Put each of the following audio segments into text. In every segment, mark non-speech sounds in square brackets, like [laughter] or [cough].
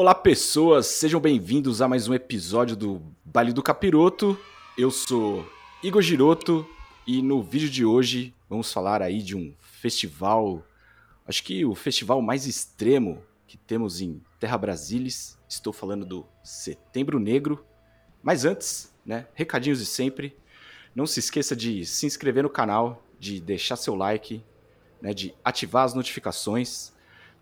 Olá, pessoas, sejam bem-vindos a mais um episódio do Baile do Capiroto. Eu sou Igor Giroto e no vídeo de hoje vamos falar aí de um festival, acho que o festival mais extremo que temos em Terra Brasilis. Estou falando do Setembro Negro. Mas antes, né, recadinhos de sempre. Não se esqueça de se inscrever no canal, de deixar seu like, né, de ativar as notificações,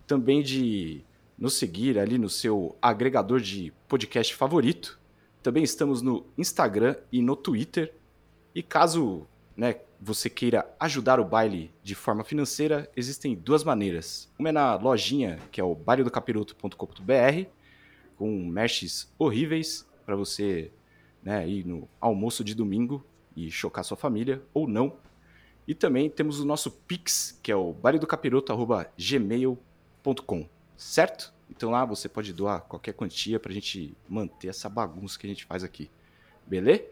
também de nos seguir ali no seu agregador de podcast favorito. Também estamos no Instagram e no Twitter. E caso né, você queira ajudar o baile de forma financeira, existem duas maneiras. Uma é na lojinha, que é o bailedocapiroto.com.br, com meshes horríveis para você né, ir no almoço de domingo e chocar sua família, ou não. E também temos o nosso Pix, que é o bailedocapiroto.gmail.com certo? Então lá você pode doar qualquer quantia para a gente manter essa bagunça que a gente faz aqui, beleza?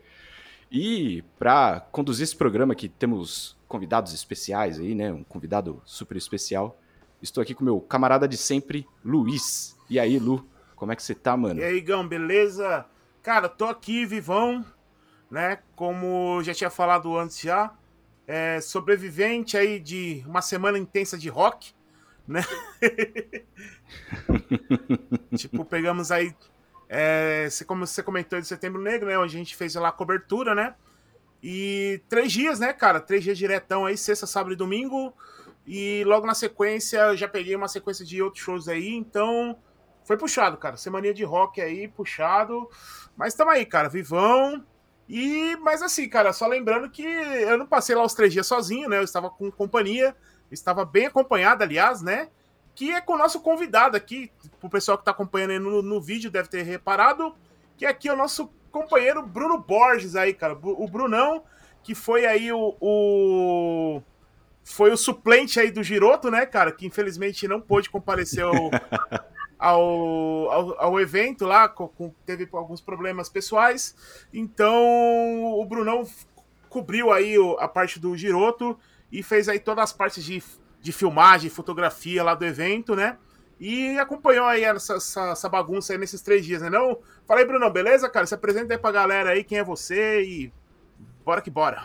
E para conduzir esse programa aqui temos convidados especiais aí, né? Um convidado super especial. Estou aqui com meu camarada de sempre, Luiz. E aí, Lu, como é que você tá, mano? E aí, Gão, beleza? Cara, tô aqui, vivão, né? Como já tinha falado antes já, é, sobrevivente aí de uma semana intensa de rock, né? [laughs] tipo, pegamos aí. É, como você comentou de Setembro Negro, né? Onde a gente fez lá a cobertura, né? E três dias, né, cara? Três dias diretão aí, sexta, sábado e domingo. E logo na sequência, eu já peguei uma sequência de outros shows aí, então foi puxado, cara. Semana de rock aí, puxado. Mas tamo aí, cara, vivão. E, mas assim, cara, só lembrando que eu não passei lá os três dias sozinho, né? Eu estava com companhia estava bem acompanhada, aliás, né? Que é com o nosso convidado aqui, o pessoal que está acompanhando aí no, no vídeo deve ter reparado, que aqui é o nosso companheiro Bruno Borges aí, cara. O Brunão, que foi aí o, o foi o suplente aí do Giroto, né, cara? Que infelizmente não pôde comparecer ao, [laughs] ao, ao, ao, evento lá, com, teve alguns problemas pessoais. Então o Brunão cobriu aí a parte do Giroto e fez aí todas as partes de, de filmagem, fotografia lá do evento, né? E acompanhou aí essa, essa, essa, bagunça aí nesses três dias, né? Não? Fala aí, Bruno, beleza, cara? Se apresenta aí pra galera aí quem é você e bora que bora.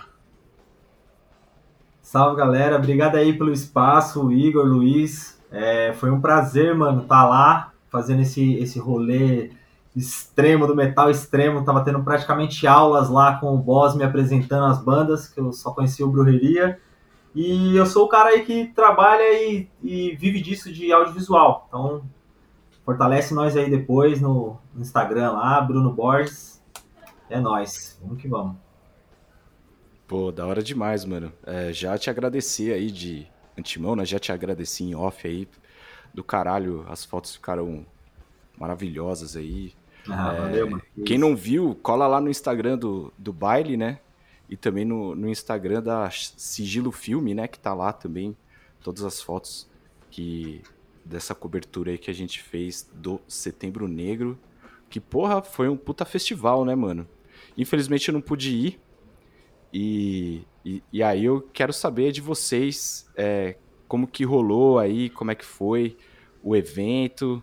Salve, galera. Obrigado aí pelo espaço, Igor, Luiz. É, foi um prazer, mano, estar tá lá fazendo esse, esse rolê extremo do metal extremo. Tava tendo praticamente aulas lá com o boss me apresentando as bandas, que eu só conhecia o Brujeria. E eu sou o cara aí que trabalha e, e vive disso de audiovisual. Então, fortalece nós aí depois no, no Instagram lá, Bruno Borges. É nós. Vamos que vamos. Pô, da hora demais, mano. É, já te agradeci aí de antemão, né? Já te agradeci em off aí. Do caralho, as fotos ficaram maravilhosas aí. Ah, é, valeu, mano. Quem não viu, cola lá no Instagram do, do baile, né? E também no, no Instagram da Sigilo Filme, né? Que tá lá também todas as fotos que dessa cobertura aí que a gente fez do Setembro Negro. Que, porra, foi um puta festival, né, mano? Infelizmente eu não pude ir. E, e, e aí eu quero saber de vocês é, como que rolou aí, como é que foi o evento,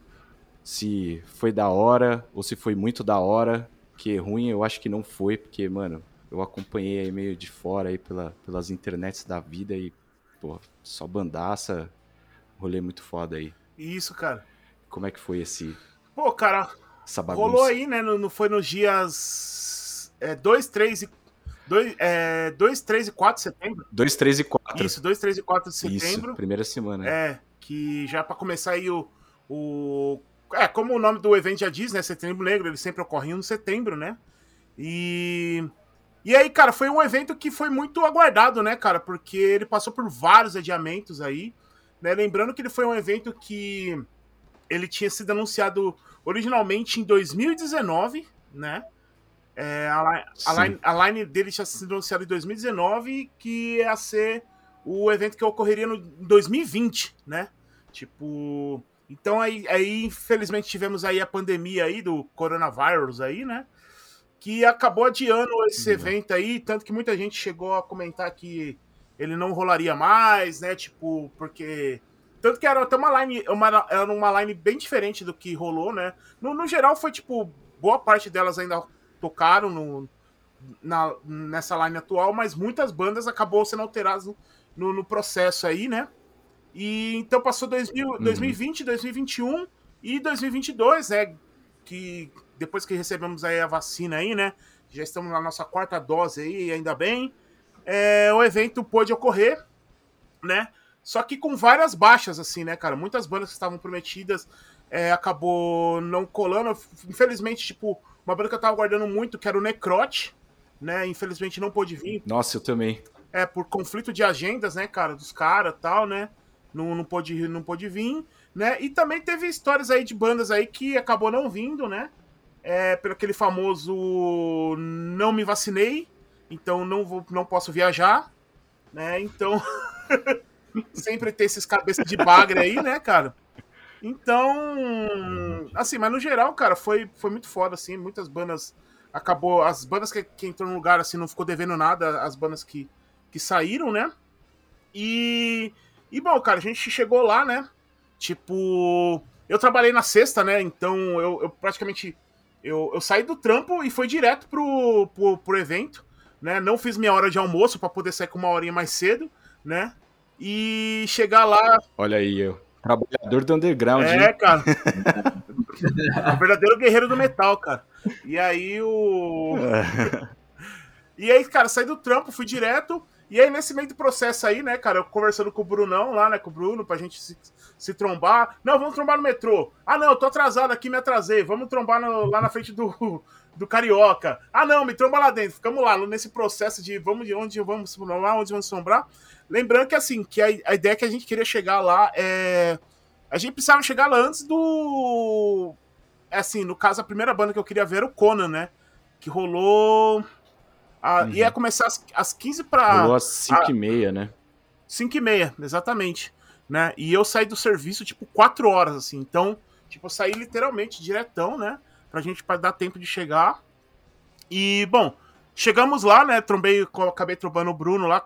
se foi da hora ou se foi muito da hora. Que ruim eu acho que não foi, porque, mano, eu acompanhei aí meio de fora aí pela, pelas internets da vida e, pô, só bandaça, rolê muito foda aí. Isso, cara. Como é que foi esse. Pô, cara, essa bagunça? rolou aí, né? No, foi nos dias 2, é, 3 e. 2, é, 2, 3 e 4 de setembro? 2, 3 e 4. Isso, 2, 3 e 4 de setembro. Isso, primeira semana. É, que já para começar aí o, o. É, como o nome do evento já diz, né? Setembro Negro, ele sempre ocorre no setembro, né? E e aí, cara, foi um evento que foi muito aguardado, né, cara? Porque ele passou por vários adiamentos aí. Né? Lembrando que ele foi um evento que ele tinha sido anunciado originalmente em 2019, né? É, a, a, line, a, line, dele tinha sido anunciada em 2019, que ia ser o evento que ocorreria no 2020, né? Tipo. Então aí, aí, infelizmente, tivemos aí a pandemia aí do coronavírus aí, né? Que acabou adiando esse uhum. evento aí, tanto que muita gente chegou a comentar que ele não rolaria mais, né? Tipo, porque Tanto que era até uma line, uma, era uma line bem diferente do que rolou, né? No, no geral, foi tipo, boa parte delas ainda tocaram no, na, nessa line atual, mas muitas bandas acabou sendo alteradas no, no, no processo aí, né? E então passou 2000, uhum. 2020, 2021 e 2022, né? Que depois que recebemos aí a vacina aí, né? Já estamos na nossa quarta dose aí, ainda bem. É, o evento pôde ocorrer, né? Só que com várias baixas, assim, né, cara? Muitas bandas que estavam prometidas é, acabou não colando. Infelizmente, tipo, uma banda que eu tava guardando muito, que era o Necrote, né? Infelizmente não pôde vir. Nossa, eu também. É, por conflito de agendas, né, cara, dos caras tal, né? não, não, pôde, não pôde vir, né? E também teve histórias aí de bandas aí que acabou não vindo, né? É, pelo aquele famoso não me vacinei, então não vou, não posso viajar, né? Então [laughs] sempre tem esses cabeças de bagre aí, né, cara? Então, assim, mas no geral, cara, foi, foi muito foda, assim, muitas bandas acabou, as bandas que, que entrou no lugar, assim, não ficou devendo nada, as bandas que, que saíram, né? E e bom, cara, a gente chegou lá, né? Tipo, eu trabalhei na sexta, né? Então eu, eu praticamente eu, eu saí do trampo e fui direto pro, pro, pro evento, né? Não fiz minha hora de almoço para poder sair com uma horinha mais cedo, né? E chegar lá. Olha aí, eu. Trabalhador do underground. É, hein? cara. [laughs] o verdadeiro guerreiro do metal, cara. E aí o. [laughs] e aí, cara, saí do trampo, fui direto. E aí, nesse meio do processo aí, né, cara, eu conversando com o Brunão lá, né, com o Bruno, pra gente se, se trombar. Não, vamos trombar no metrô. Ah, não, eu tô atrasado aqui, me atrasei. Vamos trombar no, lá na frente do, do Carioca. Ah, não, me tromba lá dentro. Ficamos lá, nesse processo de vamos de onde vamos lá, onde vamos trombrar. Lembrando que, assim, que a, a ideia que a gente queria chegar lá é... A gente precisava chegar lá antes do... Assim, no caso, a primeira banda que eu queria ver era o Conan, né? Que rolou a, uhum. Ia começar às, às 15 para. Rolou às 5 e meia, né? 5 e meia, exatamente. Né? E eu saí do serviço, tipo, 4 horas, assim. Então, tipo, eu saí literalmente diretão, né? Pra gente pra dar tempo de chegar. E, bom, chegamos lá, né? Trombei, acabei trombando o Bruno lá,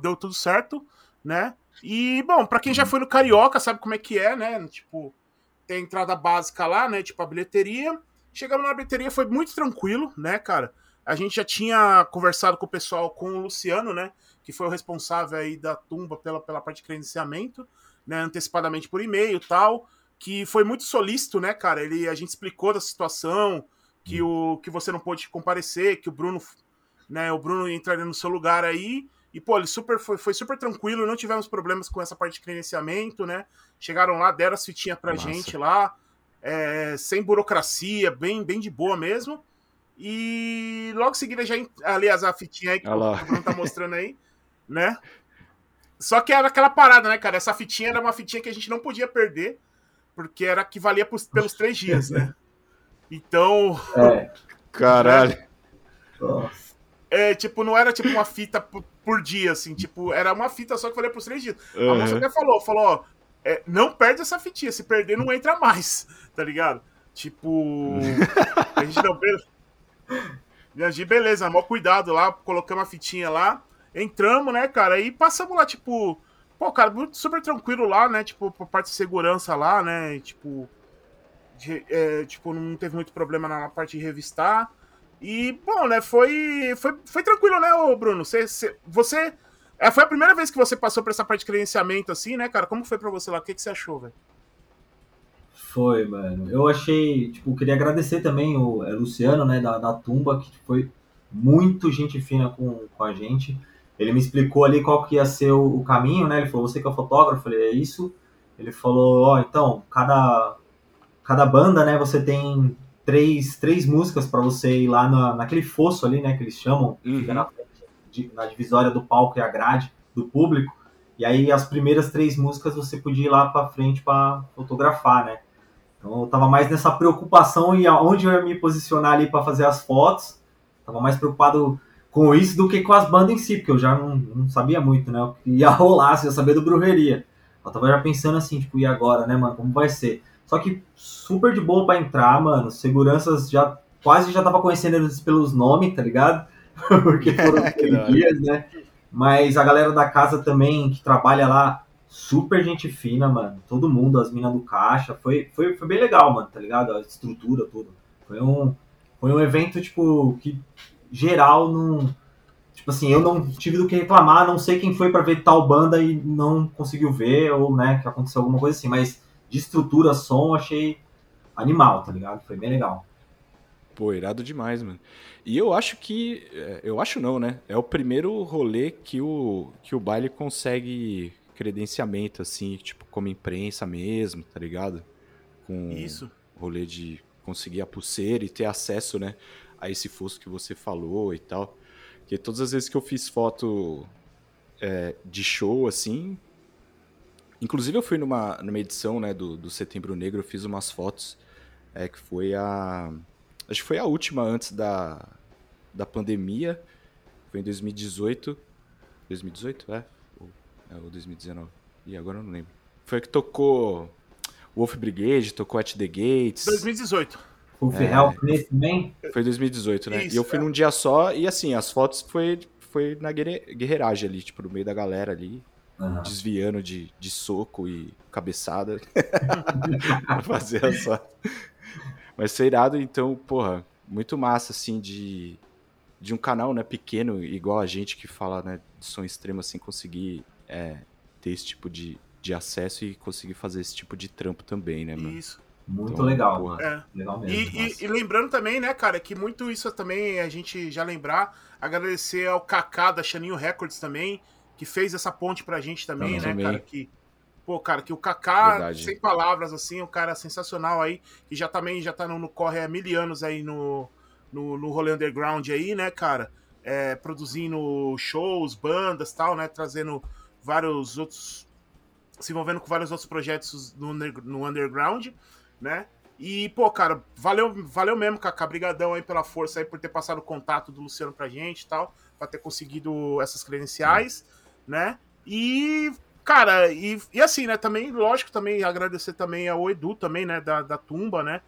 deu tudo certo, né? E, bom, pra quem já foi no Carioca, sabe como é que é, né? Tipo, tem a entrada básica lá, né? Tipo, a bilheteria. Chegamos na bilheteria, foi muito tranquilo, né, cara? A gente já tinha conversado com o pessoal, com o Luciano, né? Que foi o responsável aí da tumba pela, pela parte de credenciamento, né? Antecipadamente por e-mail e tal. Que foi muito solícito, né, cara? Ele, a gente explicou da situação, que, o, que você não pôde comparecer, que o Bruno, né? O Bruno entraria no seu lugar aí. E, pô, ele super, foi, foi super tranquilo, não tivemos problemas com essa parte de credenciamento, né? Chegaram lá, deram as fitinhas pra Nossa. gente lá, é, sem burocracia, bem, bem de boa mesmo. E logo em seguida já. Aliás, a fitinha aí que o Bruno tá mostrando aí, [laughs] né? Só que era aquela parada, né, cara? Essa fitinha era uma fitinha que a gente não podia perder, porque era que valia por, pelos três dias, né? Então. É. [laughs] Caralho. É, tipo, não era tipo uma fita por, por, dia, assim, tipo, era uma fita só que valia por três dias. Uhum. A moça até falou, falou, ó, é, não perde essa fitinha, se perder não entra mais, [laughs] tá ligado? Tipo, a gente não Viajei, [laughs] beleza, maior cuidado lá, colocamos a fitinha lá, entramos, né, cara, e passamos lá, tipo, pô, cara, super tranquilo lá, né, tipo, por parte de segurança lá, né, tipo, de, é, tipo, não teve muito problema na, parte de revistar, e, bom, né, foi, foi, foi tranquilo, né, ô Bruno, você, você, é, foi a primeira vez que você passou por essa parte de credenciamento, assim, né, cara, como foi pra você lá, o que, que você achou, velho? Foi, mano. Eu achei, tipo, queria agradecer também o é, Luciano, né, da, da Tumba, que foi muito gente fina com, com a gente. Ele me explicou ali qual que ia ser o, o caminho, né? Ele falou, você que é fotógrafo, eu falei, é isso. Ele falou, ó, oh, então, cada, cada banda, né, você tem três, três músicas para você ir lá na, naquele fosso ali, né, que eles chamam, uhum. na, na divisória do palco e a grade do público. E aí as primeiras três músicas você podia ir lá para frente para fotografar, né? Então eu estava mais nessa preocupação em aonde eu ia me posicionar ali para fazer as fotos. Tava mais preocupado com isso do que com as bandas em si, porque eu já não, não sabia muito, né? O que ia [laughs] rolar, se ia saber do brujeria. Eu tava já pensando assim, tipo, e agora, né, mano? Como vai ser? Só que super de boa para entrar, mano. Seguranças já quase já tava conhecendo eles pelos nomes, tá ligado? [laughs] porque [laughs] foram dias, né? Mas a galera da casa também, que trabalha lá, super gente fina, mano. Todo mundo, as minas do caixa. Foi, foi, foi bem legal, mano, tá ligado? A estrutura, tudo. Foi um, foi um evento, tipo, que geral não. Tipo assim, eu não tive do que reclamar, não sei quem foi para ver tal banda e não conseguiu ver, ou, né, que aconteceu alguma coisa assim, mas de estrutura, som, achei animal, tá ligado? Foi bem legal. Pô, irado demais, mano. E eu acho que. É, eu acho não, né? É o primeiro rolê que o, que o baile consegue credenciamento, assim, tipo, como imprensa mesmo, tá ligado? Com Isso. rolê de conseguir a pulseira e ter acesso, né, a esse fosco que você falou e tal. Porque todas as vezes que eu fiz foto é, de show, assim. Inclusive eu fui numa, numa edição, né, do, do Setembro Negro, eu fiz umas fotos, é, que foi a. Acho que foi a última antes da, da pandemia. Foi em 2018. 2018? É. Ou, é, ou 2019. E agora eu não lembro. Foi que tocou Wolf Brigade, tocou At The Gates. 2018. O Ferrell é... também? Foi 2018, né? Isso, e eu fui é. num dia só e assim, as fotos foi, foi na guerreiragem ali, tipo, no meio da galera ali. Uhum. Desviando de, de soco e cabeçada [laughs] pra fazer as fotos. Mas foi irado, então, porra, muito massa, assim, de, de um canal, né, pequeno, igual a gente que fala, né, de som extremo, assim, conseguir é, ter esse tipo de, de acesso e conseguir fazer esse tipo de trampo também, né, mano? Isso. Muito então, legal. É. legal mesmo, e, e, e, lembrando também, né, cara, que muito isso também a gente já lembrar, agradecer ao Kaká da Chaninho Records também, que fez essa ponte pra gente também, né, também. cara, que pô, cara, que o Kaká, Verdade. sem palavras assim, um cara sensacional aí, que já também já tá no, no corre há mil anos aí no no, no rolê underground aí, né, cara? É, produzindo shows, bandas tal, né? Trazendo vários outros. Se envolvendo com vários outros projetos no, no underground, né? E, pô, cara, valeu, valeu mesmo, Kaká. Brigadão aí pela força aí, por ter passado o contato do Luciano pra gente e tal, pra ter conseguido essas credenciais, né? E, cara, e, e assim, né, também, lógico, também agradecer também ao Edu também, né, da, da Tumba, né?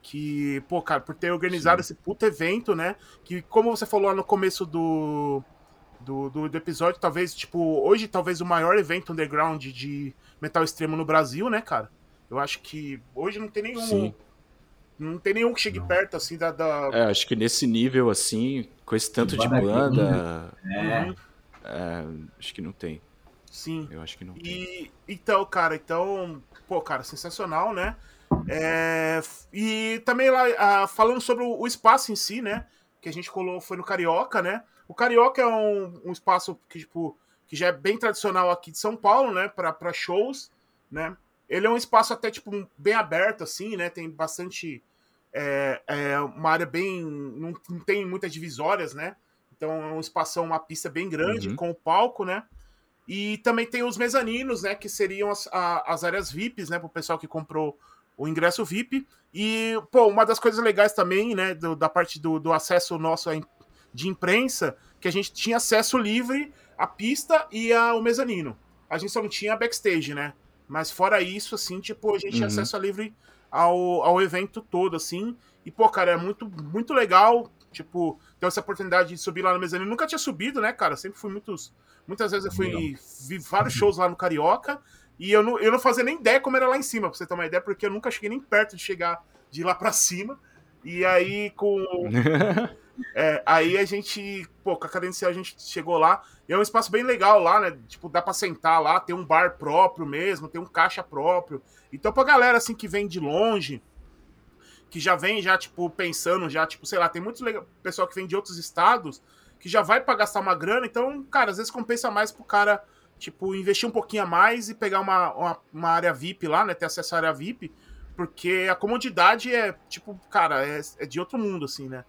Que, pô, cara, por ter organizado Sim. esse puto evento, né? Que, como você falou lá no começo do, do, do, do, episódio, talvez, tipo, hoje, talvez o maior evento underground de metal extremo no Brasil, né, cara? Eu acho que hoje não tem nenhum. Sim. Não tem nenhum que chegue não. perto, assim, da, da, É, acho que nesse nível, assim, com esse tanto de banda. É. É. Acho que não tem. Sim. Eu acho que não e, tem. Então, cara, então, pô, cara, sensacional, né? É, e também lá, falando sobre o, espaço em si, né? Que a gente colou foi no Carioca, né? O Carioca é um, um espaço que, tipo, que já é bem tradicional aqui de São Paulo, né? Para shows, né? Ele é um espaço até, tipo, bem aberto, assim, né? Tem bastante. É, é uma área bem. Não, não, tem muitas divisórias, né? Então é um espaço, uma pista bem grande, uhum. com o palco, né? E também tem os mezaninos, né? Que seriam as, a, as áreas VIPs, né? Para o pessoal que comprou o ingresso VIP. E, pô, uma das coisas legais também, né, do, da parte do, do acesso nosso de imprensa, que a gente tinha acesso livre à pista e ao mezanino. A gente só não tinha backstage, né? Mas fora isso, assim, tipo, a gente uhum. tinha acesso livre ao, ao evento todo, assim. E, pô, cara, é muito, muito legal, tipo, ter essa oportunidade de subir lá no mezanino. Nunca tinha subido, né, cara? Sempre fui muitos. Muitas vezes eu fui. Vi vários shows lá no Carioca. E eu não, eu não fazia nem ideia como era lá em cima, pra você ter uma ideia, porque eu nunca cheguei nem perto de chegar de ir lá pra cima. E aí, com. [laughs] é, aí a gente, pô, com a cadencial a gente chegou lá. E é um espaço bem legal lá, né? Tipo, dá pra sentar lá, tem um bar próprio mesmo, tem um caixa próprio. Então, pra galera assim que vem de longe, que já vem já, tipo, pensando, já, tipo, sei lá, tem muito pessoal que vem de outros estados que já vai pra gastar uma grana. Então, cara, às vezes compensa mais pro cara tipo, investir um pouquinho a mais e pegar uma, uma, uma, área VIP lá, né? Ter acesso à área VIP, porque a comodidade é, tipo, cara, é, é de outro mundo, assim, né?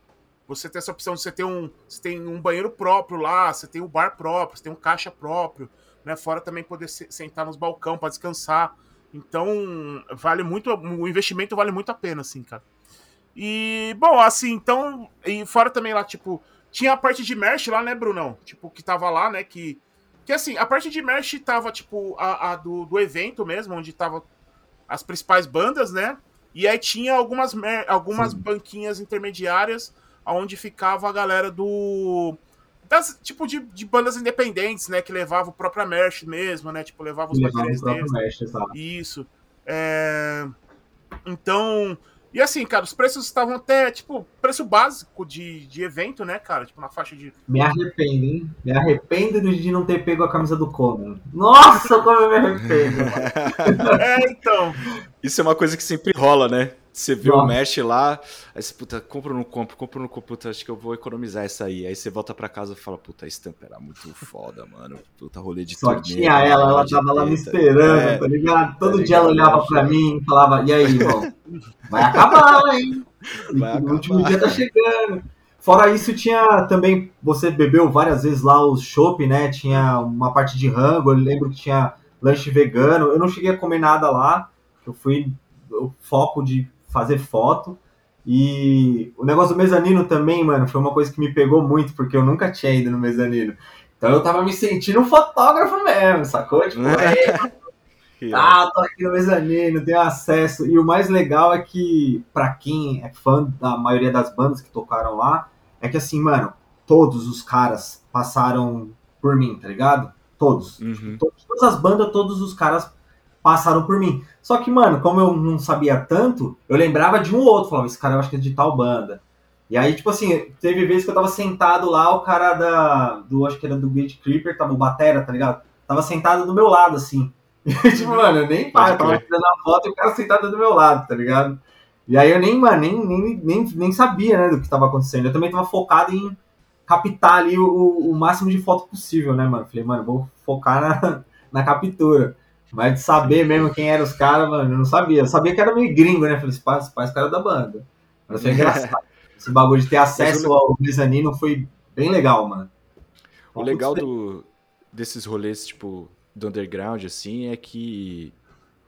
Você tem essa opção de você ter um, você tem um banheiro próprio lá, você tem um bar próprio, você tem um caixa próprio, né? Fora também poder se, sentar nos balcão para descansar. Então, vale muito, o investimento vale muito a pena, assim, cara. E, bom, assim, então, e fora também lá, tipo, tinha a parte de merch lá, né, Brunão? Tipo, que tava lá, né, que que assim, a parte de merch tava, tipo, a, a do, do evento mesmo, onde tava as principais bandas, né? E aí tinha algumas, algumas banquinhas intermediárias onde ficava a galera do, das, tipo, de, de bandas independentes, né? Que levavam o próprio merch mesmo, né? Tipo, levavam os Levava o próprio deles. Isso. É... Então. E assim, cara, os preços estavam até, tipo, preço básico de, de evento, né, cara? Tipo, na faixa de. Me arrependo, hein? Me arrependo de não ter pego a camisa do Conan. Nossa, como eu me arrependo. [laughs] mano. É, então. Isso é uma coisa que sempre rola, né? Você vê o Nossa. mesh lá, aí você, puta, compra ou não compro, compra ou não compro, puta, acho que eu vou economizar essa aí. Aí você volta pra casa e fala, puta, a estampa era muito foda, mano. Puta, rolê de Só tinha ela, ela tava lá me esperando, É, tá ligado? Todo tá dia ela olhava pra mim e falava, e aí, irmão? Vai acabar, hein? [laughs] Vai o último acabar. dia tá chegando. Fora isso, tinha também. Você bebeu várias vezes lá os chopp, né? Tinha uma parte de rango. Eu lembro que tinha lanche vegano. Eu não cheguei a comer nada lá. Eu fui o foco de fazer foto. E o negócio do mezanino também, mano, foi uma coisa que me pegou muito, porque eu nunca tinha ido no mezanino. Então eu tava me sentindo um fotógrafo mesmo, sacou? Tipo, é, ah, [laughs] tô aqui no mezanino, tenho acesso. E o mais legal é que, pra quem é fã da maioria das bandas que tocaram lá, é que assim, mano, todos os caras passaram por mim, tá ligado? Todos. Uhum. Todos- Todas as bandas, todos os caras passaram por mim. Só que, mano, como eu não sabia tanto, eu lembrava de um ou outro. Falava, esse cara eu acho que é de tal banda. E aí, tipo assim, teve vezes que eu tava sentado lá, o cara da. do acho que era do Gate Creeper, tava o Batera, tá ligado? Tava sentado do meu lado, assim. E, [laughs] tipo, mano, eu nem paro, eu tava tirando a foto e o cara sentado do meu lado, tá ligado? E aí eu nem, mano, nem, nem, nem, nem sabia, né, do que tava acontecendo. Eu também tava focado em captar ali o, o máximo de foto possível, né, mano? Falei, mano, vou focar na, [laughs] na captura. Mas de saber mesmo quem eram os caras, mano, eu não sabia. Eu sabia que era meio gringo, né? Falei, pai, esse cara é da banda. Mas foi engraçado. Esse bagulho de ter acesso ao mezanino foi bem legal, mano. O legal do, desses rolês, tipo, do underground, assim, é que,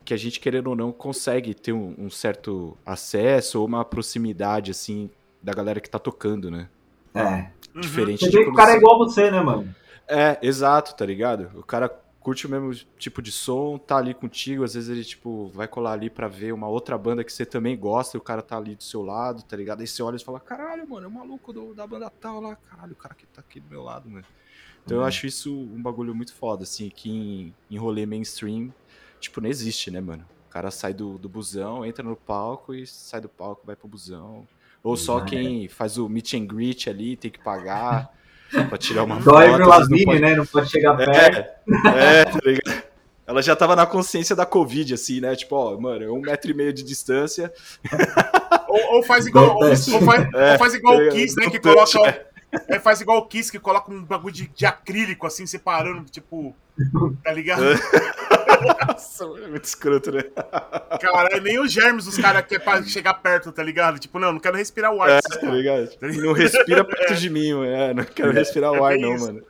que a gente, querendo ou não, consegue ter um, um certo acesso ou uma proximidade, assim, da galera que tá tocando, né? É. Uhum. Diferente Você de vê que o cara é você- igual você, né, mano? É, exato, tá ligado? O cara curte o mesmo tipo de som, tá ali contigo, às vezes ele, tipo, vai colar ali pra ver uma outra banda que você também gosta e o cara tá ali do seu lado, tá ligado? Aí você olha e fala, caralho, mano, é o maluco do- da banda tal lá, caralho, o cara que tá aqui do meu lado, mano. Então eu Uhum. acho isso um bagulho muito foda, assim, que em, em rolê mainstream, tipo, não existe, né, mano? O cara sai do, do busão, entra no palco e sai do palco, vai pro busão. Ou só Já quem faz o meet and greet ali, tem que pagar [laughs] pra tirar uma Dói foto. pro não Lavigne, pode- né? Não pode chegar perto. é, é, tá ligado? Ela já tava na consciência da Covid, assim, né? Tipo, ó, mano, é um metro e meio de distância. Ou, ou faz igual, ou, ou faz, É, ou faz igual tá o? Kiss, né? Que touch, coloca. É, faz igual o Kiss, que coloca um bagulho de, de acrílico, assim, separando, tipo. Tá ligado? [laughs] Nossa, é muito escroto, né? Cara, nem os germes dos caras querem pra chegar perto, tá ligado? Tipo, não, não quero respirar o ar É, tá caras. ligado? Não respira [laughs] perto de mim, mano. É, não quero respirar o é ar, não, isso. mano.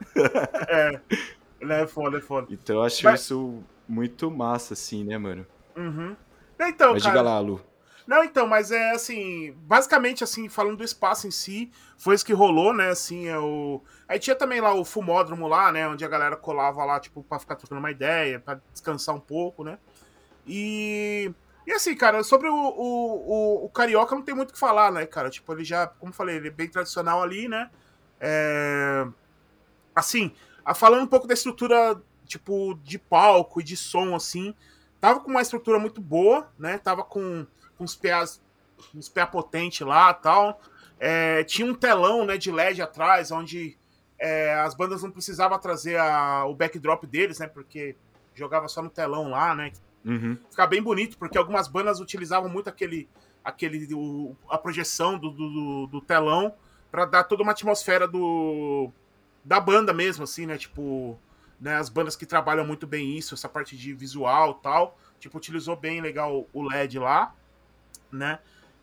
É. É foda, é foda. Então eu acho Mas- isso muito massa, assim, né, mano? Uhum. Então, Mas cara. diga lá, Lu. Não, então, mas é assim, basicamente assim, falando do espaço em si, foi isso que rolou, né, assim, é o... Aí tinha também lá o fumódromo lá, né, onde a galera colava lá, tipo, pra ficar trocando uma ideia, pra descansar um pouco, né, e... E assim, cara, sobre o, o, o, o Carioca não tem muito o que falar, né, cara, tipo, ele já, como falei, ele é bem tradicional ali, né, é... Assim, falando um pouco da estrutura, tipo, de palco e de som, assim, tava com uma estrutura muito boa, né, tava com com uns PAs, uns PA potente lá tal. É, tinha um telão né, de LED atrás, onde é, as bandas não precisavam trazer a- o backdrop deles, né? Porque jogava só no telão lá, né? Uhum. Ficava bem bonito, porque algumas bandas utilizavam muito aquele, aquele o- a projeção do, do, do- do telão para dar toda uma atmosfera do da banda mesmo, assim, né? Tipo, né, as bandas que trabalham muito bem isso, essa parte de visual tal, tipo, utilizou bem legal o LED lá, né?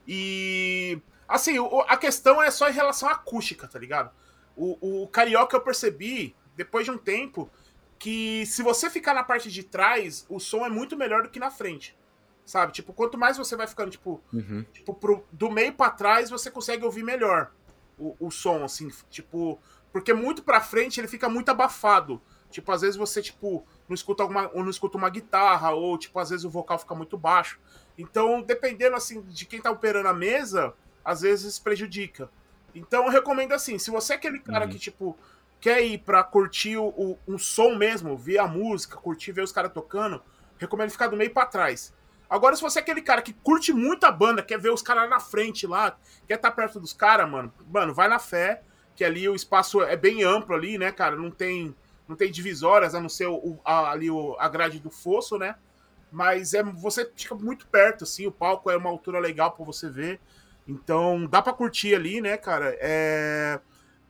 E assim, a questão é só em relação à acústica, tá ligado? O, o carioca eu percebi depois de um tempo que se você ficar na parte de trás, o som é muito melhor do que na frente. Sabe? Tipo, quanto mais você vai ficando, tipo, Uhum. tipo pro, do meio pra trás, você consegue ouvir melhor o, o som, assim, tipo, porque muito pra frente ele fica muito abafado. Tipo, às vezes você, tipo, não escuta alguma, ou não escuta uma guitarra, ou, tipo, às vezes o vocal fica muito baixo. Então, dependendo, assim, de quem tá operando a mesa, às vezes prejudica. Então, eu recomendo, assim, se você é aquele cara Uhum. que, tipo, quer ir pra curtir o, o, um som mesmo, ver a música, curtir, ver os caras tocando, recomendo ficar do meio pra trás. Agora, se você é aquele cara que curte muito a banda, quer ver os caras na frente lá, quer estar tá perto dos caras, mano, mano, vai na fé, que ali o espaço é bem amplo ali, né, cara? Não tem, não tem divisórias, a não ser o, a, ali o, a grade do fosso, né? Mas é, você fica muito perto, assim, o palco é uma altura legal para você ver. Então, dá para curtir ali, né, cara? É,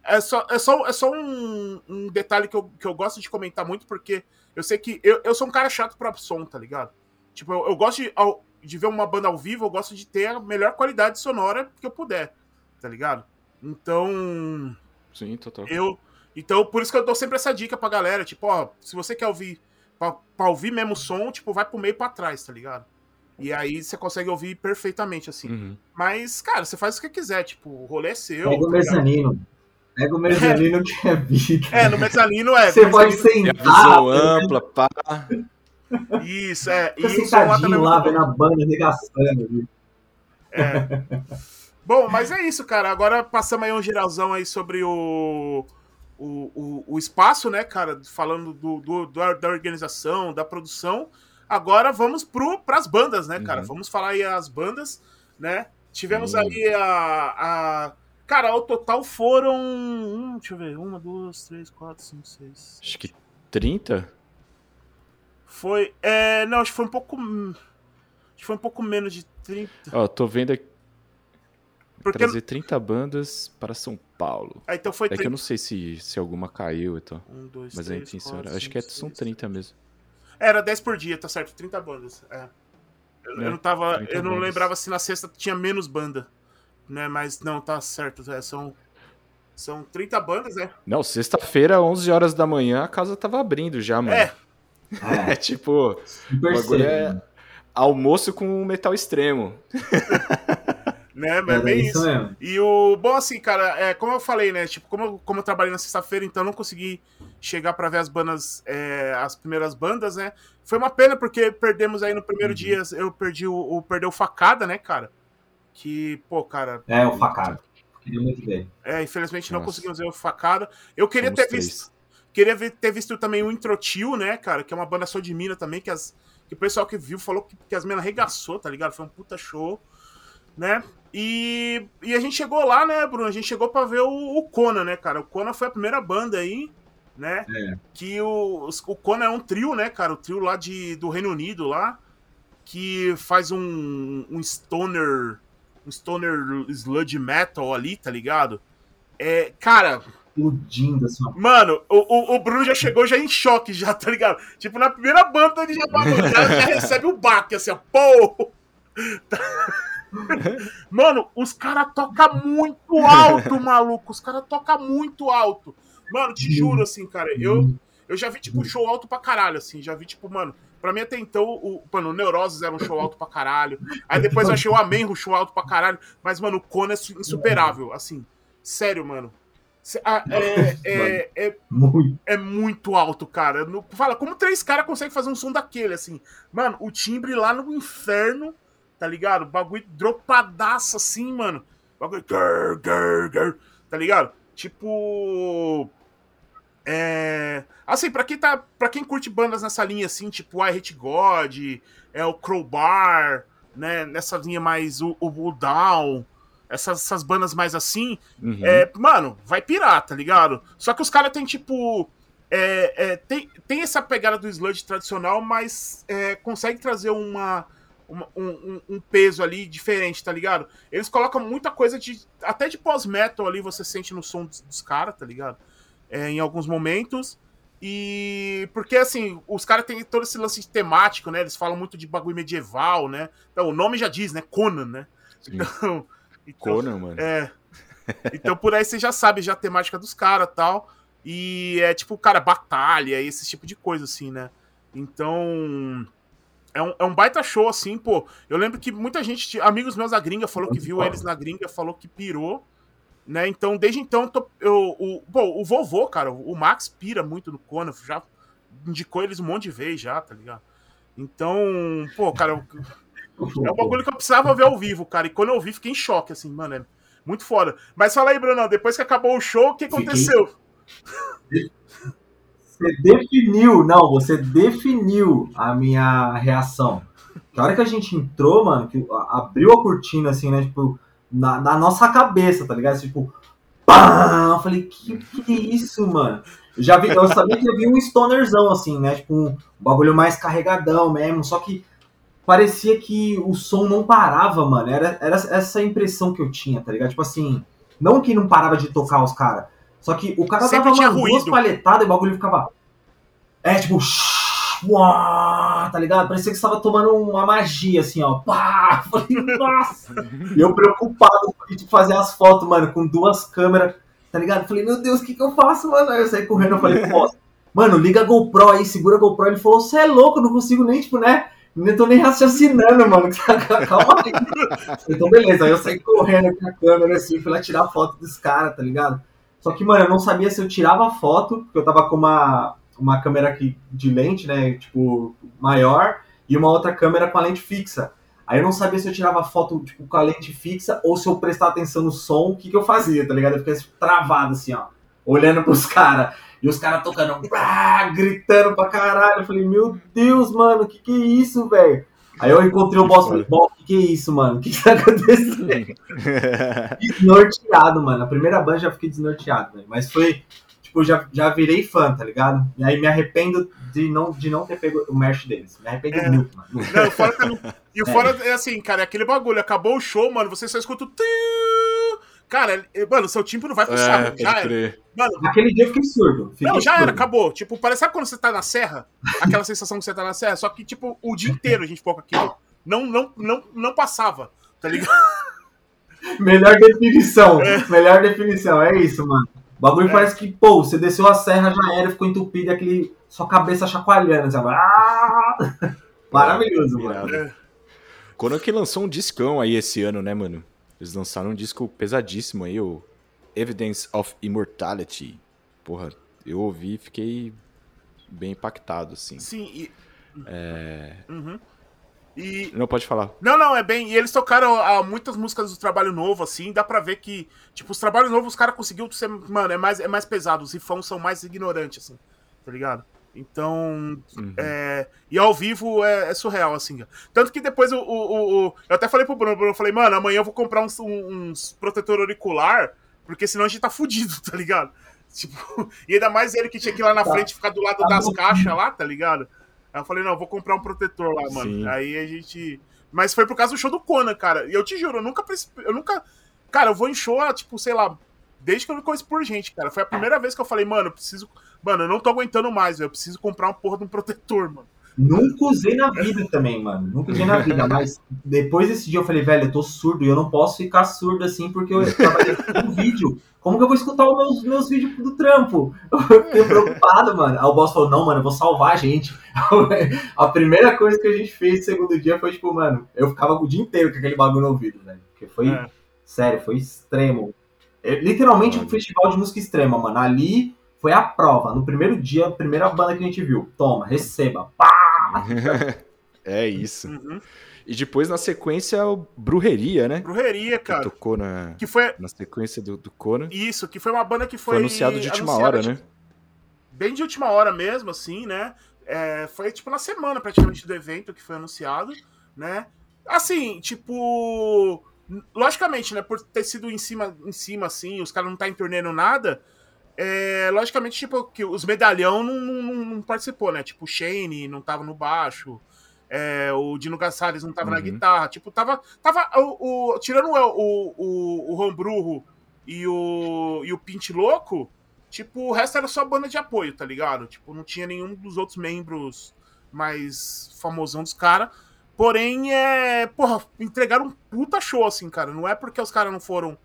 é só, é só, é só um, um, detalhe que eu, que eu gosto de comentar muito, porque eu sei que eu, eu sou um cara chato pra som, tá ligado? Tipo, eu, eu gosto de, de ver uma banda ao vivo, eu gosto de ter a melhor qualidade sonora que eu puder, tá ligado? Então. Sim, total. Eu, então, por isso que eu dou sempre essa dica pra galera, tipo, ó, se você quer ouvir, pra, pra ouvir mesmo som, tipo, vai pro meio pra trás, tá ligado? E aí você consegue ouvir perfeitamente, assim. Uhum. Mas, cara, você faz o que quiser, tipo, o rolê é seu. Pega o tá mezanino. Pega o [laughs] mezanino é. que é vida. É, no mezanino é. Você pode sentar. Visão ampla, pá. Isso, é. Fica e sentadinho lá, vendo a banda arregaçando. É. Bom, mas é isso, cara. Agora passamos aí um geralzão aí sobre o, o, o, o espaço, né, cara? Falando do, do, da organização, da produção. Agora vamos para as bandas, né, cara? Uhum. Vamos falar aí as bandas, né? Tivemos uhum. aí a, a. Cara, ao total foram. Hum, deixa eu ver. Uma, duas, três, quatro, cinco, seis. Acho que 30? Foi. É, não, acho que foi um pouco. Acho que foi um pouco menos de 30. Ó, tô vendo aqui. Porque... Trazer 30 bandas para São Paulo. Ah, então foi é 30... que eu não sei se, se alguma caiu e então. Um, dois, Mas três, a intenção quatro, era. Acho que é, são 30 mesmo. Era 10 por dia, tá certo? 30 bandas. É. Eu, é, eu não tava. Eu não bandas. lembrava se na sexta tinha menos banda. Né? Mas não, tá certo. É, são. São 30 bandas, né? Não, sexta-feira, 11 horas da manhã, a casa tava abrindo já, mano. É. [laughs] É, tipo. Agora é almoço com metal extremo. [laughs] né? Mas é bem isso. Mesmo. E o. Bom, assim, cara, é, como eu falei, né? Tipo, como, eu, como eu trabalhei na sexta-feira, então eu não consegui chegar para ver as bandas, é, as primeiras bandas, né? Foi uma pena porque perdemos aí no primeiro uhum. dia, eu perdi o, o perdeu o facada, né, cara? Que, pô, cara. É, o facada. Queria muito ver. É, infelizmente Nossa. não conseguimos ver o facada. Eu queria Somos ter três. visto. Queria ver, ter visto também o Introtil, né, cara? Que é uma banda só de mina também, que, as, que o pessoal que viu falou que, que as minas arregaçou, tá ligado? Foi um puta show, né? E, e a gente chegou lá, né, Bruno? A gente chegou para ver o, o Conan, né, cara? O Conan foi a primeira banda aí, né? É. Que o, o Conan é um trio, né, cara? O trio lá de, do Reino Unido lá, que faz um, um stoner, um stoner sludge metal ali, tá ligado? É, cara, explodindo assim. Mano, o, o, Bruno já chegou já em choque, já, tá ligado? Tipo, na primeira banda ele já, já, já recebe o baque, assim, ó, pô! [laughs] Mano, os caras tocam muito alto, maluco. Os caras tocam muito alto. Mano, te juro, assim, cara, eu, eu já vi, tipo, show alto pra caralho, assim. Já vi, tipo, mano, pra mim até então, o, mano, o Neuroses era um show alto pra caralho. Aí depois eu achei o Amenro show alto pra caralho. Mas, mano, o Kona é insuperável, assim. Sério, mano. Ah, é, é, é, muito. é muito alto, cara. fala, como três caras conseguem fazer um som daquele, assim? Mano, o timbre lá no inferno tá ligado? Bagulho dropadaço assim, mano. Bagulho. Grr, grr, grr, tá ligado? Tipo. É. Assim, pra quem, tá, pra quem curte bandas nessa linha assim, tipo I Hate God, é o Crowbar, né? Nessa linha mais o, o, o Down, essas, essas bandas mais assim, uhum. é, mano, vai pirar, tá ligado? Só que os caras tem tipo. É, é, tem, tem essa pegada do sludge tradicional, mas é, consegue trazer uma um, um, peso ali diferente, tá ligado? Eles colocam muita coisa de. Até de pós-metal ali você sente no som dos, dos caras, tá ligado? É, em alguns momentos. E. Porque assim, os caras têm todo esse lance temático, né? Eles falam muito de bagulho medieval, né? Então, o nome já diz, né? Conan, né? Então, [laughs] então, Conan, mano. É. Então por aí você já sabe já a temática dos caras tal. E é tipo, cara, batalha, esse tipo de coisa, assim, né? Então é um, é um baita show, assim, pô. Eu lembro que muita gente, amigos meus da gringa, falou que viu eles na gringa, falou que pirou, né? Então, desde então, tô, eu, o, pô, o vovô, cara, o Max pira muito no Conan, já indicou eles um monte de vezes já, tá ligado? Então, pô, cara, é um bagulho que eu precisava ver ao vivo, cara. E quando eu vi, fiquei em choque, assim, mano, é muito foda. Mas fala aí, Bruno, depois que acabou o show, o que aconteceu? Você definiu, não, você definiu a minha reação. Que a hora que a gente entrou, mano, que abriu a cortina, assim, né, tipo, na, na nossa cabeça, tá ligado? Tipo, pá! Eu falei, que que é isso, mano? Eu já vi, eu sabia que havia um stonerzão, assim, né, tipo, um bagulho mais carregadão mesmo, só que parecia que o som não parava, mano. Era, era essa impressão que eu tinha, tá ligado? Tipo assim, não que não parava de tocar os caras, só que o cara Sempre dava umas duas ruído. palhetadas e o bagulho ficava. É, tipo. Uá, tá ligado? Parecia que você tava tomando uma magia, assim, ó. Pá! [laughs] Falei, nossa! E eu preocupado de fazer as fotos, mano, com duas câmeras, tá ligado? Falei, meu Deus, o que que eu faço, mano? Aí eu saí correndo, eu falei, pô, mano, liga a GoPro aí, segura a GoPro. Ele falou, você é louco, não consigo nem, tipo, né? Não tô nem raciocinando, mano. [laughs] Calma aí. Então, beleza. Aí eu saí correndo com a câmera, assim, fui lá tirar foto dos caras, tá ligado? Só que, mano, eu não sabia se eu tirava foto, porque eu tava com uma, uma câmera aqui de lente, né? Tipo, maior, e uma outra câmera com a lente fixa. Aí eu não sabia se eu tirava foto, tipo, com a lente fixa ou se eu prestava atenção no som, o que, que eu fazia, tá ligado? Eu fiquei travado, assim, ó, olhando pros [laughs] caras. E os caras tocando, gritando pra caralho. Eu falei, meu Deus, mano, que que é isso, velho? Aí eu encontrei o boss, falei, "Boss, que que é isso, mano? O que que tá acontecendo? [laughs] desnorteado, mano. A primeira banda já fiquei desnorteado, velho. Mas foi, tipo, já, já virei fã, tá ligado? E aí me arrependo de não, de não ter pego o merch deles. Me arrependo É. muito, mano. Não, fora que eu não- E o [laughs] fora é assim, cara, é aquele bagulho. Acabou o show, mano, você só escuta o. Cara, é- mano, seu timbre não vai funcionar. é, já era. Mano, Naquele dia eu fiquei surdo. Fiquei não, já surdo. era, acabou. Tipo, parece, sabe quando você tá na serra? Aquela sensação que você tá na serra? Só que, tipo, o dia inteiro a gente ficou com aquilo. Não, não, não, não passava, tá ligado? Melhor definição. Melhor definição. É isso, mano. O bagulho parece que, pô, você desceu a serra, já era, ficou entupido, aquele. Sua cabeça chacoalhando, sabe? Ah! Maravilhoso, mano. Quando que lançou um discão aí esse ano, né, mano? Eles lançaram um disco pesadíssimo aí, o Evidence of Immortality. Porra, eu ouvi e fiquei bem impactado, assim. Sim, e. Uhum. E. Não pode falar. Não, não, é bem. E eles tocaram ah, muitas músicas do trabalho novo, assim. Dá pra ver que, tipo, os trabalhos novos os caras conseguiu ser. Mano, é mais, é mais pesado. Os rifões são mais ignorantes, assim. Tá ligado? Então. Uhum. É, e ao vivo é, é surreal, assim. cara. Tanto que depois o, o, o- o- Eu até falei pro Bruno, Bruno, eu falei, mano, amanhã eu vou comprar uns, uns protetor auricular, porque senão a gente tá fudido, [laughs] tá ligado? Tipo, e ainda mais ele que tinha que ir lá na Tá. frente ficar do lado Tá das bom. caixas lá, tá ligado? Aí eu falei, não, eu vou comprar um protetor lá, mano. Sim. Aí a gente. Mas foi por causa do show do Conan, cara. E eu te juro, eu nunca. preci- Eu nunca. Cara, eu vou em show, tipo, sei lá, desde que eu me conheço por gente, cara. Foi a primeira vez que eu falei, mano, eu preciso. Mano, eu não tô aguentando mais. Eu preciso comprar uma porra de um protetor, mano. Nunca usei na vida também, mano. Nunca usei na vida, mas depois desse dia eu falei, velho, eu tô surdo e eu não posso ficar surdo assim porque eu trabalhei no vídeo. Como que eu vou escutar os meus, meus vídeos do trampo? Eu fiquei preocupado, mano. Aí o boss falou, não, mano, eu vou salvar a gente. [laughs] A primeira coisa que a gente fez no segundo dia foi, tipo, mano, eu ficava o dia inteiro com aquele bagulho no ouvido, velho. Porque foi, É. sério, foi extremo. É, literalmente um festival de música extrema, mano. Ali foi a prova. No primeiro dia, a primeira banda que a gente viu. Toma, receba. Pá! [laughs] é isso. Uhum. E depois, na sequência, o Brujeria, né? Brujeria, Que cara. tocou na, Que foi. na sequência do, do Conan. Isso, que foi uma banda que foi. Foi anunciado de última hora, né? tipo, Bem de última hora mesmo, assim, né? É, foi tipo na semana praticamente do evento que foi anunciado, né? Assim, tipo. Logicamente, né? Por ter sido em cima, em cima assim, os caras não tá entornando nada. É, logicamente, tipo, que os medalhão não, não, não- participou, né? Tipo, o Shane não tava no baixo. é, o Dino Gassares não tava na Uhum. guitarra. Tipo, tava. tava o, o- tirando o, o, o, o e o, e o Pint Louco, tipo, o resto era só banda de apoio, tá ligado? Tipo, não tinha nenhum dos outros membros mais famosão dos caras. Porém, é. Porra, entregaram um puta show, assim, cara. Não é porque os caras não foram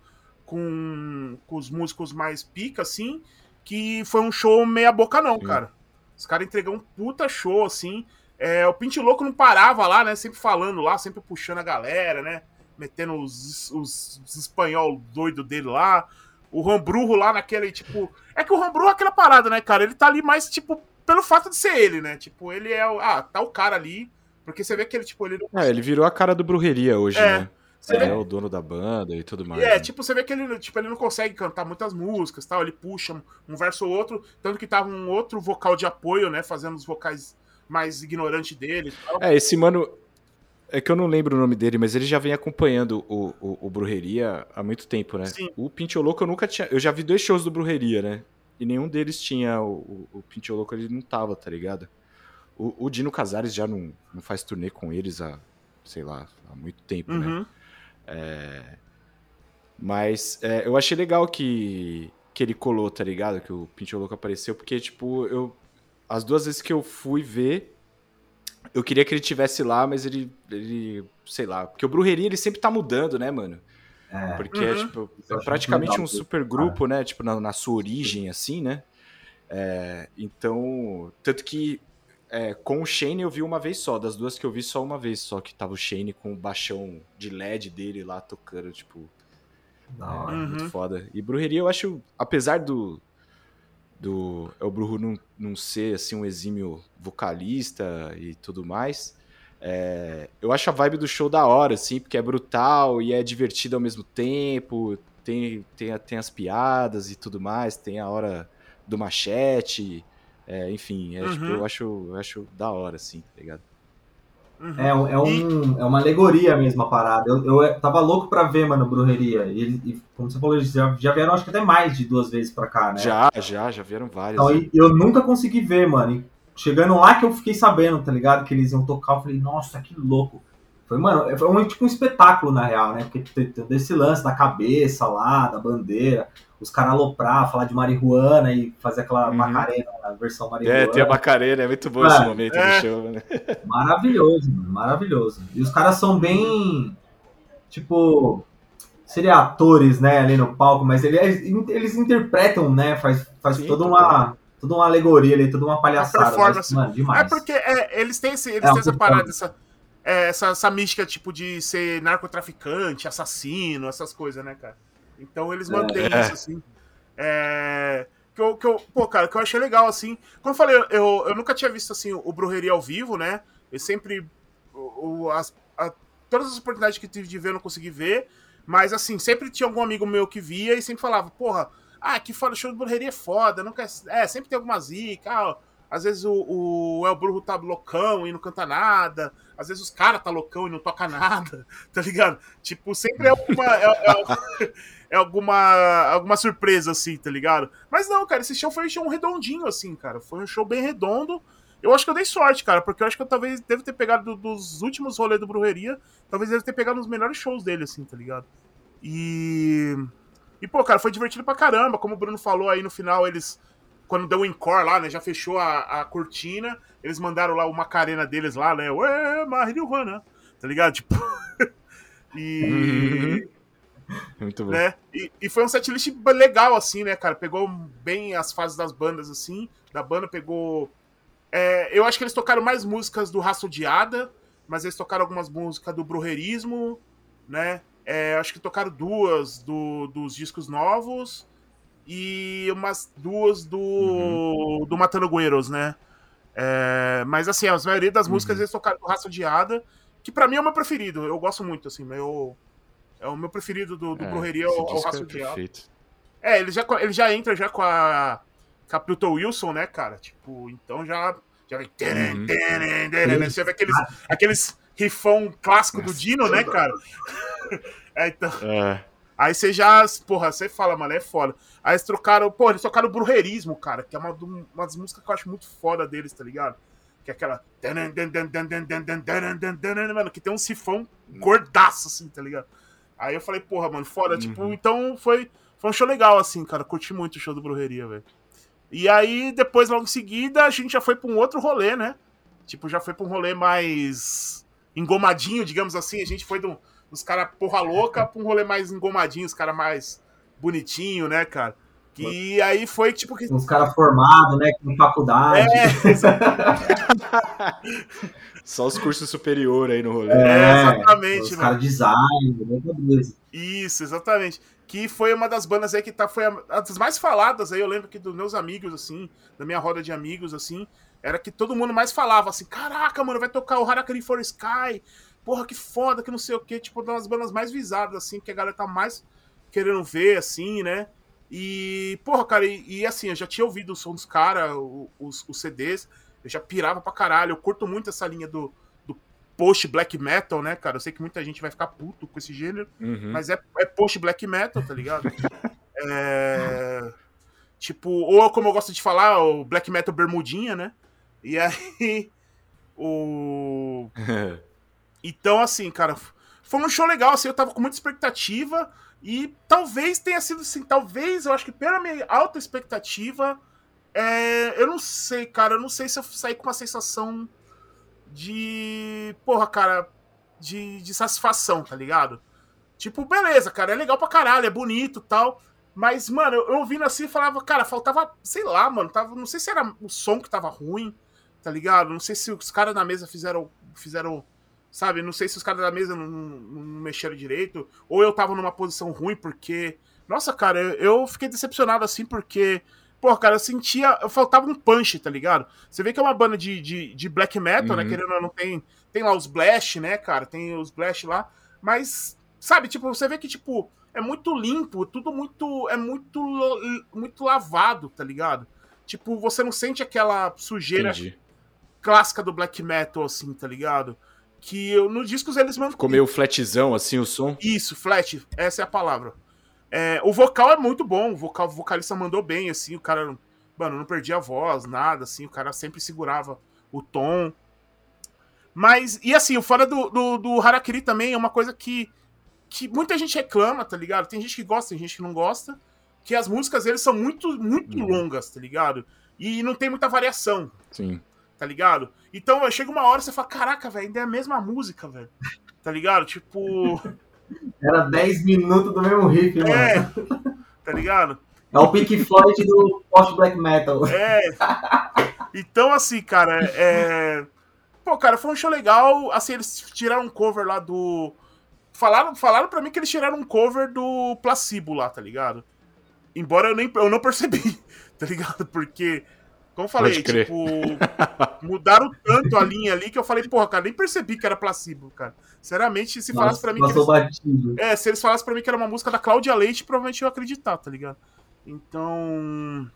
com, com os músicos mais pica, assim, que foi um show meia boca, não, Sim. cara. Os caras entregaram um puta show, assim. É, o Pinte Louco não parava lá, né? Sempre falando lá, sempre puxando a galera, né? Metendo os, os, os espanhol doido dele lá. O Rambrurro lá naquele, tipo. É que o Rambrurro é aquela parada, né, cara? Ele tá ali mais, tipo, pelo fato de ser ele, né? Tipo, ele é o. Ah, tá o cara ali. Porque você vê que ele, tipo, ele É, ele virou a cara do Brujeria hoje, É. né? Você é, vê... o dono da banda e tudo mais. É, né? tipo, você vê que ele, tipo, ele não consegue cantar muitas músicas tal, ele puxa um verso ou outro, tanto que tava um outro vocal de apoio, né, fazendo os vocais mais ignorantes dele. Tal. É, esse mano, é que eu não lembro o nome dele, mas ele já vem acompanhando o, o, o Brujeria há muito tempo, né? Sim. O Pintioloco eu nunca tinha. Eu já vi dois shows do Brujeria, né? E nenhum deles tinha. O, o, o Pintioloco ele não tava, tá ligado? O, o, Dino Casares já não, não faz turnê com eles há, sei lá, há muito tempo, né? uhum. né? É... Mas é, eu achei legal que, que ele colou, tá ligado? Que o Pintioloco apareceu, porque, tipo, eu. As duas vezes que eu fui ver eu queria que ele tivesse lá, mas ele, ele sei lá, porque o Brujeria ele sempre tá mudando, né, mano? É. Porque é, uhum. é, tipo, é praticamente um super grupo, né? Tipo, na, na sua origem, assim, né? É, então, tanto que é, com o Shane eu vi uma vez só, das duas que eu vi só uma vez só, que tava o Shane com o baixão de LED dele lá tocando, tipo. Não, é, uhum. muito foda. E Brujeria eu acho, apesar do, do El Brujo não, não ser assim um exímio vocalista e tudo mais. É, eu acho a vibe do show da hora, assim, porque é brutal e é divertido ao mesmo tempo. Tem, tem, tem as piadas e tudo mais, tem a hora do machete. É, enfim, é, uhum. tipo, eu acho, eu acho da hora, assim, tá ligado? Uhum. É, é, um, é uma alegoria mesmo a parada. Eu, eu tava louco pra ver, mano, Brujeria. E, e como você falou, eles já, já vieram acho que até mais de duas vezes pra cá, né? Já, já, já vieram várias. Então, né? eu nunca consegui ver, mano. E chegando lá que eu fiquei sabendo, tá ligado? Que eles iam tocar, eu falei, nossa, que louco. Foi, mano, foi um, tipo um espetáculo, na real, né? Porque tem desse lance da cabeça lá, da bandeira os caras aloprar, falar de marihuana e fazer aquela uhum. Macarena, a versão marihuana. É, tem a Macarena, é muito bom esse momento é. do show, né? [laughs] Maravilhoso, mano, maravilhoso. E os caras são bem, tipo, seria atores, né, ali no palco, mas eles, eles interpretam, né, faz, faz Sim, toda uma... Toda uma alegoria ali, toda uma palhaçada. Mas, mano, demais. É porque é, eles têm, esse, eles é, têm essa parada, essa, é, essa, essa mística, tipo, de ser narcotraficante, assassino, essas coisas, né, cara? Então eles mantêm é. isso, assim. É, que eu, que eu, pô, cara, que eu achei legal, assim. Como eu falei, eu, eu nunca tinha visto, assim, o Brujeria ao vivo, né? Eu sempre. O, as, a, todas as oportunidades que tive de ver, eu não consegui ver. Mas, assim, sempre tinha algum amigo meu que via e sempre falava, porra, ah, que foda, show de Brujeria é foda. Nunca, é, sempre tem alguma zica. Ah, às vezes o, o El Brujo tá loucão e não canta nada. Às vezes os caras tá loucão e não toca nada, [laughs] tá ligado? Tipo, sempre é uma. É, é, é, alguma, alguma surpresa, assim, tá ligado? Mas não, cara, esse show foi um show redondinho, assim, cara. Foi um show bem redondo. Eu acho que eu dei sorte, cara, porque eu acho que eu talvez devo ter pegado dos últimos rolês do Brujeria, talvez deve ter pegado nos melhores shows dele, assim, tá ligado? E. E, pô, cara, foi divertido pra caramba. Como o Bruno falou aí no final, eles quando deu o encore lá, né? Já fechou a, a cortina. Eles mandaram lá uma carena deles lá, né? Ué, marihuana. Tá ligado? [laughs] Tipo. e. Muito bom. Né? E, e, foi um setlist legal, assim, né, cara? Pegou bem as fases das bandas, assim. Da banda pegou. É, eu acho que eles tocaram mais músicas do Raça Odiada, mas eles tocaram algumas músicas do Brujerismo, né? É, acho que tocaram duas do, dos discos novos e umas duas do, uhum. do Matando Guerreiros, né? É, mas assim, a maioria das uhum. músicas eles tocaram Raça Odiada, que para mim é o meu preferido. Eu gosto muito, assim, meu, é o meu preferido do, do é, Brujeria, é o, Raça Odiada. É, ele já, ele já entra já com a, com a Pluto Wilson, né, cara? Tipo, então já, já vem. Uhum. Né? Você vê aqueles, aqueles rifão clássico do Dino, né, cara? [laughs] é, então. É. Aí você já, porra, você fala, mano, é foda. Aí eles trocaram, pô, eles trocaram o Brujerismo, cara, que é uma, uma das músicas que eu acho muito foda deles, tá ligado? Que é aquela. Mano, que tem um sifão gordaço, assim, tá ligado? Aí eu falei, porra, mano, foda. Uhum. Tipo, então foi, foi um show legal, assim, cara. Curti muito o show do Brujeria, velho. E aí, depois, logo em seguida, a gente já foi pra um outro rolê, né? Tipo, já foi pra um rolê mais engomadinho, digamos assim. A gente foi do os caras porra louca pra um rolê mais engomadinho, os caras mais bonitinho, né, cara? E aí foi tipo que. Os caras formados, né? Com faculdade. É, [laughs] [laughs] Só os cursos superiores aí no rolê. É, exatamente. Os caras design, né, Isso, exatamente. Que foi uma das bandas aí que tá, foi a, das mais faladas aí. Eu lembro que dos meus amigos, assim, da minha roda de amigos, assim, era que todo mundo mais falava assim: caraca, mano, vai tocar o Harakiri for Sky porra, que foda, que não sei o que, tipo, das bandas mais visadas, assim, que a galera tá mais querendo ver, assim, né? E, porra, cara, e, e assim, eu já tinha ouvido o som dos caras, os, os CDs, eu já pirava pra caralho, eu curto muito essa linha do, do post black metal, né, cara? Eu sei que muita gente vai ficar puto com esse gênero, Uhum. mas é, é post black metal, tá ligado? [laughs] é. Tipo, ou como eu gosto de falar, o black metal bermudinha, né? E aí. O. [laughs] Então, assim, cara, foi um show legal, assim, eu tava com muita expectativa e talvez tenha sido assim, talvez, eu acho que pela minha alta expectativa, é, eu não sei, cara, eu não sei se eu saí com uma sensação de, porra, cara, de, de satisfação, tá ligado? Tipo, beleza, cara, é legal pra caralho, é bonito tal, mas, mano, eu, ouvindo assim, falava, cara, faltava, sei lá, mano, tava, não sei se era o som que tava ruim, tá ligado? Não sei se os caras na mesa fizeram, fizeram Sabe? Não sei se os caras da mesa não, não, não, mexeram direito. Ou eu tava numa posição ruim, porque. Nossa, cara, eu, eu fiquei decepcionado assim, porque. Pô, cara, eu sentia. Eu faltava um punch, tá ligado? Você vê que é uma banda de, de, de black metal, né? Uhum. Querendo ou não, tem. Tem lá os Blast, né, cara? Tem os Blast lá. Mas, sabe, tipo, você vê que, tipo, é muito limpo, tudo muito. É muito, muito lavado, tá ligado? Tipo, você não sente aquela sujeira Entendi. clássica do black metal, assim, tá ligado? Que eu, no discos eles mandam. Ficou meio flatzão, assim, o som. Isso, flat, essa é a palavra. É, o vocal é muito bom, o, vocal, o vocalista mandou bem, assim, o cara, mano, não perdia a voz, nada, assim, o cara sempre segurava o tom. Mas, e assim, o fora do, do, do Harakiri também é uma coisa que, que muita gente reclama, tá ligado? Tem gente que gosta, tem gente que não gosta, que as músicas deles são muito, muito Uhum. longas, tá ligado? E não tem muita variação Sim. Tá ligado? Então chega uma hora e você fala, caraca, velho, ainda é a mesma música, velho. Tá ligado? Tipo. [laughs] Era 10 minutos do mesmo riff, mano. É. É, Tá ligado? o Pink Floyd do post-black metal. É. Então, assim, cara, é. Pô, cara, foi um show legal. Assim, eles tiraram um cover lá do. Falaram, falaram pra mim que eles tiraram um cover do Placebo lá, tá ligado? Embora eu, nem, eu não percebi, [laughs] tá ligado? Porque, como eu falei, tipo, mudaram tanto a linha ali que eu falei, porra, cara, nem percebi que era Placebo, cara. Sinceramente, se falasse pra mim que eles, batido. É, se eles falassem pra mim que era uma música da Cláudia Leite, provavelmente eu ia acreditar, tá ligado? Então.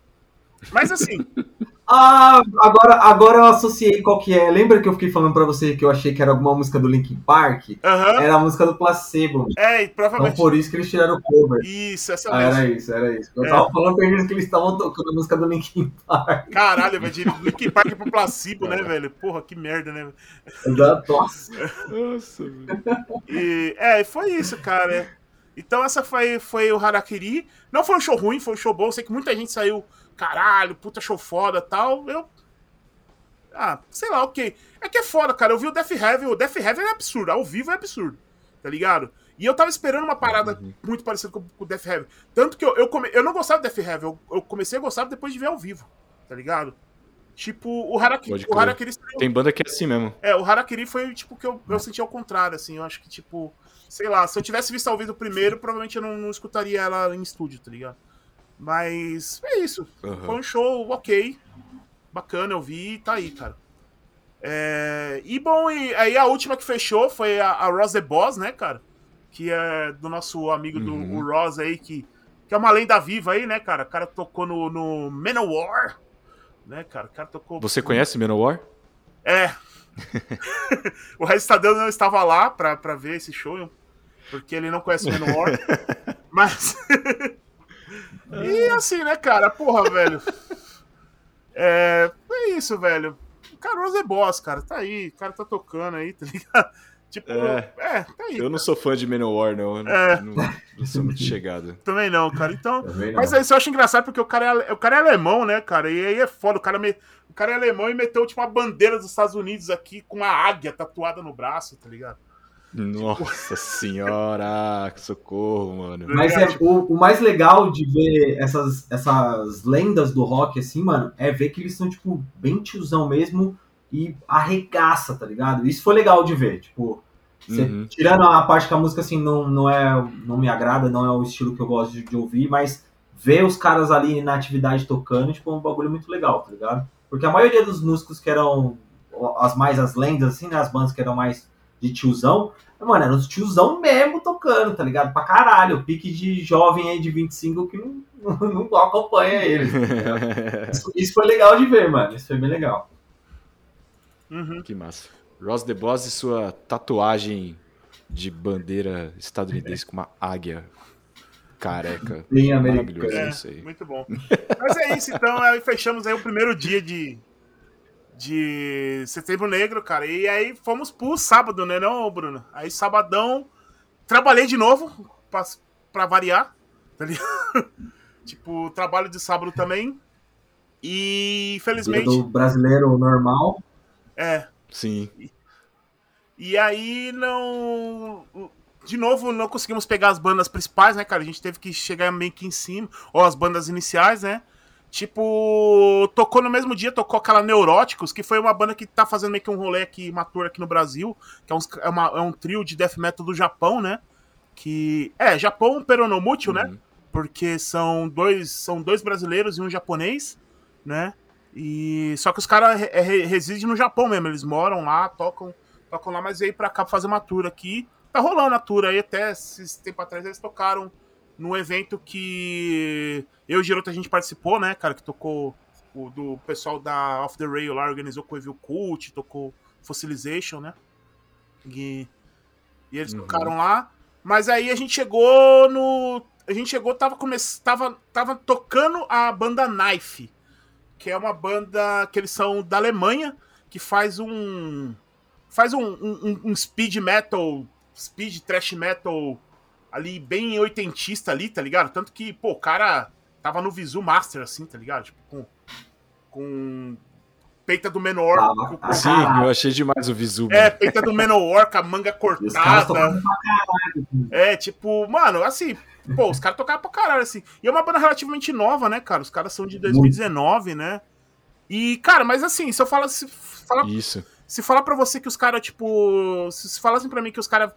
Mas assim, Ah, agora, agora eu associei qual que é. Lembra que eu fiquei falando pra você que eu achei que era alguma música do Linkin Park? aham. Era a música do Placebo. É, e Então provavelmente. por isso que eles tiraram o cover. Isso, essa Ah, mesmo. era isso, era isso. Eu É. tava falando pra eles que eles estavam tocando a música do Linkin Park. Caralho, velho, de Linkin Park pro placebo, né, velho? Porra, que merda, né? Exato. Nossa. Nossa, velho. E, é, e foi isso, cara. Então essa foi, foi o Harakiri. Não foi um show ruim, foi um show bom. Eu sei que muita gente saiu, caralho, puta show foda tal. Eu. Ah, sei lá, ok. É que é foda, cara. Eu vi o Death Heaven. O Death Heaven é absurdo. Ao vivo é absurdo. Tá ligado? E eu tava esperando uma parada muito parecida com, o Death Heaven. Tanto que eu, eu, come, eu não gostava do Death Heaven. Eu, eu comecei a gostar depois de ver ao vivo. Tá ligado? Tipo, o Harakiri. O. Harakiri Tem banda que é assim mesmo. é, o Harakiri foi, tipo, que eu, eu senti ao contrário, assim. Eu acho que, tipo, sei lá, se eu tivesse visto ao vivo primeiro, provavelmente eu não, não escutaria ela em estúdio, tá ligado? Mas é isso. Aham. Foi um show ok. Bacana, eu vi e tá aí, cara. É, e bom, e aí a última que fechou foi a, a Rose the Boss, né, cara? Que é do nosso amigo do Uhum. o Ross aí, que, que é uma lenda viva aí, né, cara? O cara tocou no, no Manowar, né, cara? O cara tocou. Você conhece Manowar? É. [laughs] o Regis Tadeu não estava lá pra, pra ver esse show, porque ele não conhece o Manowar. [laughs] mas. [laughs] e assim, né, cara? Porra, velho. É, é isso, velho. O Caruso é boss, cara. Tá aí, o cara tá tocando aí, tá ligado? Tipo, É. é, tá aí. Eu não sou fã de Manowar, não. Eu É. não, não sou muito chegado. Também não, cara. Então. Não. Mas é isso eu acho engraçado porque o cara, é, o cara é alemão, né, cara? E aí é foda. O cara, me- o cara é alemão e meteu, tipo, uma bandeira dos Estados Unidos aqui com uma águia tatuada no braço, tá ligado? Nossa senhora, que [laughs] socorro, mano. Mas é, o, o mais legal de ver essas, essas lendas do rock, assim, mano, é ver que eles são, tipo, bem tiozão mesmo e arregaça, tá ligado? Isso foi legal de ver, tipo, cê- Uhum. tirando a parte que a música, assim, não, não, é, não me agrada, não é o estilo que eu gosto de, de ouvir, mas ver os caras ali na atividade tocando, tipo, é um bagulho muito legal, tá ligado? Porque a maioria dos músicos que eram as mais as lendas, assim, né, as bandas que eram mais de tiozão. Mano, era uns tiozão mesmo tocando, tá ligado? Pra caralho. O pique de jovem aí de 25 que não, não, [laughs] não acompanha ele. Tá [laughs] isso, isso, foi legal de ver, mano. Isso foi bem legal. Uhum. Que massa. Ross the Boss e sua tatuagem de bandeira estadunidense é. com uma águia careca. Bem americano. É, isso aí. Muito bom. Mas é isso, então. Aí fechamos aí o primeiro dia de, de Setembro Negro, cara. E aí fomos pro sábado, né, não, Bruno? Aí sabadão, trabalhei de novo, pra, pra variar, tá ligado? [laughs] tipo, trabalho de sábado também. E infelizmente. do brasileiro normal. É. Sim. E, e aí não. De novo, não conseguimos pegar as bandas principais, né, cara? A gente teve que chegar meio que em cima. Ou as bandas iniciais, né? Tipo, tocou no mesmo dia, tocou aquela Neuróticos, que foi uma banda que tá fazendo meio que um rolê aqui, uma tour aqui no Brasil, que é, uns, é, uma, é um trio de death metal do Japão, né? Que. É, Japão peronomútil, né? uhum. né? Porque são dois, são dois brasileiros e um japonês, né? E. Só que os caras re, re, residem no Japão mesmo, eles moram lá, tocam, tocam lá, mas veio pra cá pra fazer uma tour aqui. Tá rolando a tour aí, até esse tempo atrás eles tocaram num evento que eu e o Giroto a gente participou, né, cara, que tocou o do pessoal da Off the Rail lá, organizou com o Evil Cult, tocou Fossilization, né? E, e eles uhum. tocaram lá. Mas aí a gente chegou no. A gente chegou, tava, come... tava, tava tocando a banda Knife, que é uma banda que eles são da Alemanha, que faz um. Faz um, um, um speed metal, speed trash metal ali bem oitentista ali, tá ligado? Tanto que, pô, o cara tava no Visu Master, assim, tá ligado? Tipo, com. Com. Peita do Menor. Ah, com, sim, eu achei demais o Visu. É, peita do Menor, com a manga cortada. É, tipo, mano, assim, pô, os caras tocavam pra caralho, assim. E é uma banda relativamente nova, né, cara? Os caras são de 2019, né? E, cara, mas assim, se eu falar. Se, fala, Isso. Se falar pra você que os caras, tipo. Se, se falassem pra mim que os caras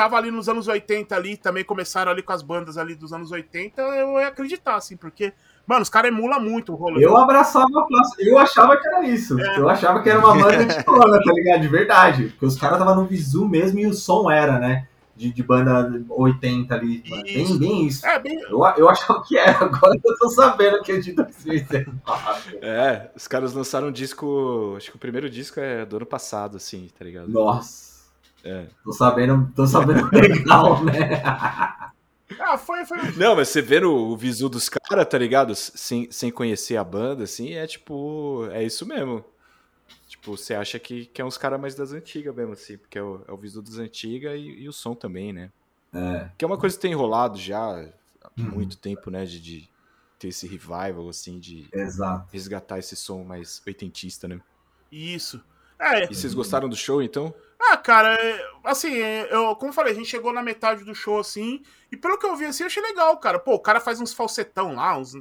tava ali nos anos 80 ali, também começaram ali com as bandas ali dos anos 80, eu ia acreditar, assim, porque, mano, os caras emulam muito o rolê. Eu abraçava, eu achava que era isso. É. Eu achava que era uma banda de cona, tá ligado? De verdade. Porque os caras tava no visu mesmo e o som era, né? De, de banda 80 ali. Bem, bem isso. É, bem... Eu, eu achava que era, agora eu tô sabendo que é de 2019. É, os caras lançaram um disco. Acho que o primeiro disco é do ano passado, assim, tá ligado? Nossa. É. Tô sabendo, tô sabendo [laughs] legal, né? [laughs] Ah, foi, foi. Não, mas você vê o visu dos caras, tá ligado? Sem, sem conhecer a banda, assim, é tipo. É isso mesmo. Tipo, você acha que, que é uns caras mais das antigas mesmo, assim, porque é o, é o visu das antigas e, e, o som também, né? É. Que é uma coisa que tem enrolado já há uhum. muito tempo, né? De, de, ter esse revival, assim, de Exato. resgatar esse som mais oitentista, né? Isso. É. E vocês gostaram do show, então? Ah, cara, é, assim, é, eu, como eu falei, a gente chegou na metade do show assim, e pelo que eu vi assim, eu achei legal, cara. Pô, o cara faz uns falsetão lá, uns.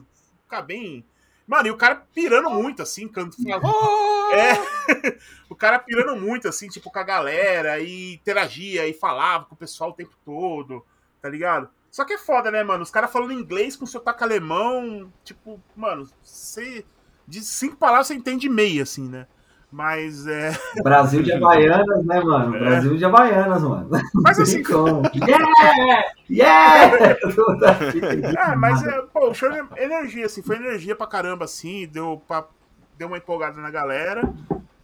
Fica bem. Mano, e o cara pirando muito, assim, canto. Oh! É. [laughs] o cara pirando muito, assim, tipo, com a galera, e interagia, e falava com o pessoal o tempo todo, tá ligado? Só que é foda, né, mano? Os caras falando inglês com sotaque alemão, tipo, mano, você. De cinco palavras você entende meia, assim, né? Mas é. Brasil de [laughs] Havaianas, né, mano? É. Brasil de Havaianas, mano. Mas assim. [laughs] yeah! Yeah! é, mas é, pô, o show é energia, assim, foi energia pra caramba, assim, deu, pra, deu uma empolgada na galera.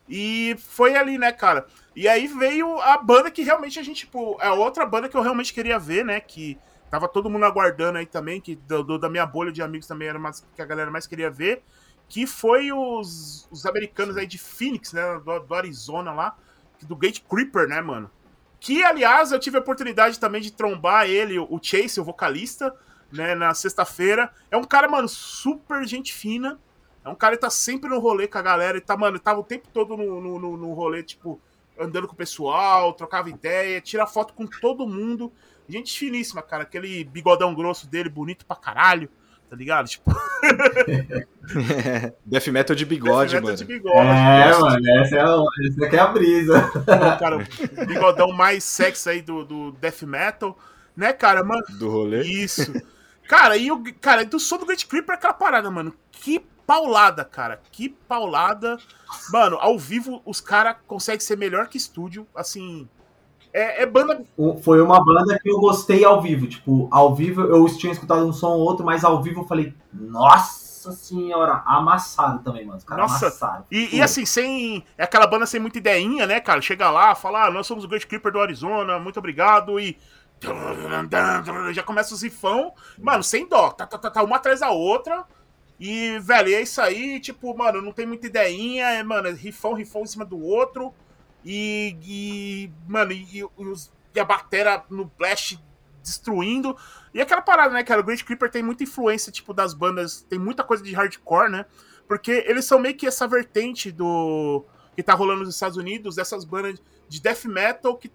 E foi ali, né, cara? E aí veio a banda que realmente a gente, tipo, é outra banda que eu realmente queria ver, né? Que tava todo mundo aguardando aí também, que do, do da minha bolha de amigos também era mais que a galera mais queria ver que foi os, os americanos aí de Phoenix, né, do, do Arizona lá, do Gate Creeper, né, mano? Que, aliás, eu tive a oportunidade também de trombar ele, o Chase, o vocalista, né, na sexta-feira. É um cara, mano, super gente fina. É um cara que tá sempre no rolê com a galera. E tá, mano, tava o tempo todo no, no, no rolê, tipo, andando com o pessoal, trocava ideia, tira foto com todo mundo. Gente finíssima, cara. Aquele bigodão grosso dele, bonito pra caralho tá ligado? Tipo. [laughs] Death metal de bigode, Death metal mano. De bigode, é, mano, essa, é, essa aqui é a brisa. cara, o bigodão mais sexy aí do, do Death metal, né, cara? Mano, do rolê. Isso. Cara, e o cara, do som do Great Creeper é aquela parada, mano. Que paulada, cara. Que paulada. Mano, ao vivo os caras conseguem ser melhor que estúdio, assim, é, é banda. Foi uma banda que eu gostei ao vivo. Tipo, ao vivo eu tinha escutado um som ou outro, mas ao vivo eu falei, nossa senhora, amassaram também, mano. Os caras Nossa, amassaram. E, e, assim, sem. É aquela banda sem muita ideinha, né, cara? Chega lá, fala, ah, nós somos o Great Creeper do Arizona, muito obrigado, e. Já começa o zifão, mano, sem dó, tá, tá, tá, tá uma atrás da outra. E, velho, é isso aí, tipo, mano, não tem muita ideinha, é, mano, é rifão, rifão em cima do outro. E, e mano, e, e, os, e a batera no Blast destruindo. E aquela parada, né, cara? O Great Creeper tem muita influência, tipo, das bandas. Tem muita coisa de hardcore, né? Porque eles são meio que essa vertente do. que tá rolando nos Estados Unidos, dessas bandas de death metal que,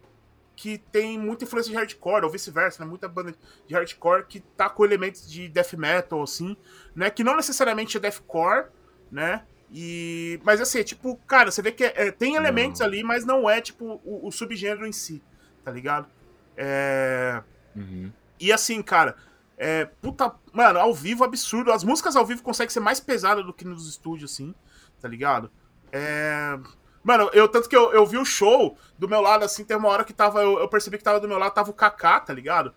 que tem muita influência de hardcore, ou vice-versa, né? Muita banda de hardcore que tá com elementos de death metal, assim, né? Que não necessariamente é deathcore, né? E, mas assim, é tipo, cara, você vê que é, tem elementos não. ali, mas não é tipo o, o, subgênero em si, tá ligado? É... Uhum. E assim, cara, é, puta, mano, ao vivo absurdo. As músicas ao vivo conseguem ser mais pesadas do que nos estúdios, assim, tá ligado? É... Mano, eu tanto que eu, eu vi o show do meu lado, assim, tem uma hora que tava. Eu, eu percebi que tava do meu lado, tava o Kaká, tá ligado?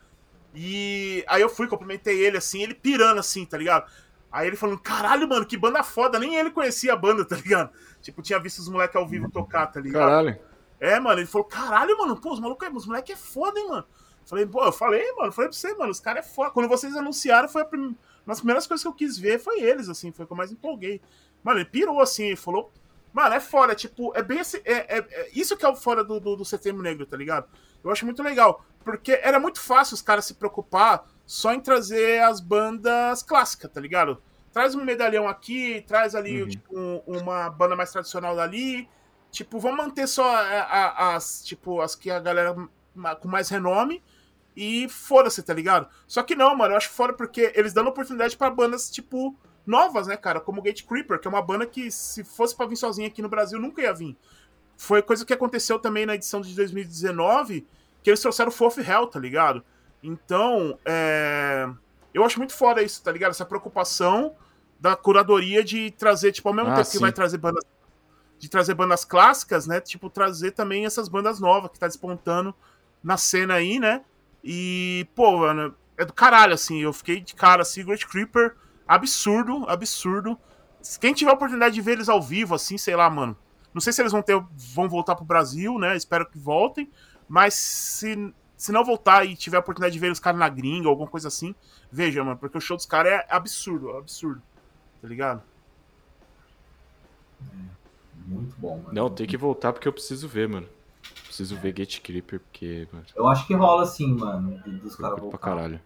E aí eu fui, cumprimentei ele, assim, ele pirando, assim, tá ligado? Aí ele falando, caralho, mano, que banda foda. Nem ele conhecia a banda, tá ligado? Tipo, tinha visto os moleques ao vivo tocar, tá ligado? Caralho. É, mano, ele falou, caralho, mano, pô, os malucos, os moleques é foda, hein, mano. Falei, pô, eu falei, mano, falei pra você, mano, os caras é foda. Quando vocês anunciaram, foi a prim... uma das primeiras coisas que eu quis ver, foi eles, assim, foi o que eu mais empolguei. Mano, ele pirou, assim, ele falou, mano, é foda, tipo, é bem esse, é, é, é isso que é o fora do, do, do Setembro Negro, tá ligado? Eu acho muito legal, porque era muito fácil os caras se preocupar só em trazer as bandas clássicas, tá ligado? traz um medalhão aqui, traz ali, uhum. tipo, um, uma banda mais tradicional dali. Tipo, vamos manter só a, a, as, tipo, as que a galera com mais renome. E foda-se, tá ligado? Só que não, mano, eu acho fora porque eles dão oportunidade para bandas, tipo, novas, né, cara? Como Gate Creeper, que é uma banda que, se fosse pra vir sozinha aqui no Brasil, nunca ia vir. Foi coisa que aconteceu também na edição de 2019, que eles trouxeram o Fourth Hell, tá ligado? Então, é... eu acho muito foda isso, tá ligado? Essa preocupação da curadoria de trazer, tipo, ao mesmo ah, tempo sim. que vai trazer bandas de trazer bandas clássicas, né? Tipo, trazer também essas bandas novas que tá despontando na cena aí, né? E, pô, mano, é do caralho, assim. Eu fiquei de cara, Secret Creeper, absurdo, absurdo. Quem tiver a oportunidade de ver eles ao vivo, assim, sei lá, mano. Não sei se eles vão ter, vão voltar pro Brasil, né? Espero que voltem. Mas se, se não voltar e tiver a oportunidade de ver os caras na gringa, alguma coisa assim, veja, mano, porque o show dos caras é absurdo, absurdo tá ligado? Muito bom, mano. Não, tem que voltar porque eu preciso ver, mano. Preciso é. ver Gate Creeper, porque. Mano, eu acho que rola sim, mano, dos caras voltar. Pra caralho.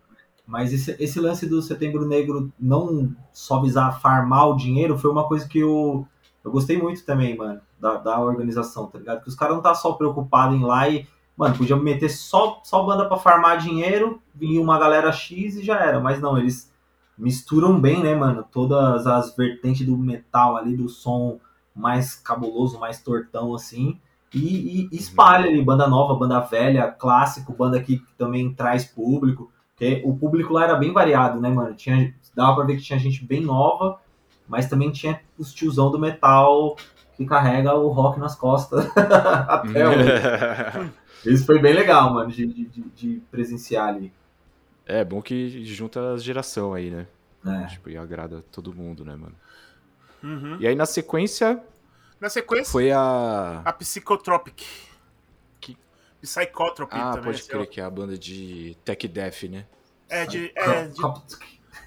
Mas esse, esse lance do Setembro Negro não só visar farmar o dinheiro foi uma coisa que eu, eu gostei muito também, mano, da, da organização, tá ligado? Que os caras não tá só preocupados em ir lá e, mano, podia meter só, só banda para farmar dinheiro, vinha uma galera X e já era. Mas não, eles misturam bem, né, mano? Todas as vertentes do metal ali, do som mais cabuloso, mais tortão, assim. E, e espalha ali, banda nova, banda velha, clássico, banda que também traz público. Porque o público lá era bem variado, né, mano? Tinha, dava pra ver que tinha gente bem nova, mas também tinha os tiozão do metal que carrega o rock nas costas [laughs] até hoje. [laughs] Isso foi bem legal, mano, de, de, de presenciar ali. É, bom que junta as geração aí, né? É. Tipo, e agrada todo mundo, né, mano? Uhum. E aí na sequência. Na sequência. Foi a. A Psychotropic. Que... Psychotropic ah, também. pode crer que é a banda de Tech Death, né? É, de. É, de...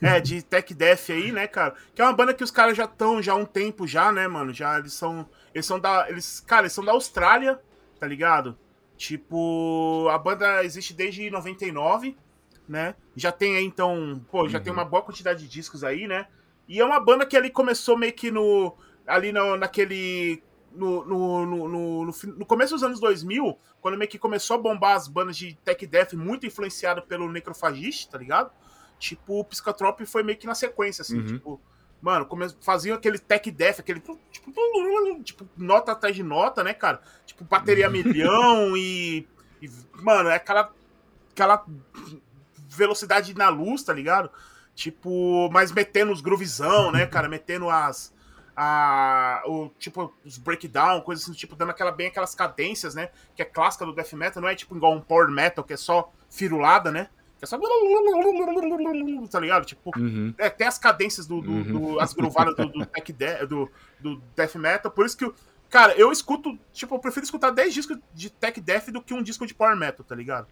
É, de Tech Death aí, né, cara? Que é uma banda que os caras já estão já há um tempo já, né, mano? Já eles são. Eles são da. Eles, cara, eles são da Austrália, tá ligado? Tipo, a banda existe desde 99 né? Já tem aí, então, pô, já uhum. tem uma boa quantidade de discos aí, né? E é uma banda que ali começou meio que no. Ali no, naquele. No, no, no, no, no começo dos anos 2000, quando meio que começou a bombar as bandas de tech death, muito influenciado pelo Necrophagist, tá ligado? Tipo, o Piscatrop foi meio que na sequência, assim, uhum. tipo. Mano, faziam aquele tech death, aquele. Tipo, tipo, nota atrás de nota, né, cara? Tipo, bateria uhum. milhão e, e. Mano, é aquela. Aquela velocidade na luz, tá ligado? Tipo, mas metendo os groovezão, né, cara? [laughs] Metendo as, a, o, tipo, os breakdown, coisas assim, tipo, dando aquela, bem aquelas cadências, né? Que é clássica do death metal, não é tipo igual um power metal, que é só firulada, né? É só. [laughs] Tá ligado? Tipo, Uhum. é, tem as cadências do. do, Uhum. do- as groovadas do, do, tech de- do, do death metal. Por isso que. eu- Cara, eu escuto. Tipo, eu prefiro escutar 10 discos de tech death do que um disco de power metal, tá ligado?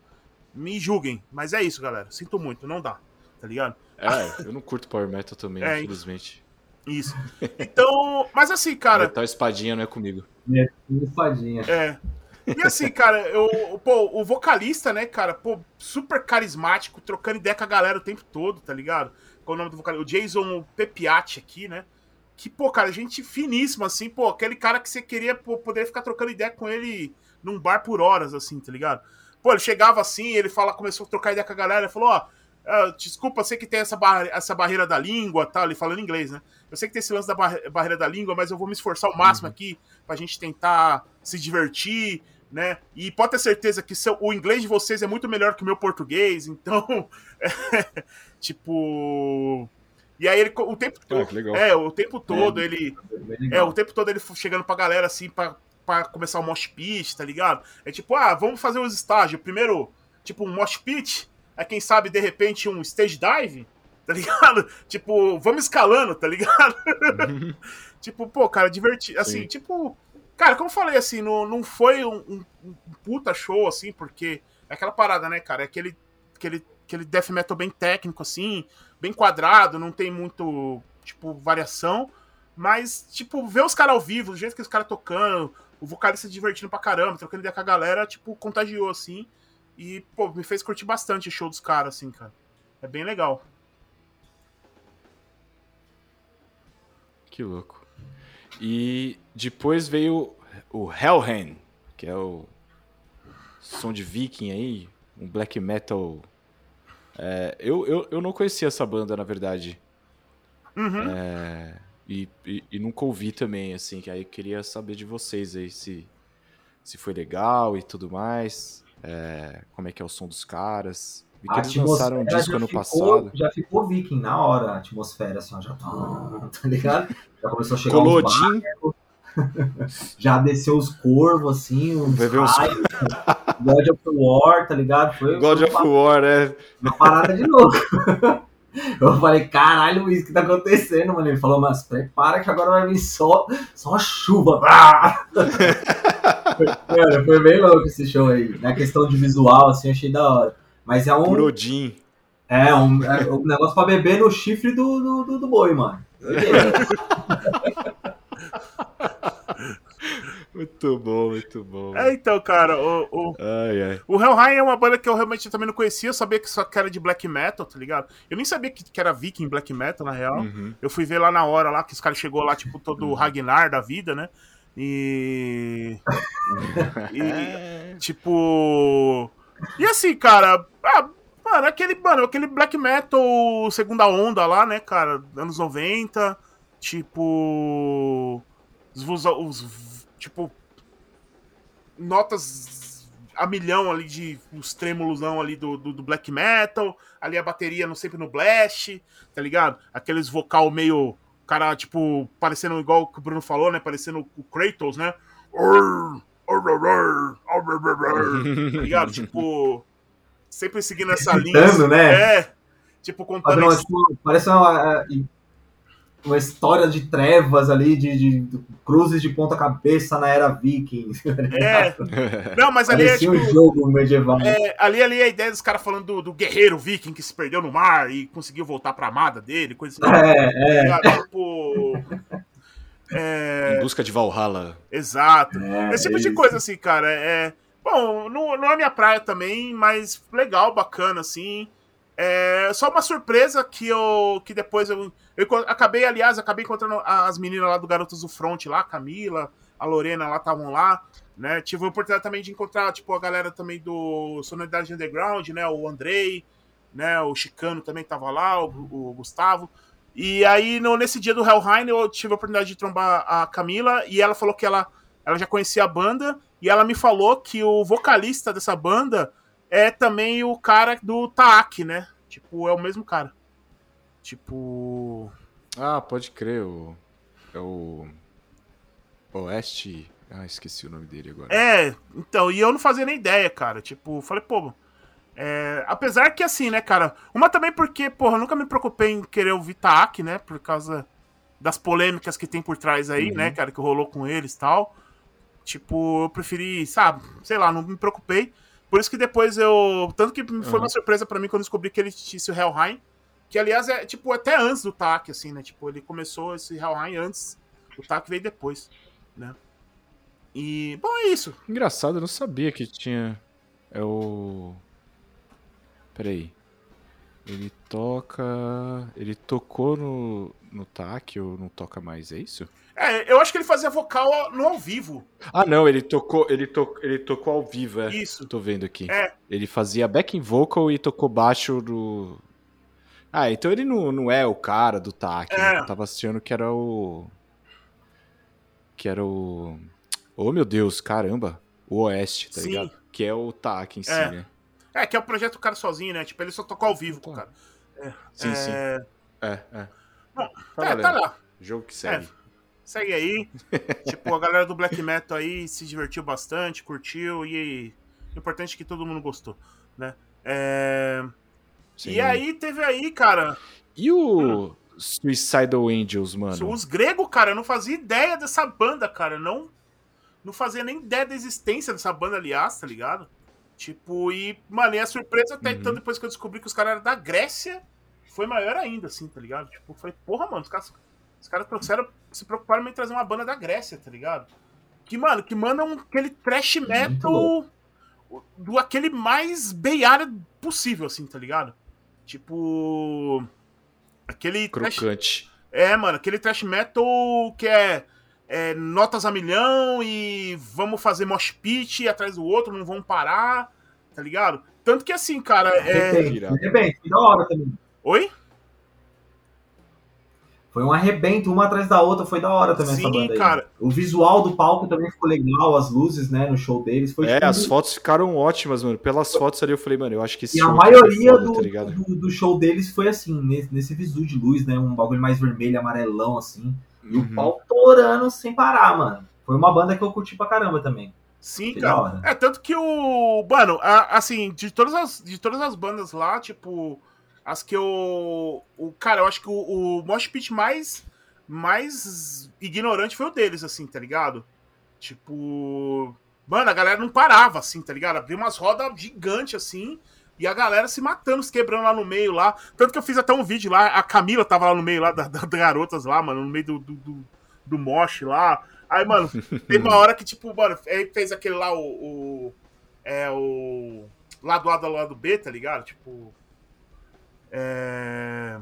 Me julguem. Mas é isso, galera. Sinto muito, não dá. Tá ligado? É, [laughs] eu não curto Power Metal também, É, infelizmente. Isso. Então. Mas assim, cara. Metal espadinha não é comigo. Espadinha. É. E assim, cara, eu, pô, o vocalista, né, cara, pô, super carismático, trocando ideia com a galera o tempo todo, tá ligado? Qual é o nome do vocalista? O Jason Pepiati aqui, né? Que, pô, cara, gente finíssima, assim, pô, aquele cara que você queria pô, poder ficar trocando ideia com ele num bar por horas, assim, tá ligado? Pô, ele chegava assim, ele fala, começou a trocar ideia com a galera, ele falou, ó, ah, desculpa, eu sei que tem essa, barre- essa barreira da língua tal, ele falando inglês, né? Eu sei que tem esse lance da barre- barreira da língua, mas eu vou me esforçar ao máximo aqui pra gente tentar se divertir, né? E pode ter certeza que seu, o inglês de vocês é muito melhor que o meu português, então. [laughs] tipo. E aí ele o tempo Ah, todo. legal. É, o tempo todo É. ele. É, legal. o tempo todo ele chegando pra galera assim, pra, pra começar o mosh pit, tá ligado? É tipo, ah, vamos fazer os estágios. Primeiro, tipo, um mosh pit, aí quem sabe, de repente, um stage dive, tá [laughs] ligado? Tipo, vamos escalando, tá ligado? [laughs] tipo, pô, cara, divertido. Assim, Sim. tipo. Cara, como eu falei, assim, não, não foi um, um- um puta show, assim, porque é aquela parada, né, cara? É aquele, aquele, aquele death metal bem técnico, assim, bem quadrado, não tem muito, tipo, variação. Mas, tipo, ver os caras ao vivo, do jeito que os caras tocando, o vocalista se divertindo pra caramba, trocando ideia com a galera, tipo, contagiou, assim. E, pô, me fez curtir bastante o show dos caras, assim, cara. É bem legal. Que louco. E depois veio o Hellhen, que é o som de viking aí, um black metal. É, eu, eu, eu não conhecia essa banda, na verdade. Uhum. É, e, e, e nunca ouvi também, assim, que aí eu queria saber de vocês aí se, se foi legal e tudo mais. é, como é que é o som dos caras. Vi que A eles lançaram um atmosfera disco já ano ficou- passado. Já ficou viking na hora, a atmosfera, assim, ó, já tá, [laughs] tá ligado? Já começou a chegar uns Colodin, [laughs] já desceu os corvos, assim, os raios, God of War, tá ligado? Foi God foi of War, é. uma parada de novo. [laughs] Eu falei, caralho, Luiz, o que tá acontecendo, mano? Ele falou, mas prepara que agora vai vir só, só chuva. Ah! Mano, foi bem louco esse show aí. Na questão de visual, assim, achei da hora. Mas é um, Por Odin. é um, é um negócio pra beber no chifre do, do, do, do boi, mano. [laughs] Muito bom, muito bom. É, então, cara, o, o, Ai, ai. o Hellheim é uma banda que eu realmente também não conhecia, eu sabia que só que era de black metal, tá ligado? Eu nem sabia que, que era viking black metal, na real. Uhum. Eu fui ver lá na hora, lá, que os caras chegou lá, tipo, todo Ragnar da vida, né? E. [laughs] e tipo. E assim, cara. Ah, mano, aquele, mano, aquele black metal segunda onda lá, né, cara? Anos 90. Tipo. Os, os, tipo. Notas a milhão ali de. Os trêmulosão ali do, do, do black metal. Ali a bateria no, sempre no blast, tá ligado? Aqueles vocal meio. Cara, tipo, parecendo igual o que o Bruno falou, né? Parecendo o Kratos, né? Tá ligado? Tipo. Sempre seguindo essa linha. Gritando, né? É. Tipo, contando. Padrão, isso. tipo, parece uma, uma história de trevas ali, de, de- de cruzes de ponta cabeça na era viking. [laughs] É. Não, mas ali é Parecia tipo. um jogo medieval. É, ali, ali é a ideia dos caras falando do, do guerreiro viking que se perdeu no mar e conseguiu voltar pra amada dele, coisa assim. É, é. tá? Tipo. É, Em busca de Valhalla. exato. é, Esse tipo é de coisa, assim, cara, é. Bom, não, não é minha praia também, mas legal, bacana, assim. É só uma surpresa que eu. que depois eu. Eu acabei, aliás, acabei encontrando as meninas lá do Garotos do Front lá, a Camila, a Lorena lá estavam lá, né? Tive a oportunidade também de encontrar, tipo, a galera também do Sonoridade Underground, né? O Andrei, né? O Chicano também tava lá, o, o Gustavo. E aí, no- nesse dia do Hellheim, eu tive a oportunidade de trombar a Camila e ela falou que ela, ela já conhecia a banda e ela me falou que o vocalista dessa banda é também o cara do Taak, né? Tipo, é o mesmo cara. Tipo. Ah, pode crer. O É o. Oeste. Ah, esqueci o nome dele agora. É, então, e eu não fazia nem ideia, cara. Tipo, falei, pô. É, apesar que assim, né, cara? Uma também porque, porra, eu nunca me preocupei em querer ouvir Taak, né? Por causa das polêmicas que tem por trás aí, Uhum. né, cara? Que rolou com eles e tal. Tipo, eu preferi, sabe? Sei lá, não me preocupei. Por isso que depois eu. Tanto que foi Uhum. uma surpresa pra mim quando descobri que ele tinha o Helheim. Que aliás é, tipo, até antes do TAC, assim, né? Tipo, ele começou esse Helheim antes. O TAC veio depois, né? E, bom, é isso. Engraçado, eu não sabia que tinha. É o. Peraí. Ele toca. Ele tocou no, no TAC ou não toca mais, é isso? É, eu acho que ele fazia vocal no ao vivo. Ah, não, ele tocou, ele to, ele tocou ao vivo, é. Isso. Tô vendo aqui. É. Ele fazia backing vocal e tocou baixo do. Ah, então ele não, não é o cara do TAC. né? É. Eu tava assistindo que era o. Que era o. Oh, meu Deus, caramba. O Oeste, tá Sim. ligado? Que é o TAC em si, É. né? É, que é o projeto do cara sozinho, né? Tipo, ele só tocou ao vivo com o cara. Sim, sim. É, É, é. Bom, Tá é, tá lá. Jogo que segue. É. Segue aí. [laughs] tipo, a galera do Black Metal aí se divertiu bastante, curtiu e o importante é que todo mundo gostou, né? É, Sim. E aí teve aí, cara, E o Suicidal Angels, mano? os gregos, cara, eu não fazia ideia dessa banda, cara. Não, não fazia nem ideia da existência dessa banda, aliás, tá ligado? Tipo, e, mano, e a surpresa até Uhum. então, depois que eu descobri que os caras eram da Grécia, foi maior ainda, assim, tá ligado? Tipo, falei, porra, mano, os caras, os caras trouxeram, se preocuparam em trazer uma banda da Grécia, tá ligado? Que, mano, que mandam aquele trash metal do aquele mais beiara possível, assim, tá ligado? Tipo. Aquele trash, Crocante. é, mano, aquele trash metal que é, é notas a milhão e vamos fazer mosh pit atrás do outro, não vamos parar, tá ligado? Tanto que assim, cara, é. Arrebento, da hora também. Oi? Foi um arrebento, uma atrás da outra, foi da hora também essa Sim, banda aí. cara. O visual do palco também ficou legal, as luzes, né, no show deles. Foi É, tipo, as fotos ficaram ótimas, mano. Pelas fotos ali eu falei, mano, eu acho que esse E a maioria foda, do, tá do, do show deles foi assim, nesse, nesse visu de luz, né? Um bagulho mais vermelho, amarelão, assim. E o Uhum. pau torando sem parar, mano. Foi uma banda que eu curti pra caramba também. Sim, Que cara. É, tanto que o. Mano, a- assim, de todas as, de todas as bandas lá, tipo. As que eu. O, cara, eu acho que o, o Mosh Pit mais. Mais ignorante foi o deles, assim, tá ligado? Tipo. Mano, a galera não parava, assim, tá ligado? Abriu umas rodas gigantes, assim. E a galera se matando, se quebrando lá no meio lá. Tanto que eu fiz até um vídeo lá. A Camila tava lá no meio lá, das da, garotas lá, mano, no meio do, do, do, do mosh lá. Aí, mano, Teve uma hora que, tipo, mano, ele fez aquele lá, o. o é o. Lado A do lado B, tá ligado? Tipo. É.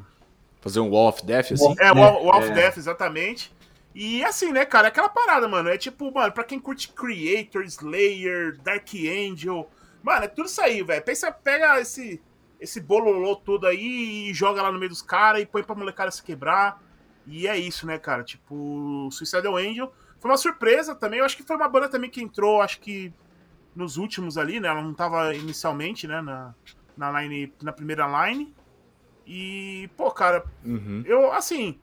Fazer um Wall of Death, assim? É, É, Wall of é. Death, exatamente. E assim, né, cara, é aquela parada, mano. É tipo, mano, pra quem curte Creator, Slayer, Dark Angel. Mano, é tudo isso aí, velho. Pensa, pega esse, esse bololô todo aí e joga lá no meio dos caras e põe pra molecada se quebrar. E é isso, né, cara? Tipo, Suicidal Angel. Foi uma surpresa também. Eu acho que foi uma banda também que entrou, acho que nos últimos ali, né? Ela não tava inicialmente, né, na, na, line, na primeira line. E, pô, cara, Uhum. eu, assim,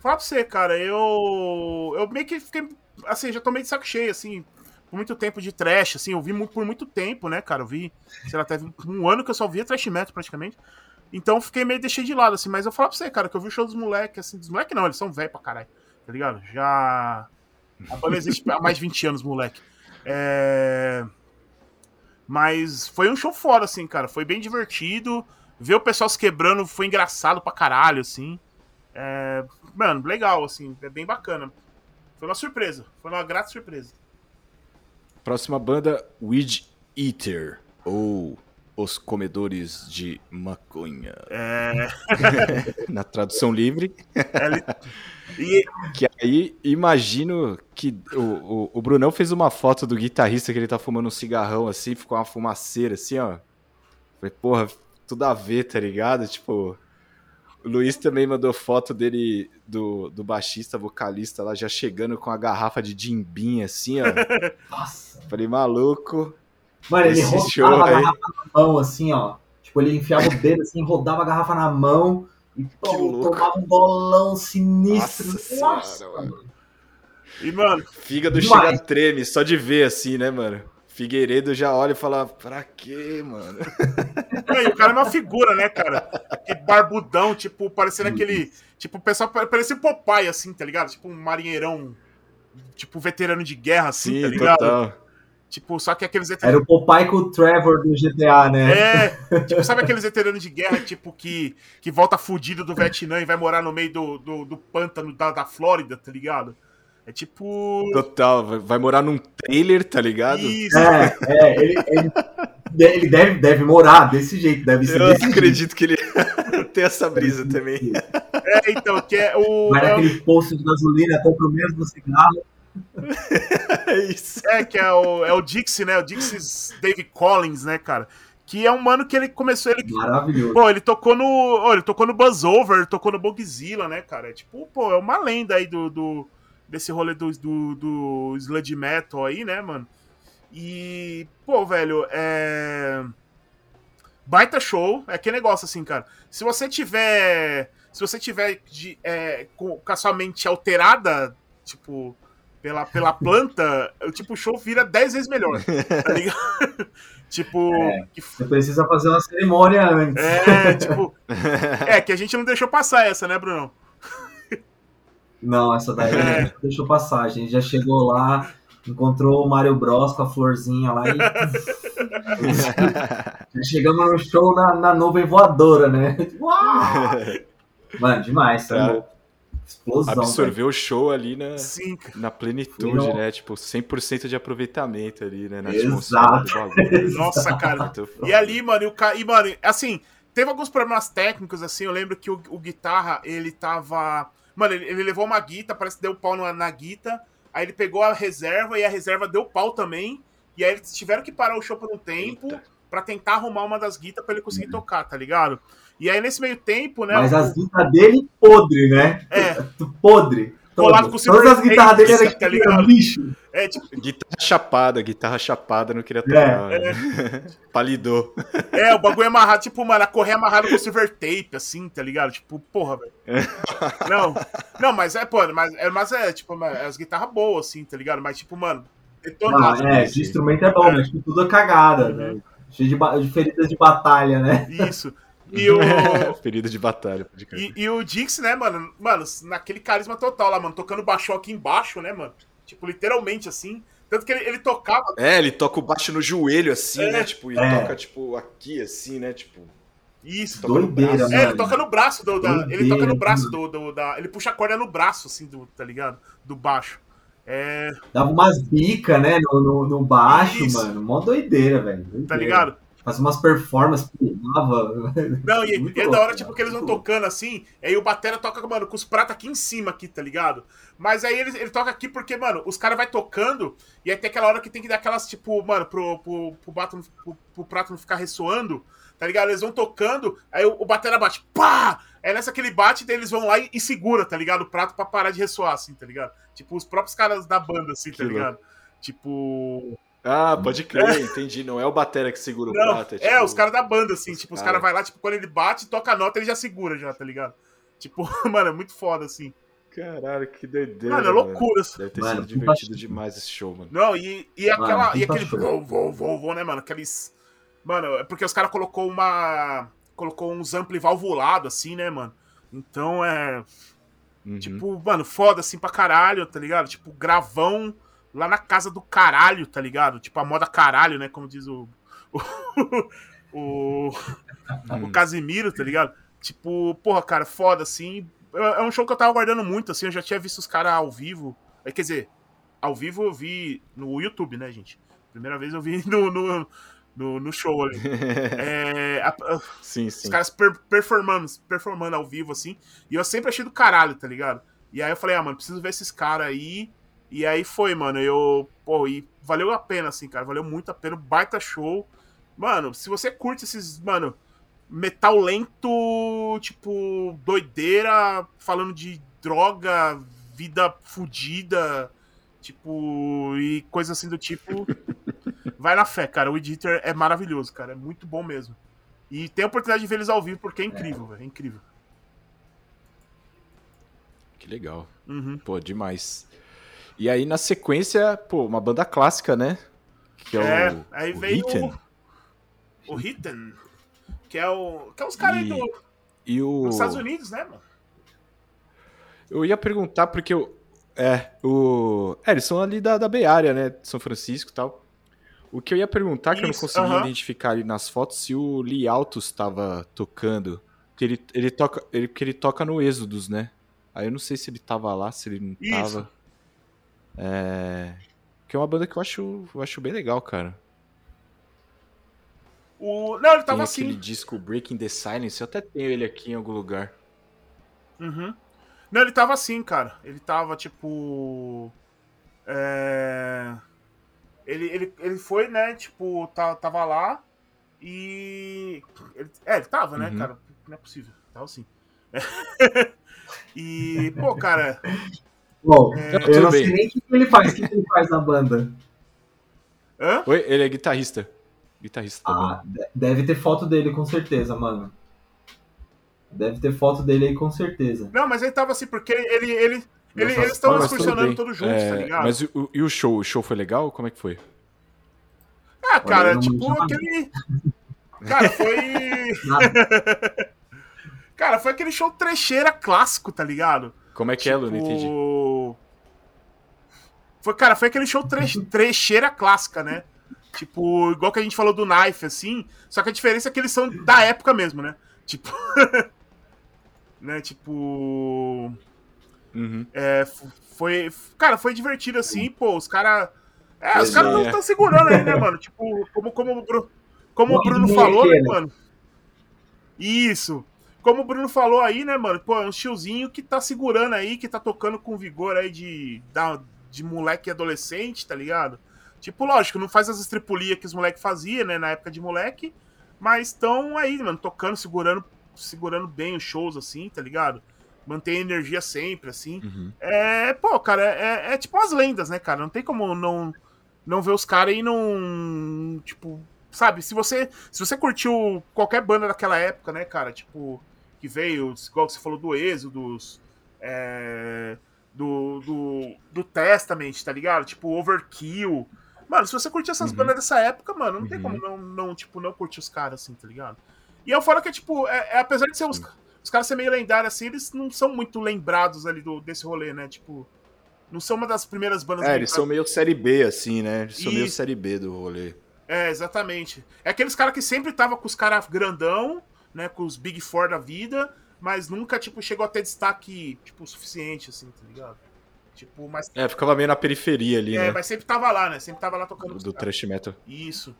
falar pra você, cara, eu. Eu meio que fiquei. Assim, já tô meio de saco cheio, assim, por muito tempo de trash, assim, eu vi mu- por muito tempo, né, cara? Eu vi, sei lá, teve um ano que eu só via trash metal praticamente. Então fiquei meio deixei de lado, assim, mas eu falar pra você, cara, que eu vi o show dos moleques, assim, dos moleques não, eles são velhos pra caralho, tá ligado? Já. A banda existe há mais de 20 anos, moleque. É. Mas foi um show fora, assim, cara. Foi bem divertido. Ver o pessoal se quebrando foi engraçado pra caralho, assim. É, Mano, legal, assim. É bem bacana. Foi uma surpresa. Foi uma grata surpresa. Próxima banda, Weed Eater. Ou Os Comedores de Maconha. É. [laughs] Na tradução livre. [laughs] E, Que aí, imagino que o, o, o Brunão fez uma foto do guitarrista que ele tá fumando um cigarrão assim, ficou uma fumaceira assim, ó. Falei, porra, tudo a ver, tá ligado? Tipo, Luiz também mandou foto dele, do, do baixista, vocalista lá, já chegando com a garrafa de Jimbim assim, ó. [laughs] Nossa. Falei, maluco. Mano, ele rodava a aí. garrafa na mão, assim, ó. Tipo, ele enfiava o dedo assim, rodava a garrafa na mão E pô, tomava um bolão sinistro. Nossa, Nossa senhora, mano. E, mano. Fígado demais. chega a treme, só de ver assim, né, mano? Figueiredo já olha e fala, pra quê, mano? [laughs] E o cara é uma figura, né, cara? Que barbudão, tipo, parecendo aquele. Tipo, o pessoal parecia o Popeye, assim, tá ligado? Tipo um marinheirão, tipo, veterano de guerra, assim, Sim, tá ligado? Total. Tipo, só que aqueles veteranos. Era o Popeye com o Trevor do GTA, né? É, tipo, sabe aqueles veteranos de guerra, tipo, que, que volta fudido do Vietnã e vai morar no meio do, do, do pântano da, da Flórida, tá ligado? É tipo. Total, vai morar num trailer, tá ligado? Isso. É, é ele, ele, ele, deve, deve morar desse jeito, deve ser. Eu acredito jeito. que ele [laughs] tem essa brisa também. É, então, que é o. Vai naquele posto de gasolina, compra o mesmo cigarro. [laughs] é isso. É, que é o, é o Dixie, né? O Dixie Dave Collins, né, cara? Que é um mano que ele começou. Ele, Maravilhoso. Pô, ele tocou no. Oh, ele tocou no Buzz Over, tocou no Bogzilla, né, cara? É tipo, pô, é uma lenda aí do, do desse rolê do, do, do sludge metal aí, né, mano? E, pô, velho, é. Baita show, é que negócio assim, cara. Se você tiver. Se você tiver de, é, com, com a sua mente alterada, tipo, pela, pela [laughs] planta, o tipo, o show vira 10 vezes melhor. Tá ligado? [laughs] tipo. É, que... Você precisa fazer uma cerimônia antes. É, tipo. [laughs] é, que a gente não deixou passar essa, né, Bruno? Não, essa daí é. deixou passar. A gente já chegou lá, encontrou o Mario Bros com a florzinha lá e. [laughs] já chegamos no show na, na nuvem voadora, né? Uau! [laughs] Mano, demais, tá Explosão. Absorveu o show ali na, Sim. na plenitude, Sim. né? Tipo, 100% de aproveitamento ali, né? Na Exato. [laughs] Nossa, cara. e ali, mano, e, o ca... e, mano, assim, teve alguns problemas técnicos, assim. Eu lembro que o, o guitarra, ele tava Mano, ele, ele levou uma guita, parece que deu pau na, na guita. Aí ele pegou a reserva e a reserva deu pau também. E aí eles tiveram que parar o show por um tempo para tentar arrumar uma das guitas para ele conseguir uhum. tocar, tá ligado? E aí nesse meio tempo, né? Mas as guitas dele podre, né? É. [laughs] podre colado com Todas as guitarras dele eram tá ligado? lixo. É, tipo... Guitarra chapada, guitarra chapada, não queria tocar. É. é. [laughs] Palidou. É, o bagulho é amarrado, tipo, mano, a correia amarrada com silver tape, assim, tá ligado? Tipo, porra, velho. Não, não, mas é, pô, mas, é, mas é, tipo, é as guitarras boas, assim, tá ligado? Mas, tipo, mano, detonado. Ah, é, de instrumento é bom, é. mas tipo, tudo é cagada, né? Cheio de, de feridas de batalha, né? Isso. E o. [laughs] Ferido de batalha. E, e, o Dix, né, mano? Mano, naquele carisma total lá, mano. Tocando baixo aqui embaixo, né, mano? Tipo, literalmente assim. Tanto que ele, ele tocava. É, ele toca o baixo no joelho, assim, é. né? Tipo, e é. toca, tipo, aqui, assim, né? Tipo. Isso. Doideira, É, ele toca no braço do. Da, ele toca no braço do, do, da. Ele puxa a corda no braço, assim, do, tá ligado? Do baixo. É... Dava umas bicas, né, no, no, no baixo, Isso. mano. Mó doideira, velho. Tá ligado? Faz umas performances, pulava. [laughs] Não, e, e é da hora, tipo, que eles vão tocando assim, aí o Batera toca, mano, com os pratos aqui em cima, aqui, tá ligado? Mas aí ele, ele toca aqui porque, mano, os caras vai tocando, e aí tem aquela hora que tem que dar aquelas, tipo, mano, pro, pro, pro, bato, pro, pro prato não ficar ressoando, tá ligado? Eles vão tocando, aí o, o Batera bate, pá! É nessa que ele bate, daí eles vão lá e, e, segura, tá ligado? O prato pra parar de ressoar, assim, tá ligado? Tipo, os próprios caras da banda, assim, tá ligado? Tipo. Ah, pode crer, entendi. Não é o Batera que segura não, o prato. É, tipo, é, os caras da banda, assim. Os tipo, cara... os caras vai lá, tipo, quando ele bate, toca a nota, ele já segura, já, tá ligado? Tipo, [laughs] mano, é muito foda, assim. Caralho, que doideira. Mano, é loucura. Mano. Deve ter mano, sido divertido demais esse show, mano. Não, e, e aquela. Mano, e aquele. Vou, vou, vou, vou, né, mano? Aqueles. Mano, é porque os caras colocou uma. Colocou uns ampli valvulado, assim, né, mano? Então é. Uhum. Tipo, mano, foda assim pra caralho, tá ligado? Tipo, gravão lá na casa do caralho, tá ligado? Tipo a moda caralho, né? Como diz o. O, o, [laughs] o Casimiro, tá ligado? Tipo, porra, cara, foda assim. É, é um show que eu tava guardando muito, assim. Eu já tinha visto os caras ao vivo. É, quer dizer, ao vivo eu vi no YouTube, né, gente? Primeira vez eu vi [laughs] no, no, no, no show ali. [laughs] é, a, a, sim, sim. Os caras per, performando, performando ao vivo, assim. E eu sempre achei do caralho, tá ligado? E aí eu falei, ah, mano, preciso ver esses caras aí. E aí foi, mano. Eu. Pô, e valeu a pena, assim, cara. Valeu muito a pena. Baita show. Mano, se você curte esses. Mano, metal lento, tipo, doideira, falando de droga, vida fodida, tipo, e coisa assim do tipo. [laughs] vai na fé, cara. O Editor é maravilhoso, cara. É muito bom mesmo. E tem a oportunidade de ver eles ao vivo porque é incrível, é. velho. É incrível. Que legal. Uhum. Pô, demais. E aí, na sequência, pô, uma banda clássica, né? Que é, É, o, aí o veio Hitten. o, o Hitten, que é o. Que é os caras aí E do, E o... dos Estados Unidos, né, mano? Eu ia perguntar porque eu. É, o. É, eles são ali da, da Bay Area, né? São Francisco e tal. O que eu ia perguntar, que eu não Isso, consegui aham. identificar ali nas fotos, se o Lee Altos estava tocando. Porque ele, ele, toca, ele, porque ele toca no Êxodos, né? Aí eu não sei se ele tava lá, se ele não Isso. tava. É. Que é uma banda que eu acho, eu acho bem legal, cara. O... Não, ele tava Tem assim. aquele disco Breaking the Silence, eu até tenho ele aqui em algum lugar. Uhum. Não, ele tava assim, cara. Ele tava tipo. É... Ele, ele, ele foi, né? Tipo, tava lá e. ele- é, ele tava, né, Uhum. cara? Não é possível. Tava assim. [laughs] e, pô, cara. Bom, É, eu não bem. sei nem o que ele faz, o que ele faz na banda. Hã? Oi, ele é guitarrista. Guitarrista Ah, de- deve ter foto dele com certeza, mano. Deve ter foto dele aí com certeza. Não, mas ele tava assim, porque ele, ele, ele- eles estão excursionando todos juntos, É, tá ligado? Mas e o, e o show? O show foi legal? Como é que foi? Ah, cara, não tipo, aquele. Cara, foi. [laughs] [laughs] Cara, foi aquele show trecheira clássico, tá ligado? Como é que é, Lu? Não entendi. Foi, cara, foi aquele show tre trecheira clássica, né? Tipo, igual que a gente falou do Knife, assim. Só que a diferença é que eles são da época mesmo, né? Tipo. [laughs] né? Tipo. Uhum. É, foi. Cara, foi divertido assim, pô. Os caras. É, os Pois caras não é. estão segurando aí, né, mano? Tipo, como, como, o Bruno, como o Bruno de falou, né, mano? Isso. Como o Bruno falou aí, né, mano? Pô, é um tiozinho que tá segurando aí, que tá tocando com vigor aí de, da, de moleque adolescente, tá ligado? Tipo, lógico, não faz as estripulias que os moleques faziam, né, na época de moleque, mas estão aí, mano, tocando, segurando, segurando bem os shows, assim, tá ligado? Mantém energia sempre, assim. Uhum. É, pô, cara, é, é tipo umas lendas, né, cara? Não tem como não, não ver os caras e não. Tipo, sabe? Se você, se você curtiu qualquer banda daquela época, né, cara? Tipo, que veio, igual você falou do Êxodos, é, do, do, do Testament, tá ligado? Tipo, Overkill. Mano, se você curtir essas Uhum. bandas dessa época, mano, não tem Uhum. como não, não, tipo, não curtir os caras, assim, tá ligado? E eu falo que, tipo, é, é- apesar de ser os, os caras ser meio lendários, assim, eles não são muito lembrados ali do, desse rolê, né? Tipo, não são uma das primeiras bandas É, eles são meio série B, assim, né? Eles são meio série B do rolê. É, exatamente. É aqueles caras que sempre tava com os caras grandão, né? Com os Big Four da vida, mas nunca, tipo, chegou a ter destaque, tipo, o suficiente, assim, tá ligado? Tipo, mas, É, ficava meio na periferia ali, é, né? mas sempre tava lá, né? Sempre tava lá tocando Do caras. thrash metal. Isso.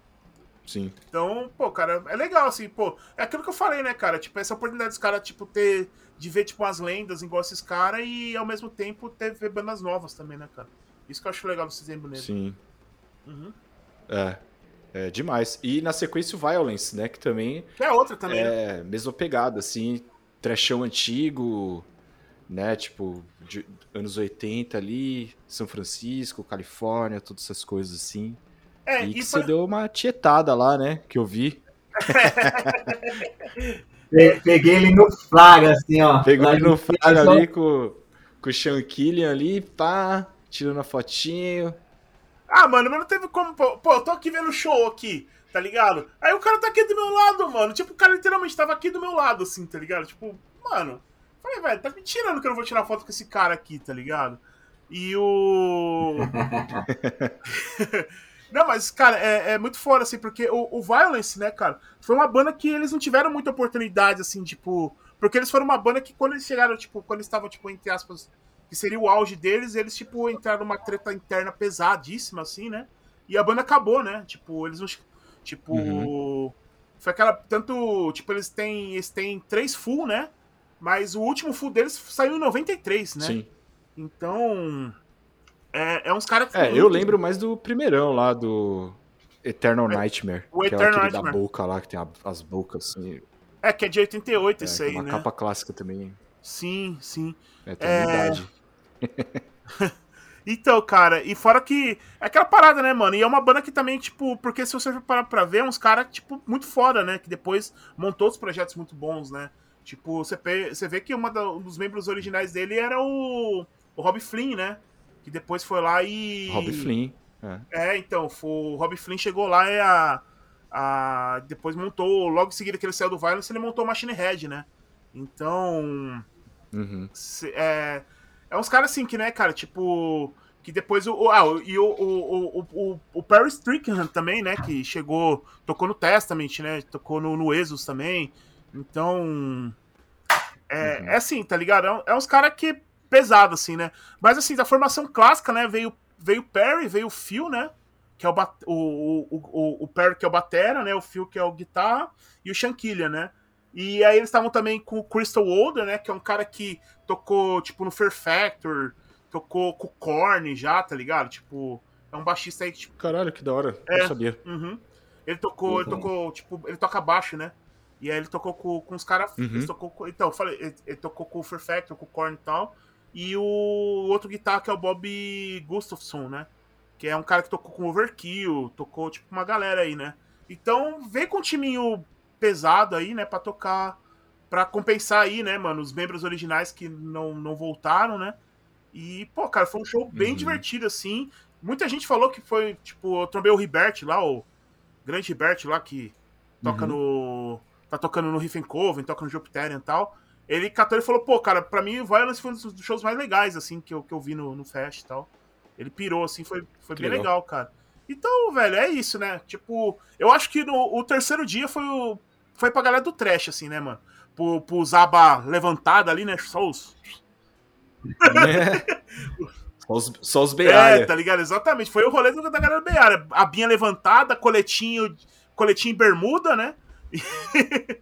Sim. Então, pô, cara, é legal, assim, pô. É aquilo que eu falei, né, cara? Tipo, essa oportunidade dos caras, tipo, ter. De ver, tipo, umas lendas igual esses caras e ao mesmo tempo ter ver bandas novas também, né, cara? Isso que eu acho legal do Negro. Sim. Uhum. É. É demais. E na sequência o Violence, né? Que também Que é outra também, né? é mesma pegada, assim. Trechão antigo, né? Tipo, de anos 80 ali, São Francisco, Califórnia, todas essas coisas assim. É, e que e você foi- deu uma tietada lá, né? Que eu vi. [laughs] Pe- Peguei ele no flagra, assim, ó. Pegou Lá ele no flagra só- ali com, com o Sean Killian ali, pá, tirando a fotinho. Ah, mano, mas não teve como. Pô, pô, eu tô aqui vendo o show aqui, tá ligado? Aí o cara tá aqui do meu lado, mano. Tipo, o cara literalmente tava aqui do meu lado, assim, tá ligado? Tipo, mano. Falei, velho, tá me tirando que eu não vou tirar foto com esse cara aqui, tá ligado? E o. [laughs] não, mas, cara, é, é muito fora, assim, porque o, o Violence, né, cara, foi uma banda que eles não tiveram muita oportunidade, assim, tipo. Porque eles foram uma banda que quando eles chegaram, tipo, quando eles estavam, tipo, entre aspas, que seria o auge deles, eles, tipo, entraram numa treta interna pesadíssima, assim, né? E a banda acabou, né? Tipo, eles não. Tipo. Uhum. Foi aquela. Tanto. Tipo, eles têm. Eles têm três full, né? Mas o último full deles saiu em 93, né? Sim. Então. É, é uns caras. É, eu lembro mais do primeirão lá, do Eternal Nightmare. o que é Eternal aquele da Nightmare. boca lá, que tem as bocas assim. É, que é de 88 É, isso é aí, uma né? capa clássica também. Sim, sim. É, tem uma idade. [laughs] Então, cara, e fora que. É aquela parada, né, mano? E é uma banda que também, tipo, porque se você for parar pra ver, é uns caras, tipo, muito foda, né? Que depois montou outros projetos muito bons, né? Tipo, você, você vê que uma da, um dos membros originais dele era o, o Rob Flynn, né? Que depois foi lá e. Rob Flynn. É, é então, foi, o Rob Flynn chegou lá e a, a, depois montou, logo em seguida que ele saiu do Violence, ele montou o Machine Head, né? Então. Uhum. É, é uns caras assim que, né, cara, tipo. Que depois o. Ah, e o, o, o, o, o Perry Strickland também, né? Que chegou. Tocou no Testament, né? Tocou no, no Exos também. Então. É, uhum. é assim, tá ligado? É, é uns caras que. Pesado, assim, né? Mas assim, da formação clássica, né? Veio, veio o Perry, veio o Phil, né? Que é o, o, o, o, Perry, que é o Batera, né? O Phil, que é o guitarra, e o Shanquilha, né? E aí eles estavam também com o Crystal Older, né? Que é um cara que tocou, tipo, no Fear Factor, tocou com o Korn já, tá ligado? Tipo, é um baixista aí que, tipo... Caralho, que da hora. É, não sabia. Uhum. Ele tocou, uhum. ele tocou, tipo, ele toca baixo, né? E aí ele tocou com, com os caras. Uhum. Então, eu falei, ele, ele, tocou com o Fear Factor, com o Korn e tal. E o outro guitarra que é o Bob Gustafson, né? Que é um cara que tocou com Overkill, tocou, tipo, uma galera aí, né? Então, veio com um timinho pesado aí, né, pra tocar, pra compensar aí, né, mano, os membros originais que não, não voltaram, né? E, pô, cara, foi um show bem uhum. divertido, assim. Muita gente falou que foi, tipo, eu trombei o Ribert lá, o grande Ribert lá, que toca uhum. no tá tocando no Riffencoven, toca no Jupiterian e tal. Ele catou e falou, pô, cara, pra mim o Violence foi um dos shows mais legais, assim, que eu, que eu vi no, no Fest e tal. Ele pirou, assim, foi, foi bem legal. legal, cara. Então, velho, é isso, né? Tipo, eu acho que no, o terceiro dia foi o. Foi pra galera do trash, assim, né, mano? Pro, pro Zaba levantada ali, né? Só os. É. só os, só os É, tá ligado? Exatamente. Foi o rolê da galera Beara. A binha levantada, coletinho, coletinho bermuda, né? [laughs]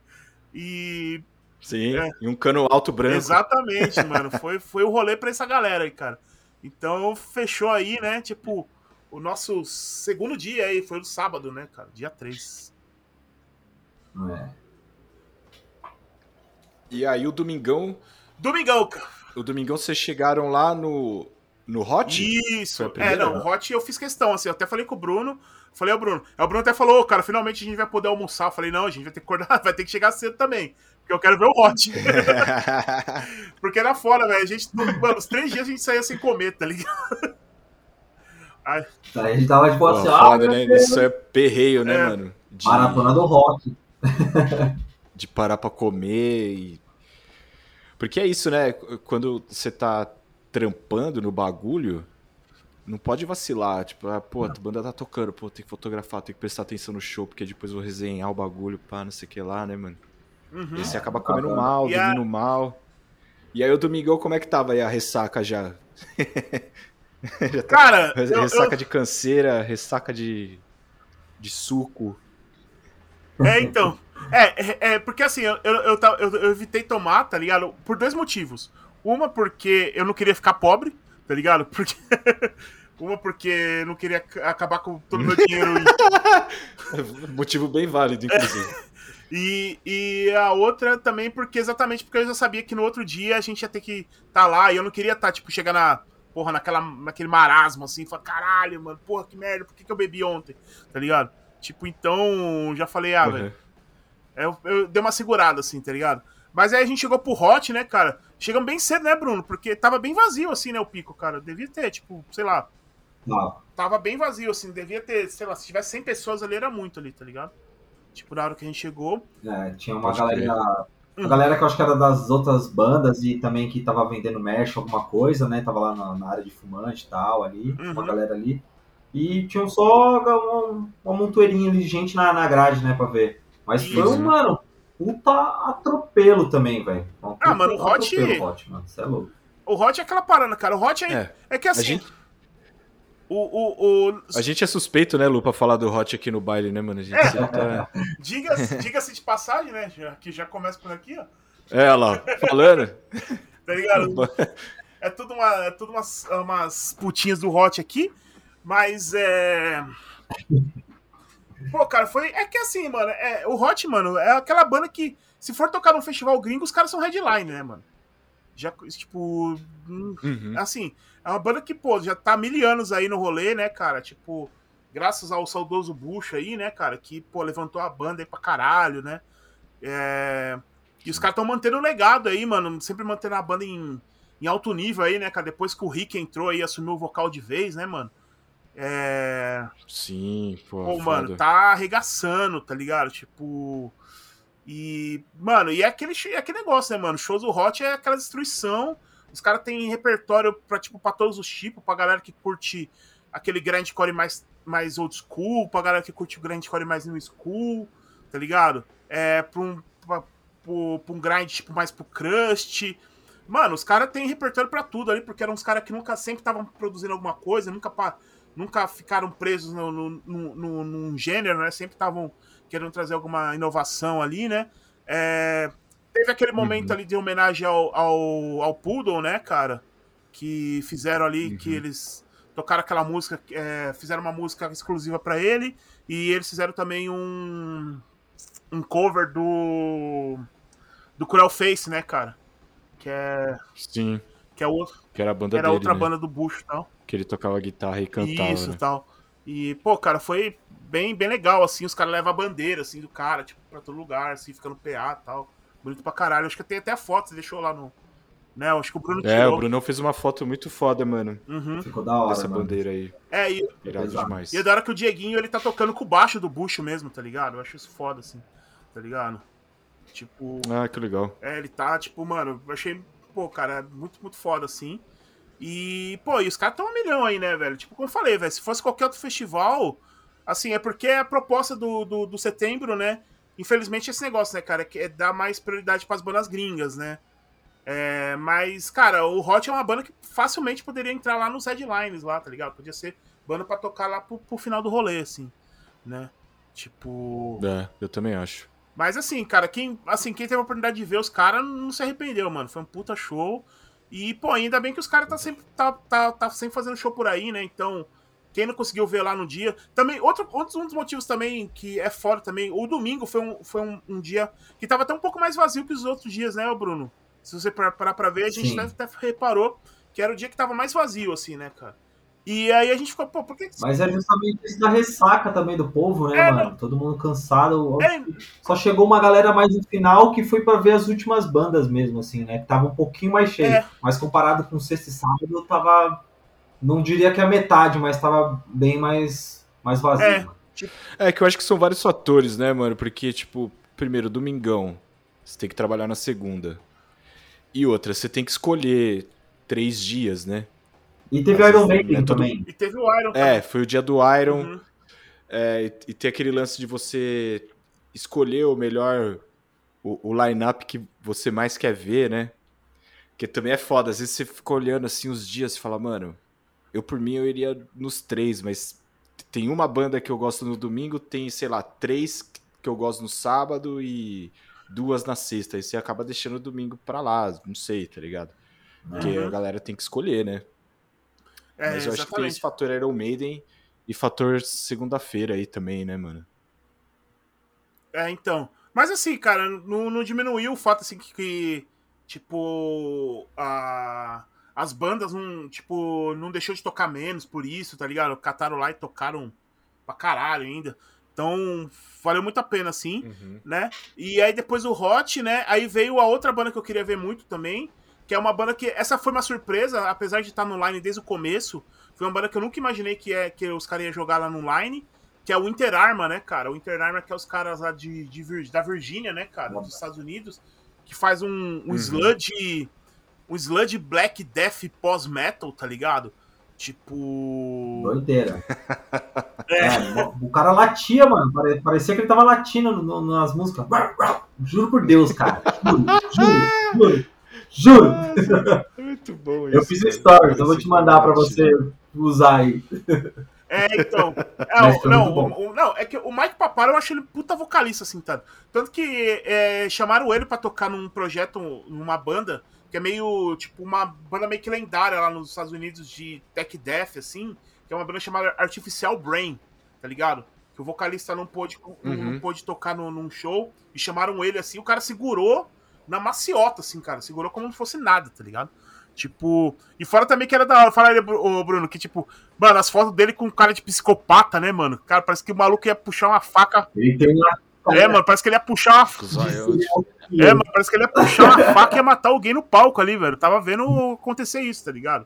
e. Sim, é. e um cano alto branco. Exatamente, [laughs] mano. Foi, foi o rolê pra essa galera aí, cara. Então fechou aí, né? Tipo, o nosso segundo dia aí foi no sábado, né, cara? Dia 3. É. E aí o domingão. Domingão, cara. O domingão vocês chegaram lá no. No Hot? Isso. É, não, o Hot eu fiz questão, assim, eu até falei com o Bruno. Falei ao Bruno. Aí o Bruno até falou, cara, finalmente a gente vai poder almoçar. Eu falei, não, a gente vai ter que acordar, [laughs] vai ter que chegar cedo também. Porque eu quero ver o Hot. [laughs] porque era fora, velho. A gente, mano, os três dias a gente saía sem comer, tá ligado? Aí, a gente tava tipo assim, ah, foda, né? Isso é perreio, né, é. mano? De... Maratona do rock. [laughs] de parar pra comer e. Porque é isso, né? Quando você tá trampando no bagulho, não pode vacilar, tipo, ah, pô, a banda tá tocando, pô, tem que fotografar, tem que prestar atenção no show, porque depois vou resenhar o bagulho, pá, não sei o que lá, né, mano? Uhum. E você acaba comendo mal, dormindo a... mal. E aí o Domingão, como é que tava aí a ressaca já? [laughs] já tá... Cara, [laughs] ressaca eu... de canseira, ressaca de, de suco. É, então. É, é, é porque assim, eu, eu, eu, eu, evitei tomar, tá ligado? Por dois motivos. Uma, porque eu não queria ficar pobre, tá ligado? Porque. [laughs] Uma porque eu não queria acabar com todo o meu dinheiro. [laughs] Motivo bem válido, inclusive. [laughs] e, e a outra também porque exatamente porque eu já sabia que no outro dia a gente ia ter que estar tá lá e eu não queria estar, tá, tipo, chegar na. Porra, naquela, naquele marasmo assim, falar, caralho, mano, porra, que merda, por que, que eu bebi ontem? Tá ligado? Tipo, então, já falei, ah, uhum. velho. Eu, eu dei uma segurada, assim, tá ligado? Mas aí a gente chegou pro Hot, né, cara? Chegamos bem cedo, né, Bruno? Porque tava bem vazio, assim, né, o pico, cara. Devia ter, tipo, sei lá. Não. Tava bem vazio, assim. Devia ter, sei lá, se tivesse 100 pessoas ali era muito ali, tá ligado? Tipo, na hora que a gente chegou. É, tinha uma galera. Uma hum. galera que eu acho que era das outras bandas e também que tava vendendo merch, alguma coisa, né? Tava lá na, na área de fumante e tal, ali. Uhum. Uma galera ali. E tinha só uma, uma montoeirinha de gente na, na grade, né, pra ver. Mas foi um, mano, puta atropelo também, velho. Ah, mano, o Hot. Hot mano. Você é louco. O Hot é aquela parada, cara. O Hot é, é, é que assim. Gente... O, o, o... A gente é suspeito, né, Lu, pra falar do Hot aqui no baile, né, mano? A gente é. tá... Diga-se diga de passagem, né? Já, que já começa por aqui, ó. É, lá, falando. tá ligado? É tudo, uma, é tudo umas, umas putinhas do Hot aqui, mas é. Pô, cara, foi. É que assim, mano, é, o Hot, mano, é aquela banda que, se for tocar num festival gringo, os caras são headline, né, mano? Já, tipo. Hum, uhum. Assim, é uma banda que, pô, já tá mil anos aí no rolê, né, cara? Tipo, graças ao saudoso Bush aí, né, cara, que, pô, levantou a banda aí pra caralho, né? É. E os caras estão mantendo o legado aí, mano. Sempre mantendo a banda em, em alto nível aí, né, cara? Depois que o Rick entrou aí, assumiu o vocal de vez, né, mano? É. Sim, pô. Pô, foda. mano, tá arregaçando, tá ligado? Tipo. E. Mano, e é aquele, é aquele negócio, né, mano? Shows do Hot é aquela destruição. Os caras têm repertório pra, tipo, pra todos os tipos, pra galera que curte aquele grindcore mais, mais old school, pra galera que curte o grindcore mais new school, tá ligado? É, pra um, pra, pra, pra um grind, tipo, mais pro crust. Mano, os caras têm repertório pra tudo ali, porque eram uns caras que nunca sempre estavam produzindo alguma coisa, nunca, pa- nunca ficaram presos no, no, no, no- num gênero, né? Sempre estavam querendo trazer alguma inovação ali, né? É, teve aquele momento Uhum. ali de homenagem ao, ao, ao Poodle, né, cara? Que fizeram ali, Uhum. que eles tocaram aquela música, é, fizeram uma música exclusiva pra ele, e eles fizeram também um, um cover do do Cruel Face, né, cara? Que é, Sim. que é outro, Que era a banda era dele, outra né? banda do Bush e tal. Que ele tocava guitarra e cantava, Isso, né? tal. E, pô, cara, foi bem, bem legal, assim, os caras levam a bandeira, assim, do cara, tipo, pra todo lugar, assim, fica no PA e tal. Bonito pra caralho. Acho que tem até a foto, você deixou lá no... Né, acho que o Bruno É, tirou. o Brunão fez uma foto muito foda, mano. Uhum. Ficou da hora, mano. bandeira aí. É, e, Irado Exato. demais. e é da hora que o Dieguinho, ele tá tocando com o baixo do bucho mesmo, tá ligado? Eu acho isso foda, assim, tá ligado? Tipo... Ah, que legal. É, ele tá, tipo, mano, eu achei, pô, cara, muito, muito foda, assim. E, pô, e os caras tão um milhão aí, né, velho? Tipo, como eu falei, velho, se fosse qualquer outro festival, assim, é porque é a proposta do, do, do setembro, né? Infelizmente, esse negócio, né, cara, é que é dar mais prioridade pras bandas gringas, né? É, mas, cara, o Hot é uma banda que facilmente poderia entrar lá nos headlines lá, tá ligado? Podia ser banda pra tocar lá pro, pro final do rolê, assim, né? Tipo. É, eu também acho. Mas assim, cara, quem, assim, quem teve a oportunidade de ver os caras não se arrependeu, mano. Foi um puta show. E, pô, ainda bem que os caras tá sempre, tá, tá, tá sempre fazendo show por aí, né? Então, quem não conseguiu ver lá no dia. Também, outro, outro um dos motivos também que é foda também, o domingo foi um, foi um, um dia que tava até um pouco mais vazio que os outros dias, né, Bruno? Se você parar pra, ver, a gente até, até reparou que era o dia que tava mais vazio, assim, né, cara? E aí a gente ficou, pô, por que. que- Mas é justamente isso da ressaca também do povo, né, É, mano? Todo mundo cansado. É, Só chegou uma galera mais no final que foi pra ver as últimas bandas mesmo, assim, né? Que tava um pouquinho mais cheio. É. Mas comparado com sexta e sábado, tava. Não diria que a metade, mas tava bem mais, mais vazio. É. É que eu acho que são vários fatores, né, mano? Porque, tipo, primeiro, domingão, você tem que trabalhar na segunda. E outra, você tem que escolher três dias, né? E teve Mas, Iron assim, Maiden é todo- também. e teve o Iron É, foi o dia do Iron. Uhum. é, e, e tem aquele lance de você escolher o melhor, o, o line-up que você mais quer ver, né? Que também é foda. Às vezes você fica olhando assim os dias e fala, mano, eu por mim eu iria nos três, mas tem uma banda que eu gosto no domingo, tem, sei lá, três que eu gosto no sábado e duas na sexta. Aí você acaba deixando o domingo pra lá, não sei, tá ligado? Porque Uhum. a galera tem que escolher, né? É, Mas eu acho que tem esse exatamente. fator Iron Maiden e fator segunda-feira aí também, né, mano? É, então. Mas assim, cara, não, não diminuiu o fato, assim, que, que, tipo, a, as bandas não, tipo, não deixou de tocar menos por isso, tá ligado? Cataram lá e tocaram pra caralho ainda. Então, valeu muito a pena, assim, né? E aí depois o Hot, né? Aí veio a outra banda que eu queria ver muito também, que é uma banda que, essa foi uma surpresa, apesar de estar no line desde o começo, foi uma banda que eu nunca imaginei que, é, que os caras iam jogar lá no line, que é o Inter Arma, né, cara? O Inter Arma que é os caras lá de, de da Virgínia, né, cara? Dos Estados Unidos, que faz um, um Uhum. sludge. Um sludge black death pós-metal, tá ligado? Tipo. Doideira. [laughs] É. É, o cara latia, mano. Pare- Parecia que ele tava latindo nas músicas. Juro por Deus, cara. Juro, juro, juro. Muito bom Eu fiz stories, eu vou te mandar pra você usar aí. É, então. É, [laughs] não, o, o- não, é que o Mike Paparo eu acho ele puta vocalista, assim, tá? Tanto que é, chamaram ele pra tocar num projeto, numa banda, que é meio, tipo, uma banda meio que lendária lá nos Estados Unidos de tech death, assim, que é uma banda chamada Artificial Brain, tá ligado? Que o vocalista não pôde, não Uhum. pôde tocar no, num show, e chamaram ele assim, o cara segurou na maciota, assim, cara, segurou como se fosse nada, tá ligado? Tipo, e fora também que era da hora, fala aí, ô, Bruno, que tipo, mano, as fotos dele com cara de psicopata, né, mano? Cara, parece que o maluco ia puxar uma faca. Ele tem uma É, mano, parece que ele ia puxar uma. É, mano, parece que ele ia puxar uma faca e ia matar alguém no palco ali, velho. Tava vendo acontecer isso, tá ligado?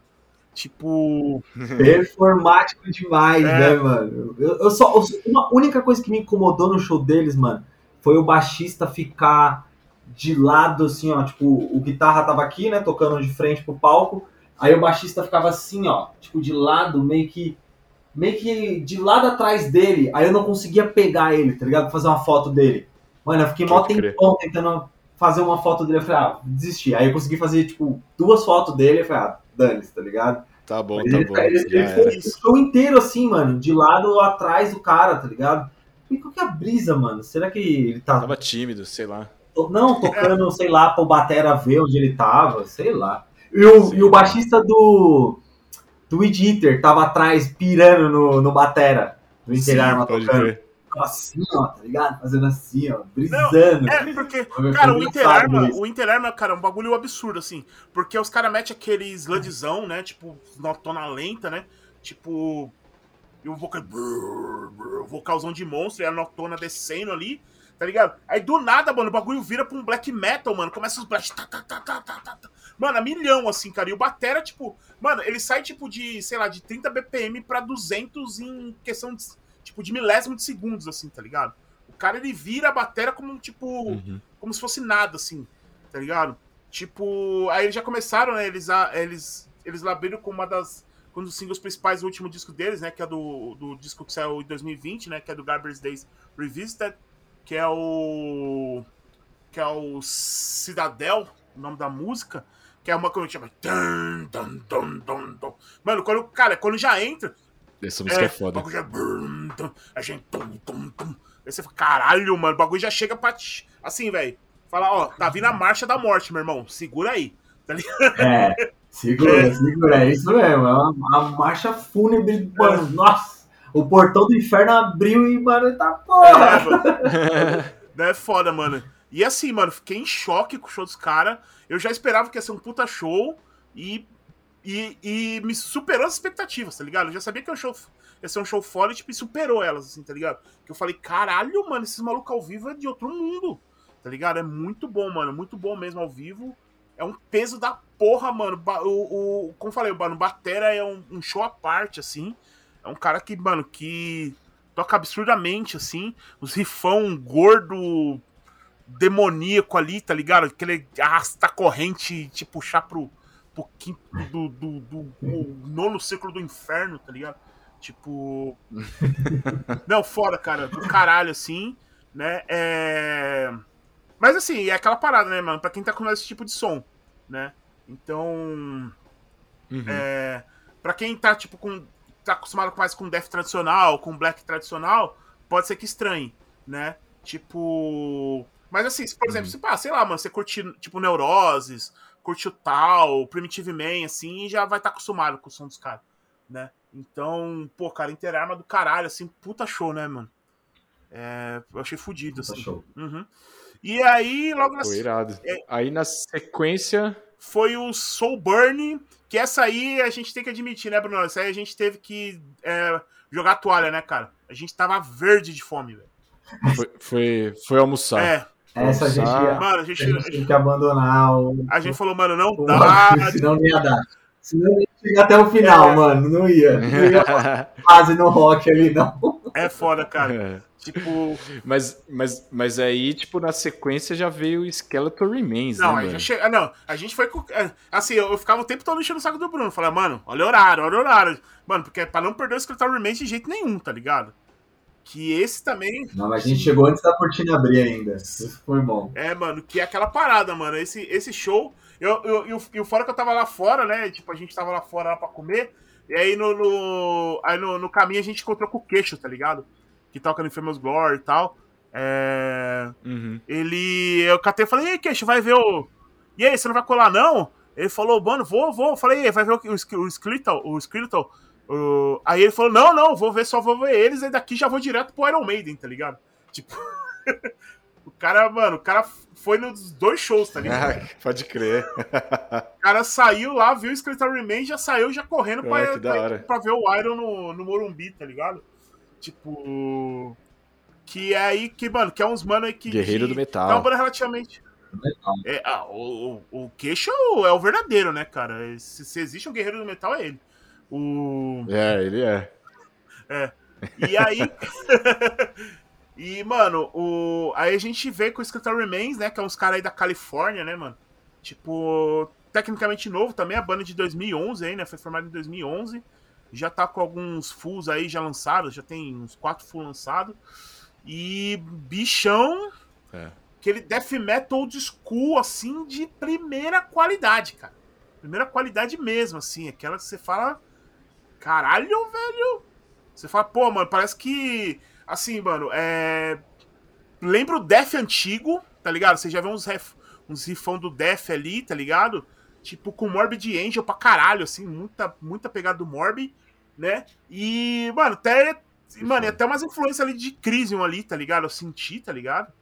Tipo. Performático demais, É. né, mano? Eu, eu só. eu- uma única coisa que me incomodou no show deles, mano, foi o baixista ficar de lado, assim, ó. Tipo, o guitarra tava aqui, né, tocando de frente pro palco. Aí o baixista ficava assim, ó, tipo, de lado, meio que. Meio que de lado atrás dele. Aí eu não conseguia pegar ele, tá ligado? Pra fazer uma foto dele. Mano, eu fiquei mó tempão tentando fazer uma foto dele. Eu falei, ah, desisti. Aí eu consegui fazer, tipo, duas fotos dele. Eu falei, ah, dane-se, tá ligado? Tá bom, Mas tá ele, bom. ele, Já ele foi o show inteiro assim, mano, de lado atrás do cara, tá ligado? E qual que é a brisa, mano? Será que ele tá. Tava tímido, sei lá. Não, tocando, sei lá, pro Batera ver onde ele tava, sei lá. E o, Sim. e o baixista do. Do Weed Eater tava atrás, pirando no, no Batera. Do Interarma tocando. assim, ó, tá ligado? Fazendo assim, ó, brisando. É, porque, cara, o Interarma, o Interarma, cara, é um bagulho absurdo, assim. Porque os caras metem aquele sludzão, né? Tipo, notona lenta, né? Tipo. E o vocal. brrr, brrr, vocalzão de monstro e a notona descendo ali, tá ligado? Aí do nada, mano, o bagulho vira pra um black metal, mano. Começa os black. tá, tá, tá, tá, tá, tá, tá. Mano, a milhão, assim, cara. E o Batera, tipo. Mano, ele sai, tipo, de, sei lá, de 30 BPM pra 200 em questão de. Tipo, de milésimo de segundos, assim, tá ligado? O cara, ele vira a batera como, tipo Uhum. como se fosse nada, assim, tá ligado? Tipo, aí eles já começaram, né? Eles, eles, eles abriram com uma das. Um dos singles principais do último disco deles, né? Que é do, do disco que saiu em 2020, né? Que é do Garbage Days Revisited, que é o. Que é o Cidadel, o nome da música. Que é uma coisa que chama. Mano, quando, cara, quando já entra, Essa música é, o foda. bagulho já. tum, A gente. Tum, tum, tum. Aí você fala, caralho, mano, o bagulho já chega pra. te- Assim, velho. Fala, ó, tá vindo a marcha da morte, meu irmão. Segura aí. É, segura, segura, é isso mesmo. É uma, uma marcha fúnebre, mano. Nossa, o portão do inferno abriu e, mano, tá porra. É, mano. [laughs] É foda, mano. E assim, mano, fiquei em choque com o show dos caras. Eu já esperava que ia ser um puta show e, e, e me superou as expectativas, tá ligado? Eu já sabia que o show ia ser um show foda e, tipo, superou elas, assim, tá ligado? Que eu falei, caralho, mano, esses malucos ao vivo é de outro mundo, tá ligado? É muito bom, mano, muito bom mesmo ao vivo. É um peso da porra, mano. O, o, como falei, mano, Batera é um, um show à parte, assim. É um cara que, mano, que toca absurdamente, assim. Os rifão gordo, demoníaco ali, tá ligado? Aquele arrasta corrente e te puxar pro, pro quinto, do, do, do, do nono círculo do inferno, tá ligado? Tipo. [laughs] Não, fora, cara. Do caralho, assim, né? É. Mas assim, é aquela parada, né, mano? Pra quem tá com esse tipo de som, né? Então. Uhum. É, para quem tá, tipo, com. Tá acostumado mais com death tradicional, com black tradicional, pode ser que estranhe, né? Tipo. Mas assim, se, por exemplo, se, pá, sei lá, mano, você curte, tipo, Neuroses, curte o Tal, Primitive Man, assim, já vai estar tá acostumado com o som dos caras, né? Então, pô, cara, Interarma do caralho, assim, puta show, né, mano? É, eu achei fodido, Puta assim. show. Uhum. E aí, logo na Foi irado. É. Aí na sequência. Foi o Soul Burn, que essa aí a gente tem que admitir, né, Bruno? Essa aí a gente teve que é, jogar a toalha, né, cara? A gente tava verde de fome, velho. Foi, foi, foi almoçar. É, Essa a gente ia, mano, a a gente, gente teve que abandonar o. a gente falou, mano, não o dá. senão não ia dar. Senão ia chegar até o final, É. mano. Não ia. Não ia [laughs] quase no rock ali, não. É foda, cara. É. Tipo, mas, mas, mas aí, tipo, na sequência já veio o Skeleton Remains, não, né, aí mano? já chega. Não, a gente foi com. é, Assim, eu, eu ficava o tempo todo enchendo o saco do Bruno. Falei, mano, olha o horário, olha o horário. Mano, porque é pra não perder o escritório Remains de jeito nenhum, tá ligado? Que esse também. Não, mas a gente chegou antes da cortina abrir ainda. Isso foi bom. É, mano, que é aquela parada, mano. Esse, esse show. Eu, eu, eu, e o fora que eu tava lá fora, né? Tipo, a gente tava lá fora lá pra comer. E aí no, no, aí no, no caminho a gente encontrou com o queixo, tá ligado? Que toca no Famous Glory e tal. É. Uhum. Ele. Eu catei e falei, e aí, queixo, vai ver o. E aí, você não vai colar, não? Ele falou, mano, vou, vou. Eu falei, e aí, vai ver o, o, o Skeletal? O Skeletal? O- Aí ele falou, não, não, vou ver, só vou ver eles, e daqui já vou direto pro Iron Maiden, tá ligado? Tipo. [laughs] o cara, mano, o cara foi nos dois shows, tá ligado? Ah, [laughs] pode crer. O cara saiu lá, viu o Skeletal Remain, já saiu já correndo pra, Ah, pra, hora. pra ver o Iron no, no Morumbi, tá ligado? Tipo. Que é aí que, mano, que é uns mano aí que. Guerreiro que, do metal. Que é uma banda relativamente. É, ah, o, o, o queixo é o verdadeiro, né, cara? Se, se, existe um guerreiro do metal, é ele. O... É, ele é. É. E aí. [laughs] e, mano, o... aí a gente vê com o Skeleton Remains, né? Que é uns caras aí da Califórnia, né, mano? Tipo, tecnicamente novo também, a banda de 2011 aí, né? Foi formada em 2011. Já tá com alguns fulls aí já lançados, já tem uns quatro fulls lançados. E bichão. É aquele death metal old school, assim, de primeira qualidade, cara. Primeira qualidade mesmo, assim. Aquela que você fala. Caralho, velho. Você fala, pô, mano, parece que. Assim, mano, é. Lembra o Death antigo, tá ligado? Você já vê uns, ref... uns rifão do Death ali, tá ligado? Tipo, com Morbid Angel pra caralho, assim, muita, muita pegada do Morbid, né? E, mano, até. Mano, até umas influências ali de Crisium ali, tá ligado? Eu senti, tá ligado?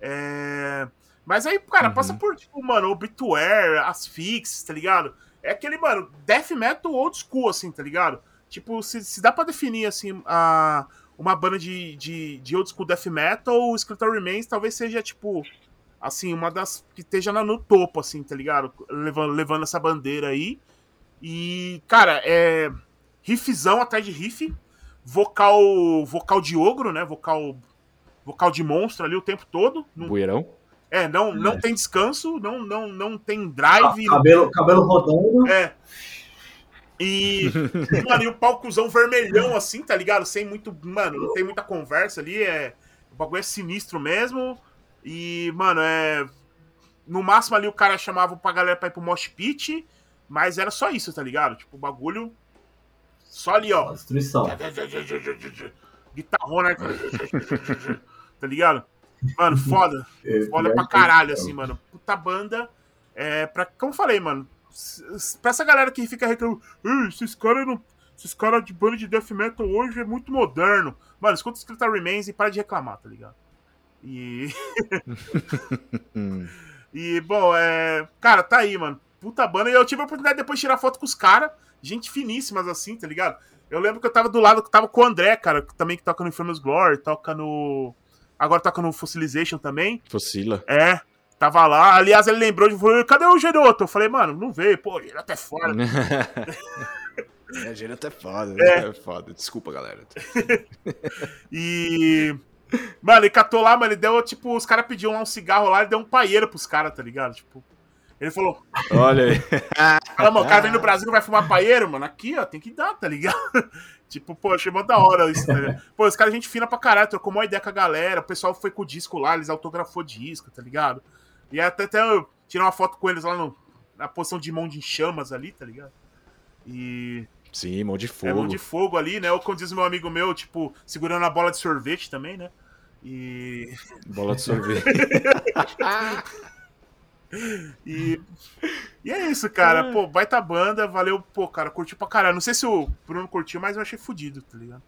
É... Mas aí, cara, uhum. passa por, tipo, mano, Obituary, Asphyx, tá ligado? É aquele, mano, death metal old school, assim, tá ligado? Tipo, se, se dá pra definir, assim, a, uma banda de, de, de old school death metal, o Skeleton Remains talvez seja, tipo, assim, uma das que esteja no topo, assim, tá ligado? Levando, levando essa bandeira aí. E, cara, é. Riffzão atrás de riff. Vocal. Vocal de ogro, né? Vocal vocal de monstro ali o tempo todo. Bueirão? É, não, não é. tem descanso, não, não, não tem drive. Ah, cabelo, cabelo rodando. É. E, [laughs] mano, e o palcozão vermelhão assim, tá ligado? Sem muito. Mano, não tem muita conversa ali. É, o bagulho é sinistro mesmo. E, mano, é. No máximo ali o cara chamava pra galera pra ir pro Mosh Pit, mas era só isso, tá ligado? Tipo, o bagulho. Só ali, ó. Destruição. Guitarrona. [laughs] tá ligado? Mano, foda. É, foda pra caralho, assim, mano. Puta banda. É, pra, como eu falei, mano. Pra essa galera que fica reclamando, esses caras não. Esses caras de banda de death metal hoje é muito moderno. Mano, escuta o Skeleton Remains e para de reclamar, tá ligado? E. [laughs] [laughs] e, bom, é. Cara, tá aí, mano. Puta banda. E eu tive a oportunidade de depois de tirar foto com os caras. Gente finíssimas assim, tá ligado? Eu lembro que eu tava do lado, que tava com o André, cara, que também que toca no Infamous Glory, toca no. Agora toca no Fossilization também. Fossila. É. Tava lá. Aliás, ele lembrou de falou, cadê o Geroto? Eu falei, mano, não veio, pô, [laughs] Geroto é foda. é, Geroto é foda, é. é foda. Desculpa, galera. [laughs] e. Mano, ele catou lá, mano, ele deu, tipo, os caras pediam lá um cigarro lá, ele deu um paieiro pros caras, tá ligado? Tipo. Ele falou. Olha aí. [laughs] Fala, o cara vem no Brasil não vai fumar paeiro, mano. Aqui, ó, tem que dar, tá ligado? [laughs] tipo, pô, achei mó da hora isso, tá ligado? Pô, os caras, gente fina pra caralho, trocou uma ideia com a galera. O pessoal foi com o disco lá, eles autografou disco, tá ligado? E até, até eu tirei uma foto com eles lá no, na posição de mão de chamas ali, tá ligado? E. Sim, mão de fogo. É, mão de fogo ali, né? Ou como diz meu amigo meu, tipo, segurando a bola de sorvete também, né? E. Bola de sorvete. [laughs] [laughs] E, e é isso, cara. É. Pô, baita banda, valeu, pô, cara, curtiu pra caralho. Não sei se o Bruno curtiu, mas eu achei fodido, tá ligado?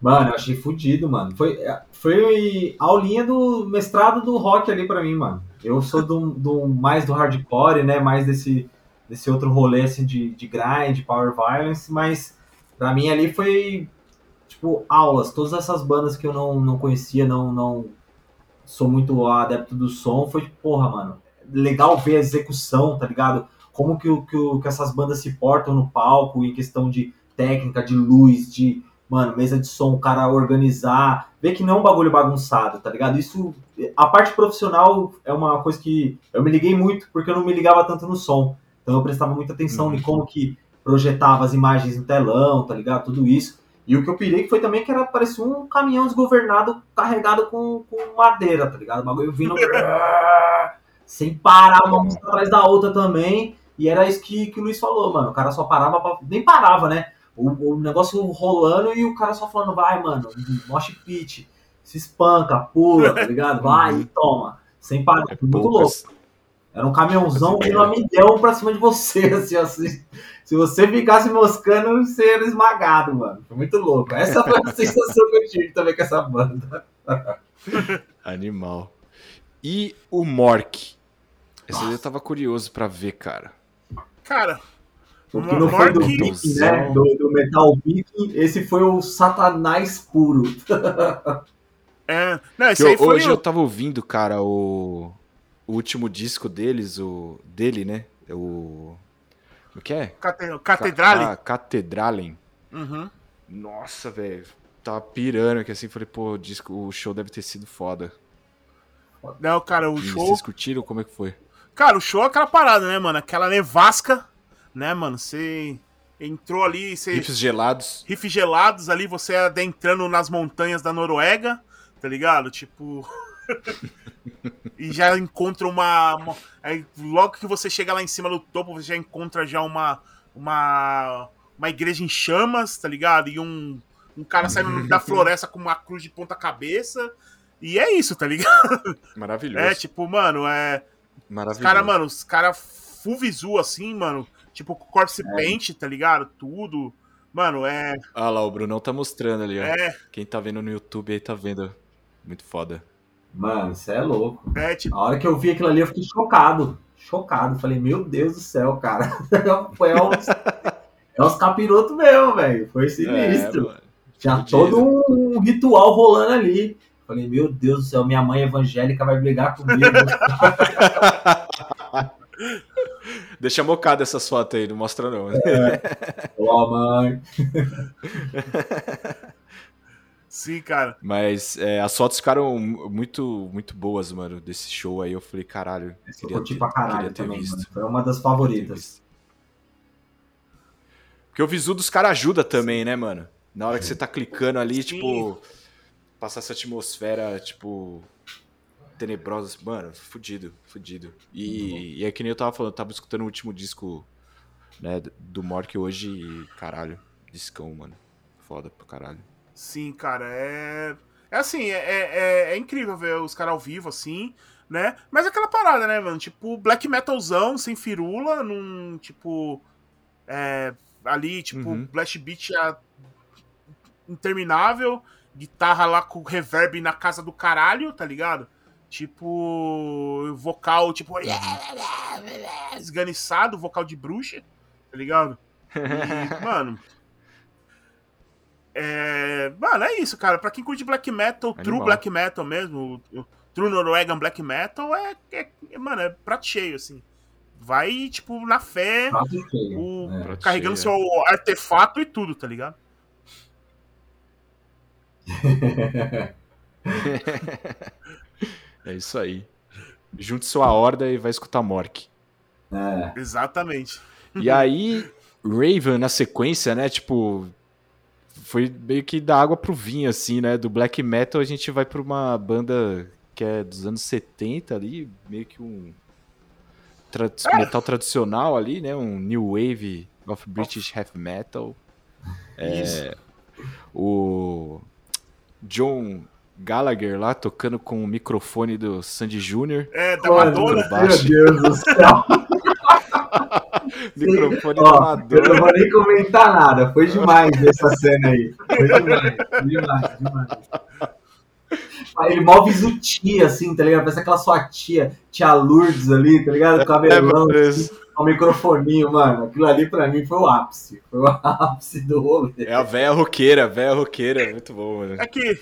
Mano, eu achei fodido, mano. Foi, foi a aulinha do mestrado do rock ali pra mim, mano. Eu sou do, do mais do hardcore, né? Mais desse, desse outro rolê assim de, de grind, power violence, mas pra mim ali foi tipo aulas. Todas essas bandas que eu não, não conhecia, não, não sou muito adepto do som, foi tipo, porra, mano legal ver a execução, tá ligado? Como que, que, que essas bandas se portam no palco em questão de técnica, de luz, de, mano, mesa de som, o cara organizar, ver que não é um bagulho bagunçado, tá ligado? Isso, a parte profissional é uma coisa que eu me liguei muito porque eu não me ligava tanto no som. Então eu prestava muita atenção uhum. em como que projetava as imagens no telão, tá ligado? Tudo isso. E o que eu pirei foi também que era parecia um caminhão desgovernado carregado com, com madeira, tá ligado? O bagulho vindo [laughs] sem parar uma música atrás da outra também. E era isso que, que o Luiz falou, mano. O cara só parava pra... Nem parava, né? O, o negócio rolando e o cara só falando, vai, mano, mosh pit, se espanca, pula, tá ligado? [laughs] Vai e toma. Sem parar. É muito louco. Era um caminhãozão que não me deu pra cima de você, [laughs] assim, assim. Se você ficasse moscando, você era esmagado, mano. Foi muito louco. Essa foi a [laughs] sensação que eu tive também com essa banda. Animal. E o Mork? Esse aí eu tava curioso pra ver, cara. Cara, o que não foi do Viking, né? Do, do, Metal Viking, esse foi o Satanás puro. [laughs] É, não, esse Que aí eu- foi hoje o- eu tava ouvindo, cara, o, o último disco deles, o dele, né? O. O que é? Cate- Catedrale. Ca- Catedralen. Uhum. Nossa, velho. Tava pirando que assim, falei, pô, o, disco, o show deve ter sido foda. Não, cara, o E show. Vocês curtiram? Como é que foi? Cara, o show é aquela parada, né, mano? Aquela nevasca, né, mano? Você entrou ali, você. Riffs gelados. riffs gelados ali, você adentrando nas montanhas da Noruega, tá ligado? Tipo. [laughs] e já encontra uma, uma- Aí logo que você chega lá em cima do topo, você já encontra já uma. Uma. Uma igreja em chamas, tá ligado? E um. Um cara saindo da [laughs] floresta com uma cruz de ponta cabeça. E é isso, tá ligado? Maravilhoso. É, tipo, mano, é. Os Maravilhoso. caras, mano, os caras full visu assim, mano. Tipo, corpse paint, tá ligado? Tudo. Mano, é. Ah lá, o Brunão tá mostrando ali, ó. É, Quem tá vendo no YouTube aí tá vendo. Muito foda. Mano, você é louco. é, tipo. A hora que eu vi aquilo ali, eu fiquei chocado. Chocado. Falei, meu Deus do céu, cara. [laughs] Foi uns, é uns capirotos mesmo, velho. Foi sinistro. É. Tinha todo um, um ritual rolando ali. Falei, meu Deus do céu, minha mãe evangélica vai brigar comigo. [laughs] Deixa mocada essas fotos aí, não mostra não. Ó, mãe. Sim, cara. Mas é, as fotos ficaram muito, muito boas, mano, desse show aí. Eu falei, caralho, Eu queria curti ter, pra caralho queria ter também, visto. mano. Foi uma das favoritas. Porque o visu dos caras ajuda também, né, mano? Na hora que você tá clicando ali, Sim. tipo, passar essa atmosfera, tipo, tenebrosa. Mano, fudido, fudido. E, e é que nem eu tava falando, eu tava escutando o último disco, né, do Mork hoje e, caralho, discão, mano. Foda pra caralho. Sim, cara, é. É assim, é, é, é incrível ver os caras ao vivo, assim, né? Mas é aquela parada, né, mano? Tipo, black metalzão, sem firula, num, tipo. É, ali, tipo, Uhum. blast beat interminável, guitarra lá com reverb na casa do caralho, tá ligado? Tipo, vocal, tipo, [laughs] esganiçado, vocal de bruxa, tá ligado? E, [laughs] mano. É, mano, é isso, cara. Pra quem curte black metal, true Animal. black metal mesmo, true Norwegian black metal, é, é- mano, é prato cheio, assim. Vai, tipo, na fé, Prato o- É. Prato carregando cheio, seu artefato e tudo, tá ligado? [laughs] É isso aí. Junte sua horda e vai escutar Mork. É. Exatamente. E aí, Raven na sequência, né? Tipo, foi meio que da água pro vinho, assim, né? Do black metal a gente vai pra uma banda que é dos anos 70 ali, meio que um tra- metal tradicional ali, né? Um new wave of British heavy metal. É, o John Gallagher lá tocando com o microfone do Sandy Jr. É, da Madonna. baixo. Meu Deus do céu. [laughs] Microfone da Ó, eu Madonna. não vou nem comentar nada. Foi demais essa cena aí. Foi [laughs] demais. Foi demais, demais. Ele mó visutia, assim, tá ligado? Parece aquela sua tia, tia Lourdes ali, tá ligado? É, Cabelão, mano, assim, com o microfoninho, mano. Aquilo ali pra mim foi o ápice. Foi o ápice do rolê. É a véia roqueira, véia roqueira. Muito bom, mano. É que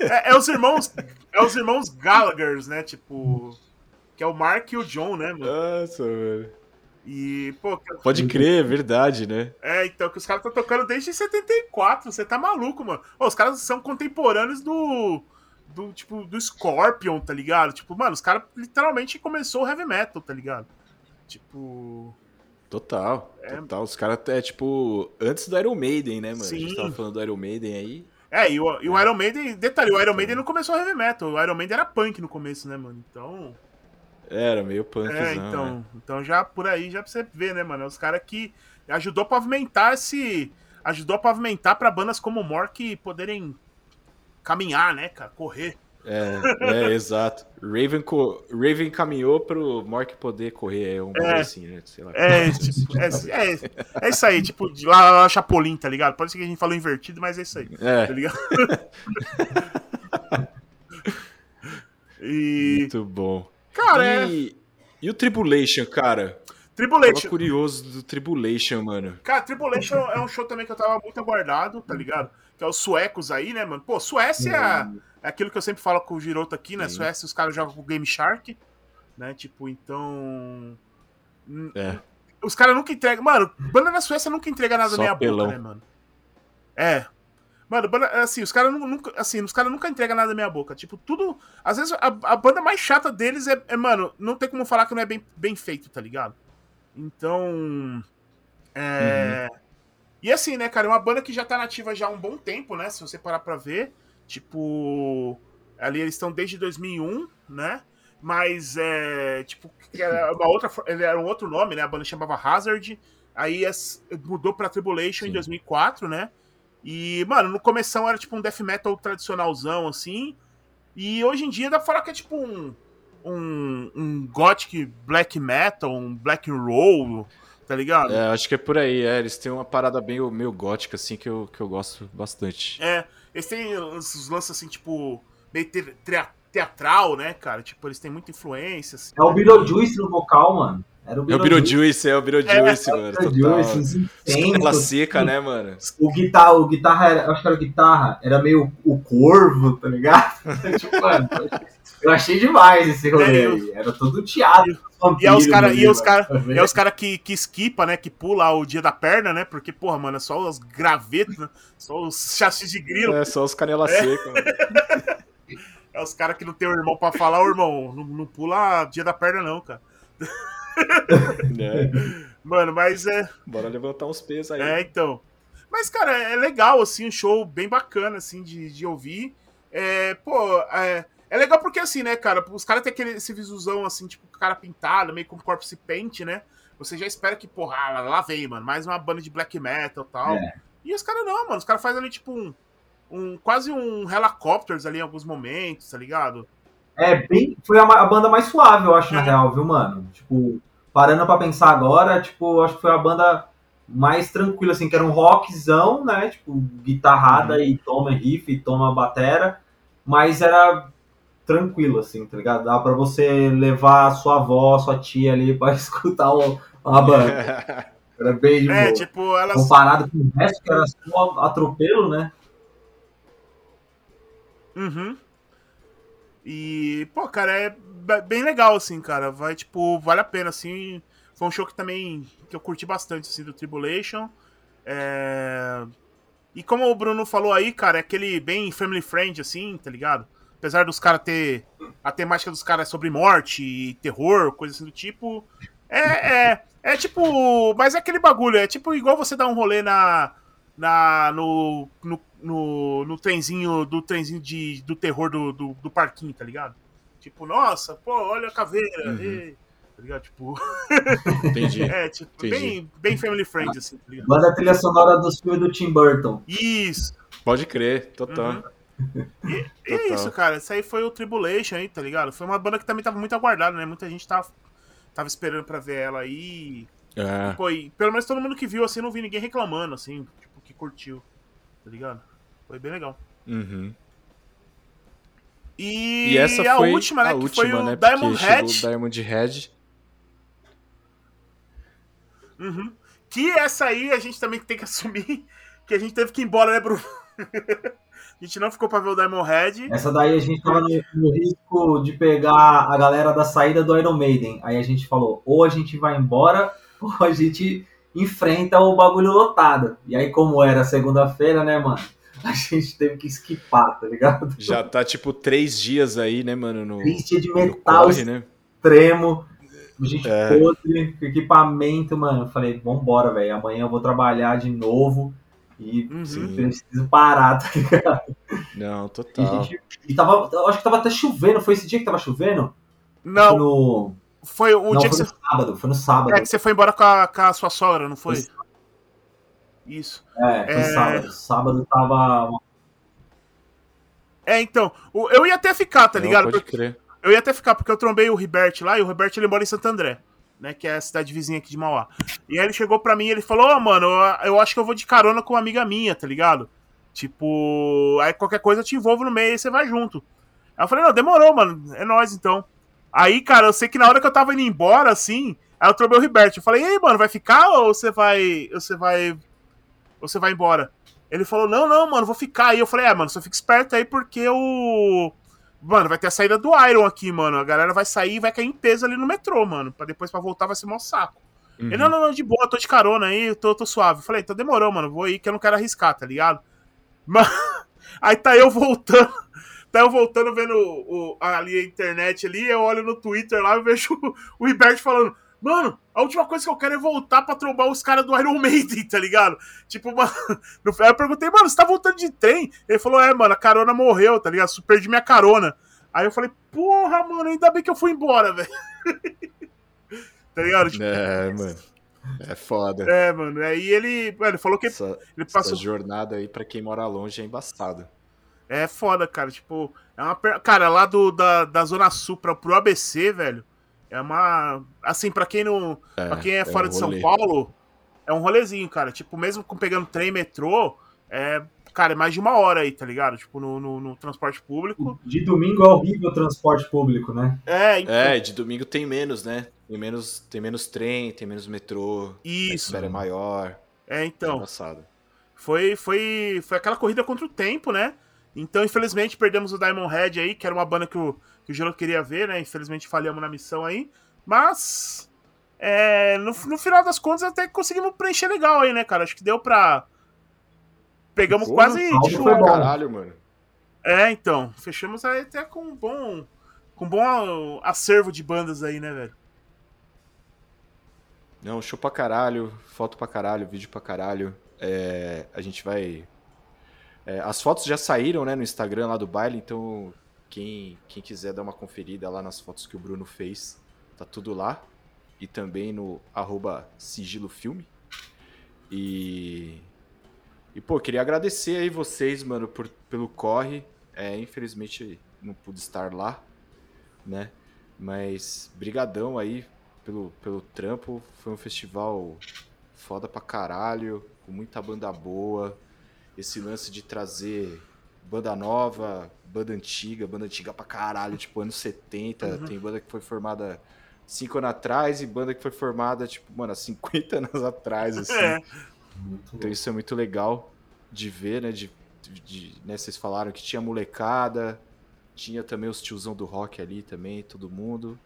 é, é os irmãos, é os irmãos Gallaghers, né? Tipo, que é o Mark e o John, né, mano? Nossa, mano. E, pô, que- Pode crer, é verdade, né? é, então, que os caras estão tocando desde 74, você tá maluco, mano. Ô, os caras são contemporâneos do, do, tipo, do Scorpion, tá ligado? Tipo, mano, os caras literalmente começou o heavy metal, tá ligado? Tipo, Total, É. total. Os caras é tipo antes do Iron Maiden, né, mano? A Sim. gente tava falando do Iron Maiden aí. é, e o, e o Iron Maiden, detalhe, o Iron Maiden não começou heavy metal, o Iron Maiden era punk no começo, né, mano? Então... Era meio punkzão, É, né? então, então já por aí já pra você ver, né, mano? É Os caras que ajudou a pavimentar esse. Ajudou a pavimentar pra bandas como o Mork poderem caminhar, né, cara? Correr. É, é, exato. Raven, co- Raven caminhou pro Mork poder correr, é um bagulho assim, né? Sei lá. É, tipo, é, é, é isso aí, tipo, de lá, lá, Chapolin, tá ligado? Pode ser que a gente falou invertido, mas é isso aí, tá É, ligado? [laughs] e. muito bom. Cara, é. E, e o Tribulation, cara? Tribulation. Tava curioso do Tribulation, mano. Cara, Tribulation é um show também que eu tava muito aguardado, tá ligado? Que é os suecos aí, né, mano? Pô, Suécia é aquilo que eu sempre falo com o Giroto aqui, né? Sim. Suécia, os caras jogam com o Game Shark, né? Tipo, então. É. Os caras nunca entregam. Mano, banda na Suécia nunca entrega nada Só na minha apelão. boca, né, mano? É. Mano, banda, assim, os caras nu- nunca, assim, os caras nunca entregam nada na minha boca. Tipo, tudo. Às vezes a, a banda mais chata deles é, é, mano, não tem como falar que não é bem, bem feito, tá ligado? Então. É. E assim, né, cara, é uma banda que já tá nativa já há um bom tempo, né? Se você parar pra ver. Tipo. Ali eles estão desde 2001, né? Mas é. Tipo, era uma outra. Era um outro nome, né? A banda chamava Hazard. Aí as- mudou pra Tribulation em Sim. 2004, né? E, mano, no começo era tipo um death metal tradicionalzão, assim. E hoje em dia dá pra falar que é tipo um. Um, um gothic black metal, um black roll, tá ligado? É, acho que é por aí, é. Eles têm uma parada bem meio gótica, assim, que eu, que eu gosto bastante. É, eles têm esses lances assim, tipo, meio te- teatral, né, cara? Tipo, eles têm muita influência. Assim. É o Beetlejuice no vocal, mano. Era o É o Beetlejuice, é o Beetlejuice, É, mano. Beetlejuice, Total. os Ela incensos. seca, né, mano? O guitarra, o guitarra era, acho que era guitarra, era meio o corvo, tá ligado? [laughs] tipo, mano, eu achei demais esse rolê. É, aí. Era todo teatro. E é os cara, e é os caras. cara, é os cara que, que esquipa, né? Que pula o dia da perna, né? Porque, porra, mano, é só os gravetos, né? Só os chassis de grilo. É, só os canela seca, mano. [laughs] É os caras que não tem o irmão pra falar, ô irmão, não, não pula dia da perna, não, cara. [laughs] É, Mano, mas é. bora levantar uns pesos aí. É, então. Mas, cara, é legal, assim, um show bem bacana, assim, de, de ouvir. É, pô, é, é legal porque, assim, né, cara, os caras têm aquele, esse visuzão, assim, tipo, cara pintado, meio com corpse paint, né? Você já espera que, porra, ah, lá vem, mano, mais uma banda de black metal e tal. É. E os caras não, mano, os caras fazem ali, tipo, um, um. Quase um Helicopters ali em alguns momentos, tá ligado? É, bem, foi a, a banda mais suave, eu acho, na É. real, viu, mano? Tipo, parando pra pensar agora, tipo, acho que foi a banda mais tranquila, assim, que era um rockzão, né? Tipo, guitarrada Uhum. e toma riff, e toma batera, mas era tranquilo, assim, tá ligado? Dá pra você levar a sua avó, sua tia ali pra [laughs] escutar o, a banda. [laughs] Era bem de É, tipo, elas. Comparado com o resto, que era só atropelo, né? Uhum. E, pô, cara, é be- bem legal, assim, cara. Vai, tipo, vale a pena, assim. Foi um show que também que eu curti bastante, assim, do Tribulation. É... E como o Bruno falou aí, cara, é aquele bem family friend, assim, tá ligado? Apesar dos caras ter. A temática dos caras é sobre morte e terror, coisa assim do tipo. É, é, é tipo. Mas é aquele bagulho, é tipo igual você dar um rolê na. na no, no, no, no trenzinho do trenzinho de, do terror do, do, do parquinho, tá ligado? Tipo, nossa, pô, olha a caveira, Uhum. ei, tá ligado? Tipo, [laughs] Entendi. é, tipo, Entendi. bem, bem family friend, assim, tá ligado? Banda trilha sonora dos filmes do Tim Burton. Isso, Pode crer, total. Uhum. E é Total. isso, cara. Isso aí foi o Tribulation aí, tá ligado? Foi uma banda que também tava muito aguardada, né? Muita gente tava, tava esperando pra ver ela aí. É. E pelo menos todo mundo que viu, assim, não vi ninguém reclamando, assim, tipo, que curtiu, tá ligado? Foi bem legal. Uhum. E, E essa a foi última, né? a que última, foi o né? Diamond porque chegou Head. o Diamond Head. Uhum. Que essa aí a gente também tem que assumir [laughs] que a gente teve que ir embora, né, Bruno? [laughs] a gente não ficou pra ver o Diamond Head. Essa daí a gente tava no, no risco de pegar a galera da saída do Iron Maiden. Aí a gente falou, ou a gente vai embora, [laughs] ou a gente enfrenta o bagulho lotado. E aí, como era segunda-feira, né, mano? A gente teve que esquipar, tá ligado? Já tá tipo três dias aí, né, mano? No, Triste de no metal corre, né? extremo. Gente É. podre, com equipamento, mano. Eu falei, vambora, velho. Amanhã eu vou trabalhar de novo. E Uhum. Preciso parar, tá ligado? Não, E, total. a gente, e tava, eu acho que tava até chovendo. Foi esse dia que tava chovendo? Não, No, foi o não, dia que foi você, no sábado. Foi no sábado. é, que você foi embora com a, com a sua sogra, não foi? Isso. É, foi É. sábado. Sábado tava. É, então, eu ia até ficar, tá Não, ligado? pode Porque- crer. eu ia até ficar, porque eu trombei o Ribert lá, e o Ribert ele mora em Santo André, né? Que é a cidade vizinha aqui de Mauá. E aí ele chegou pra mim e ele falou, ó, mano, eu, eu acho que eu vou de carona com uma amiga minha, tá ligado? Tipo, aí qualquer coisa eu te envolvo no meio e você vai junto. Aí eu falei, não, demorou, mano, é nóis então. Aí, cara, eu sei que na hora que eu tava indo embora, assim, Aí eu trombei o Ribert. Eu falei, e aí, mano, vai ficar ou você vai. Você vai. Ou você vai embora? Ele falou, não, não, mano, vou ficar. Aí eu falei, é, mano, só fica esperto aí porque o. Mano, vai ter a saída do Iron aqui, mano. A galera vai sair e vai cair em peso ali no metrô, mano. Pra depois pra voltar vai ser mó saco. Uhum. Ele, não, não, não, de boa, tô de carona aí, tô, tô suave. Eu falei, então demorou, mano, vou aí que eu não quero arriscar, tá ligado? [laughs] Mas... Aí tá eu voltando, [laughs] tá eu voltando vendo o, o, ali a internet ali, eu olho no Twitter lá e vejo [laughs] o, o falando, mano, a última coisa que eu quero é voltar pra trombar os caras do Iron Maiden, tá ligado? Tipo, [laughs] mano, aí eu perguntei, mano, você tá voltando de trem? Ele falou, é, mano, a carona morreu, tá ligado? Perdi minha carona. Aí eu falei, porra, mano, ainda bem que eu fui embora, [laughs] velho. tá ligado? Tipo, é, mano. É foda. É, mano. Aí ele, mano, ele falou que essa, ele passou essa jornada aí para quem mora longe é embaçado. É foda, cara. Tipo, é uma cara lá do da, da zona sul pro ABC, velho. É uma assim para quem não, é, para quem é, é fora um de São Paulo, é um rolezinho, cara. Tipo, mesmo com pegando trem, metrô, é cara, é mais de uma hora aí, tá ligado? Tipo, no, no, no, transporte público. De domingo é horrível o transporte público, né? É, então... é, de domingo tem menos, né? Tem menos, tem menos trem, tem menos metrô. Isso. A é maior. É, então. Foi, foi, foi aquela corrida contra o tempo, né? Então, infelizmente, perdemos o Diamond Head aí, que era uma banda que o, que o Gelo queria ver, né? Infelizmente, falhamos na missão aí. Mas, é, no, no final das contas, até conseguimos preencher legal aí, né, cara? Acho que deu pra Pegamos Porra, quase. Tipo, foi caralho, mano. É, então. Fechamos aí até com um bom. Com um bom acervo de bandas aí, né, velho? Não, show pra caralho, foto pra caralho, vídeo pra caralho. É, a gente vai. É, as fotos já saíram né, no Instagram lá do baile, então quem, quem quiser dar uma conferida lá nas fotos que o Bruno fez, tá tudo lá. E também no arroba sigilofilme. E e, pô, queria agradecer aí vocês, mano, por, pelo corre. É, infelizmente não pude estar lá, né? Mas brigadão aí pelo, pelo trampo. Foi um festival foda pra caralho, com muita banda boa. Esse lance de trazer banda nova, banda antiga, banda antiga pra caralho, tipo anos 70. Uhum. Tem banda que foi formada cinco anos atrás e banda que foi formada, tipo, mano, há 50 anos atrás, [laughs] assim. É. Então isso é muito legal de ver, né? De, de, né? Vocês falaram que tinha molecada, tinha também os tiozão do rock ali também, todo mundo.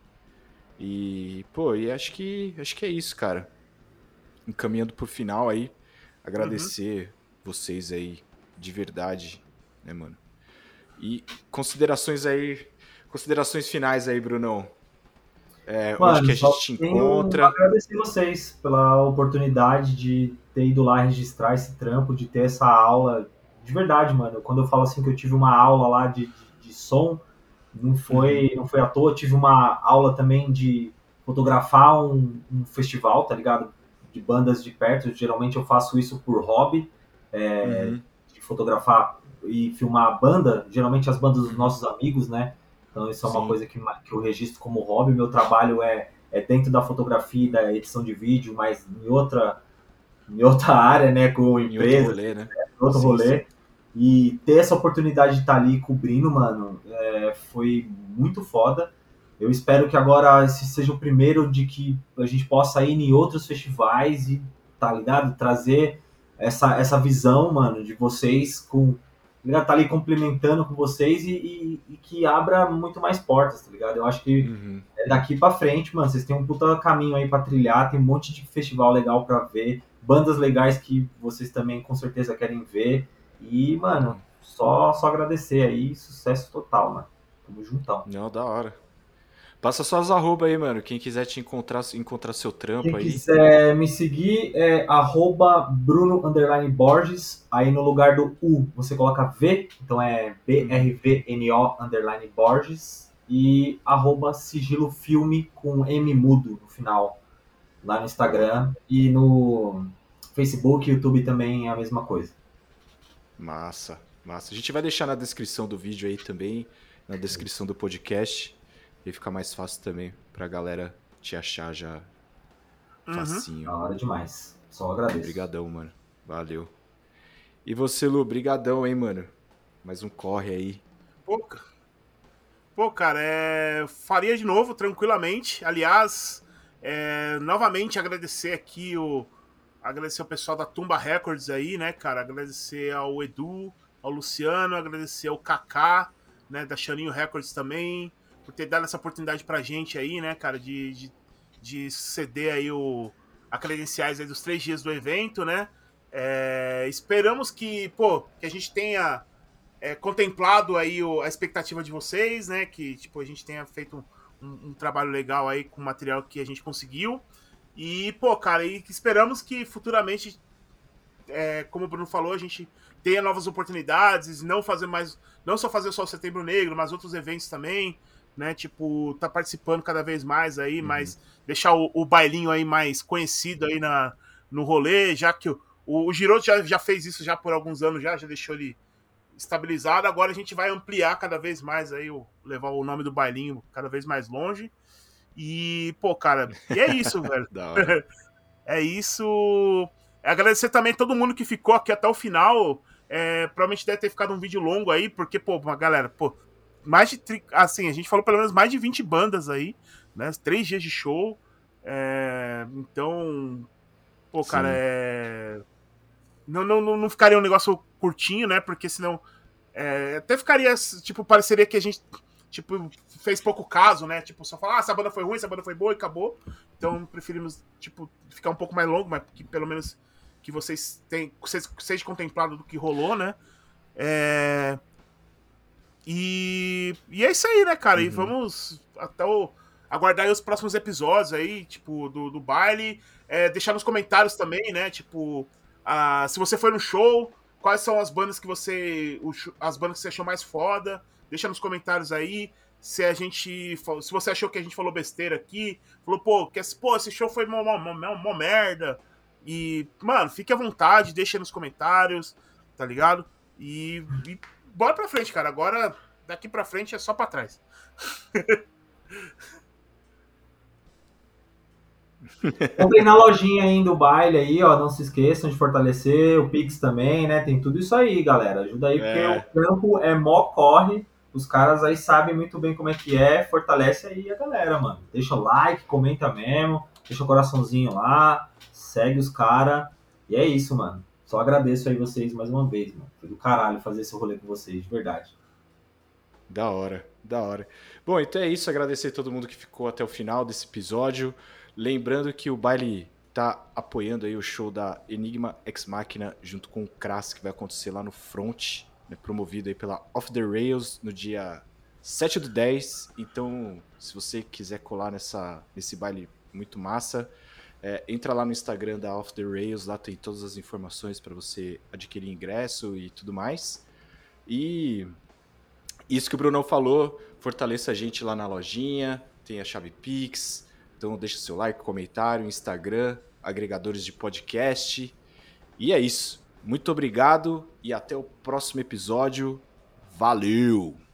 E, pô, e acho que acho que é isso, cara. Encaminhando pro final aí, agradecer uhum. vocês aí de verdade, né, mano? E considerações aí, considerações finais aí, Brunão. É, Mano, onde que a gente te encontra. Agradecer vocês pela oportunidade de ter ido lá registrar esse trampo, de ter essa aula. De verdade, mano. Quando eu falo assim que eu tive uma aula lá de, de, de som, não foi, uhum. não foi à toa. Eu tive uma aula também de fotografar um, um, festival, tá ligado? De bandas de perto. Geralmente eu faço isso por hobby, é, uhum. de fotografar e filmar a banda. Geralmente as bandas dos nossos amigos, né? Então isso é uma Sim. coisa que, que eu registro como hobby. Meu trabalho é, é dentro da fotografia e da edição de vídeo, mas em outra, em outra [laughs] área, né? Com empresa. Em outro rolê, né? É, outro sim, rolê. Sim. E ter essa oportunidade de estar ali cobrindo, mano, é, foi muito foda. Eu espero que agora esse seja o primeiro de que a gente possa ir em outros festivais e, tá ligado? Trazer essa, essa visão, mano, de vocês com ligado? Tá ali complementando com vocês e, e, e, que abra muito mais portas, tá ligado? Eu acho que uhum. é daqui para frente, mano, vocês têm um puta caminho aí para trilhar, tem um monte de festival legal para ver, bandas legais que vocês também com certeza querem ver. E, mano, só, só agradecer aí, sucesso total, mano. Tamo juntão. Não, da hora. Passa suas arroba aí, mano. Quem quiser te encontrar, encontrar seu trampo Quem aí. Quem quiser me seguir é arroba Bruno Borges. Aí no lugar do U você coloca V, então é B-R-V-N-O underline Borges. E arroba sigilo filme com M mudo no final. Lá no Instagram. E no Facebook e YouTube também é a mesma coisa. Massa, massa. A gente vai deixar na descrição do vídeo aí também, na descrição do podcast. E fica mais fácil também pra galera te achar já uhum. facinho. Da hora demais. Só agradeço. Obrigadão, mano. Valeu. E você, Lu, brigadão, hein, mano. Mais um corre aí. Pô, Pô cara, é... faria de novo, tranquilamente. Aliás, É, novamente agradecer aqui o. Agradecer o pessoal da Tumba Records aí, né, cara? Agradecer ao Edu, ao Luciano, agradecer ao Kaká, né, da Chaninho Records também, por ter dado essa oportunidade pra gente aí, né, cara, de, de, de ceder aí o, a credenciais aí dos três dias do evento, né? É, esperamos que, pô, que a gente tenha é, contemplado aí o, a expectativa de vocês, né? Que tipo, a gente tenha feito um, um, trabalho legal aí com o material que a gente conseguiu. E, pô, cara, e esperamos que futuramente, é, como o Bruno falou, a gente tenha novas oportunidades, não fazer mais. Não só fazer só o Setembro Negro, mas outros eventos também. Né, tipo, tá participando cada vez mais aí, uhum. mas deixar o, o, bailinho aí mais conhecido aí na, no rolê, já que o, o, o Giroto já, já fez isso já por alguns anos, já, já deixou ele estabilizado. Agora a gente vai ampliar cada vez mais aí, o, levar o nome do bailinho cada vez mais longe. E, pô, cara, e é isso, [laughs] velho. [laughs] é isso. Agradecer também todo mundo que ficou aqui até o final. É, provavelmente deve ter ficado um vídeo longo aí, porque, pô, galera, pô, mais de. Assim, a gente falou pelo menos mais de 20 bandas aí, né? Três dias de show. É, então, pô, cara, Sim. é. Não, não, não ficaria um negócio curtinho, né? Porque senão. É, até ficaria, tipo, pareceria que a gente, tipo, fez pouco caso, né? Tipo, só falar, ah, essa banda foi ruim, essa banda foi boa e acabou. Então preferimos, tipo, ficar um pouco mais longo, mas que pelo menos que vocês tenham, seja contemplado do que rolou, né? É... E, e é isso aí, né, cara? Uhum. E vamos até o, aguardar os próximos episódios aí, tipo, do, do baile. É, deixar nos comentários também, né? Tipo, uh, se você foi no show, quais são as bandas que você. As bandas que você achou mais foda. Deixa nos comentários aí. Se a gente. Se você achou que a gente falou besteira aqui, falou, pô, que pô, esse show foi uma, uma, uma, uma merda. E, mano, fique à vontade, deixa nos comentários, tá ligado? E, e bora pra frente, cara. Agora, daqui pra frente é só pra trás. [laughs] Comprei na lojinha aí do baile aí, ó. Não se esqueçam de fortalecer, o Pix também, né? Tem tudo isso aí, galera. Ajuda aí, porque é. o campo é mó corre. Os caras aí sabem muito bem como é que é. Fortalece aí a galera, mano. Deixa o like, comenta mesmo, deixa o coraçãozinho lá, segue os caras. E é isso, mano. Só agradeço aí vocês mais uma vez, mano. Foi do caralho fazer esse rolê com vocês, de verdade. Da hora, da hora. Bom, então é isso. Agradecer a todo mundo que ficou até o final desse episódio. Lembrando que o baile tá apoiando aí o show da Enigma X Machina junto com o Crass, que vai acontecer lá no Front, né, promovido aí pela Off the Rails no dia 7 do 10. Então, se você quiser colar nessa, nesse baile muito massa, é, entra lá no Instagram da Off the Rails, lá tem todas as informações para você adquirir ingresso e tudo mais. E isso que o Bruno falou, fortaleça a gente lá na lojinha, tem a chave Pix, então deixa seu like, comentário, Instagram, agregadores de podcast. E é isso. Muito obrigado e até o próximo episódio. Valeu!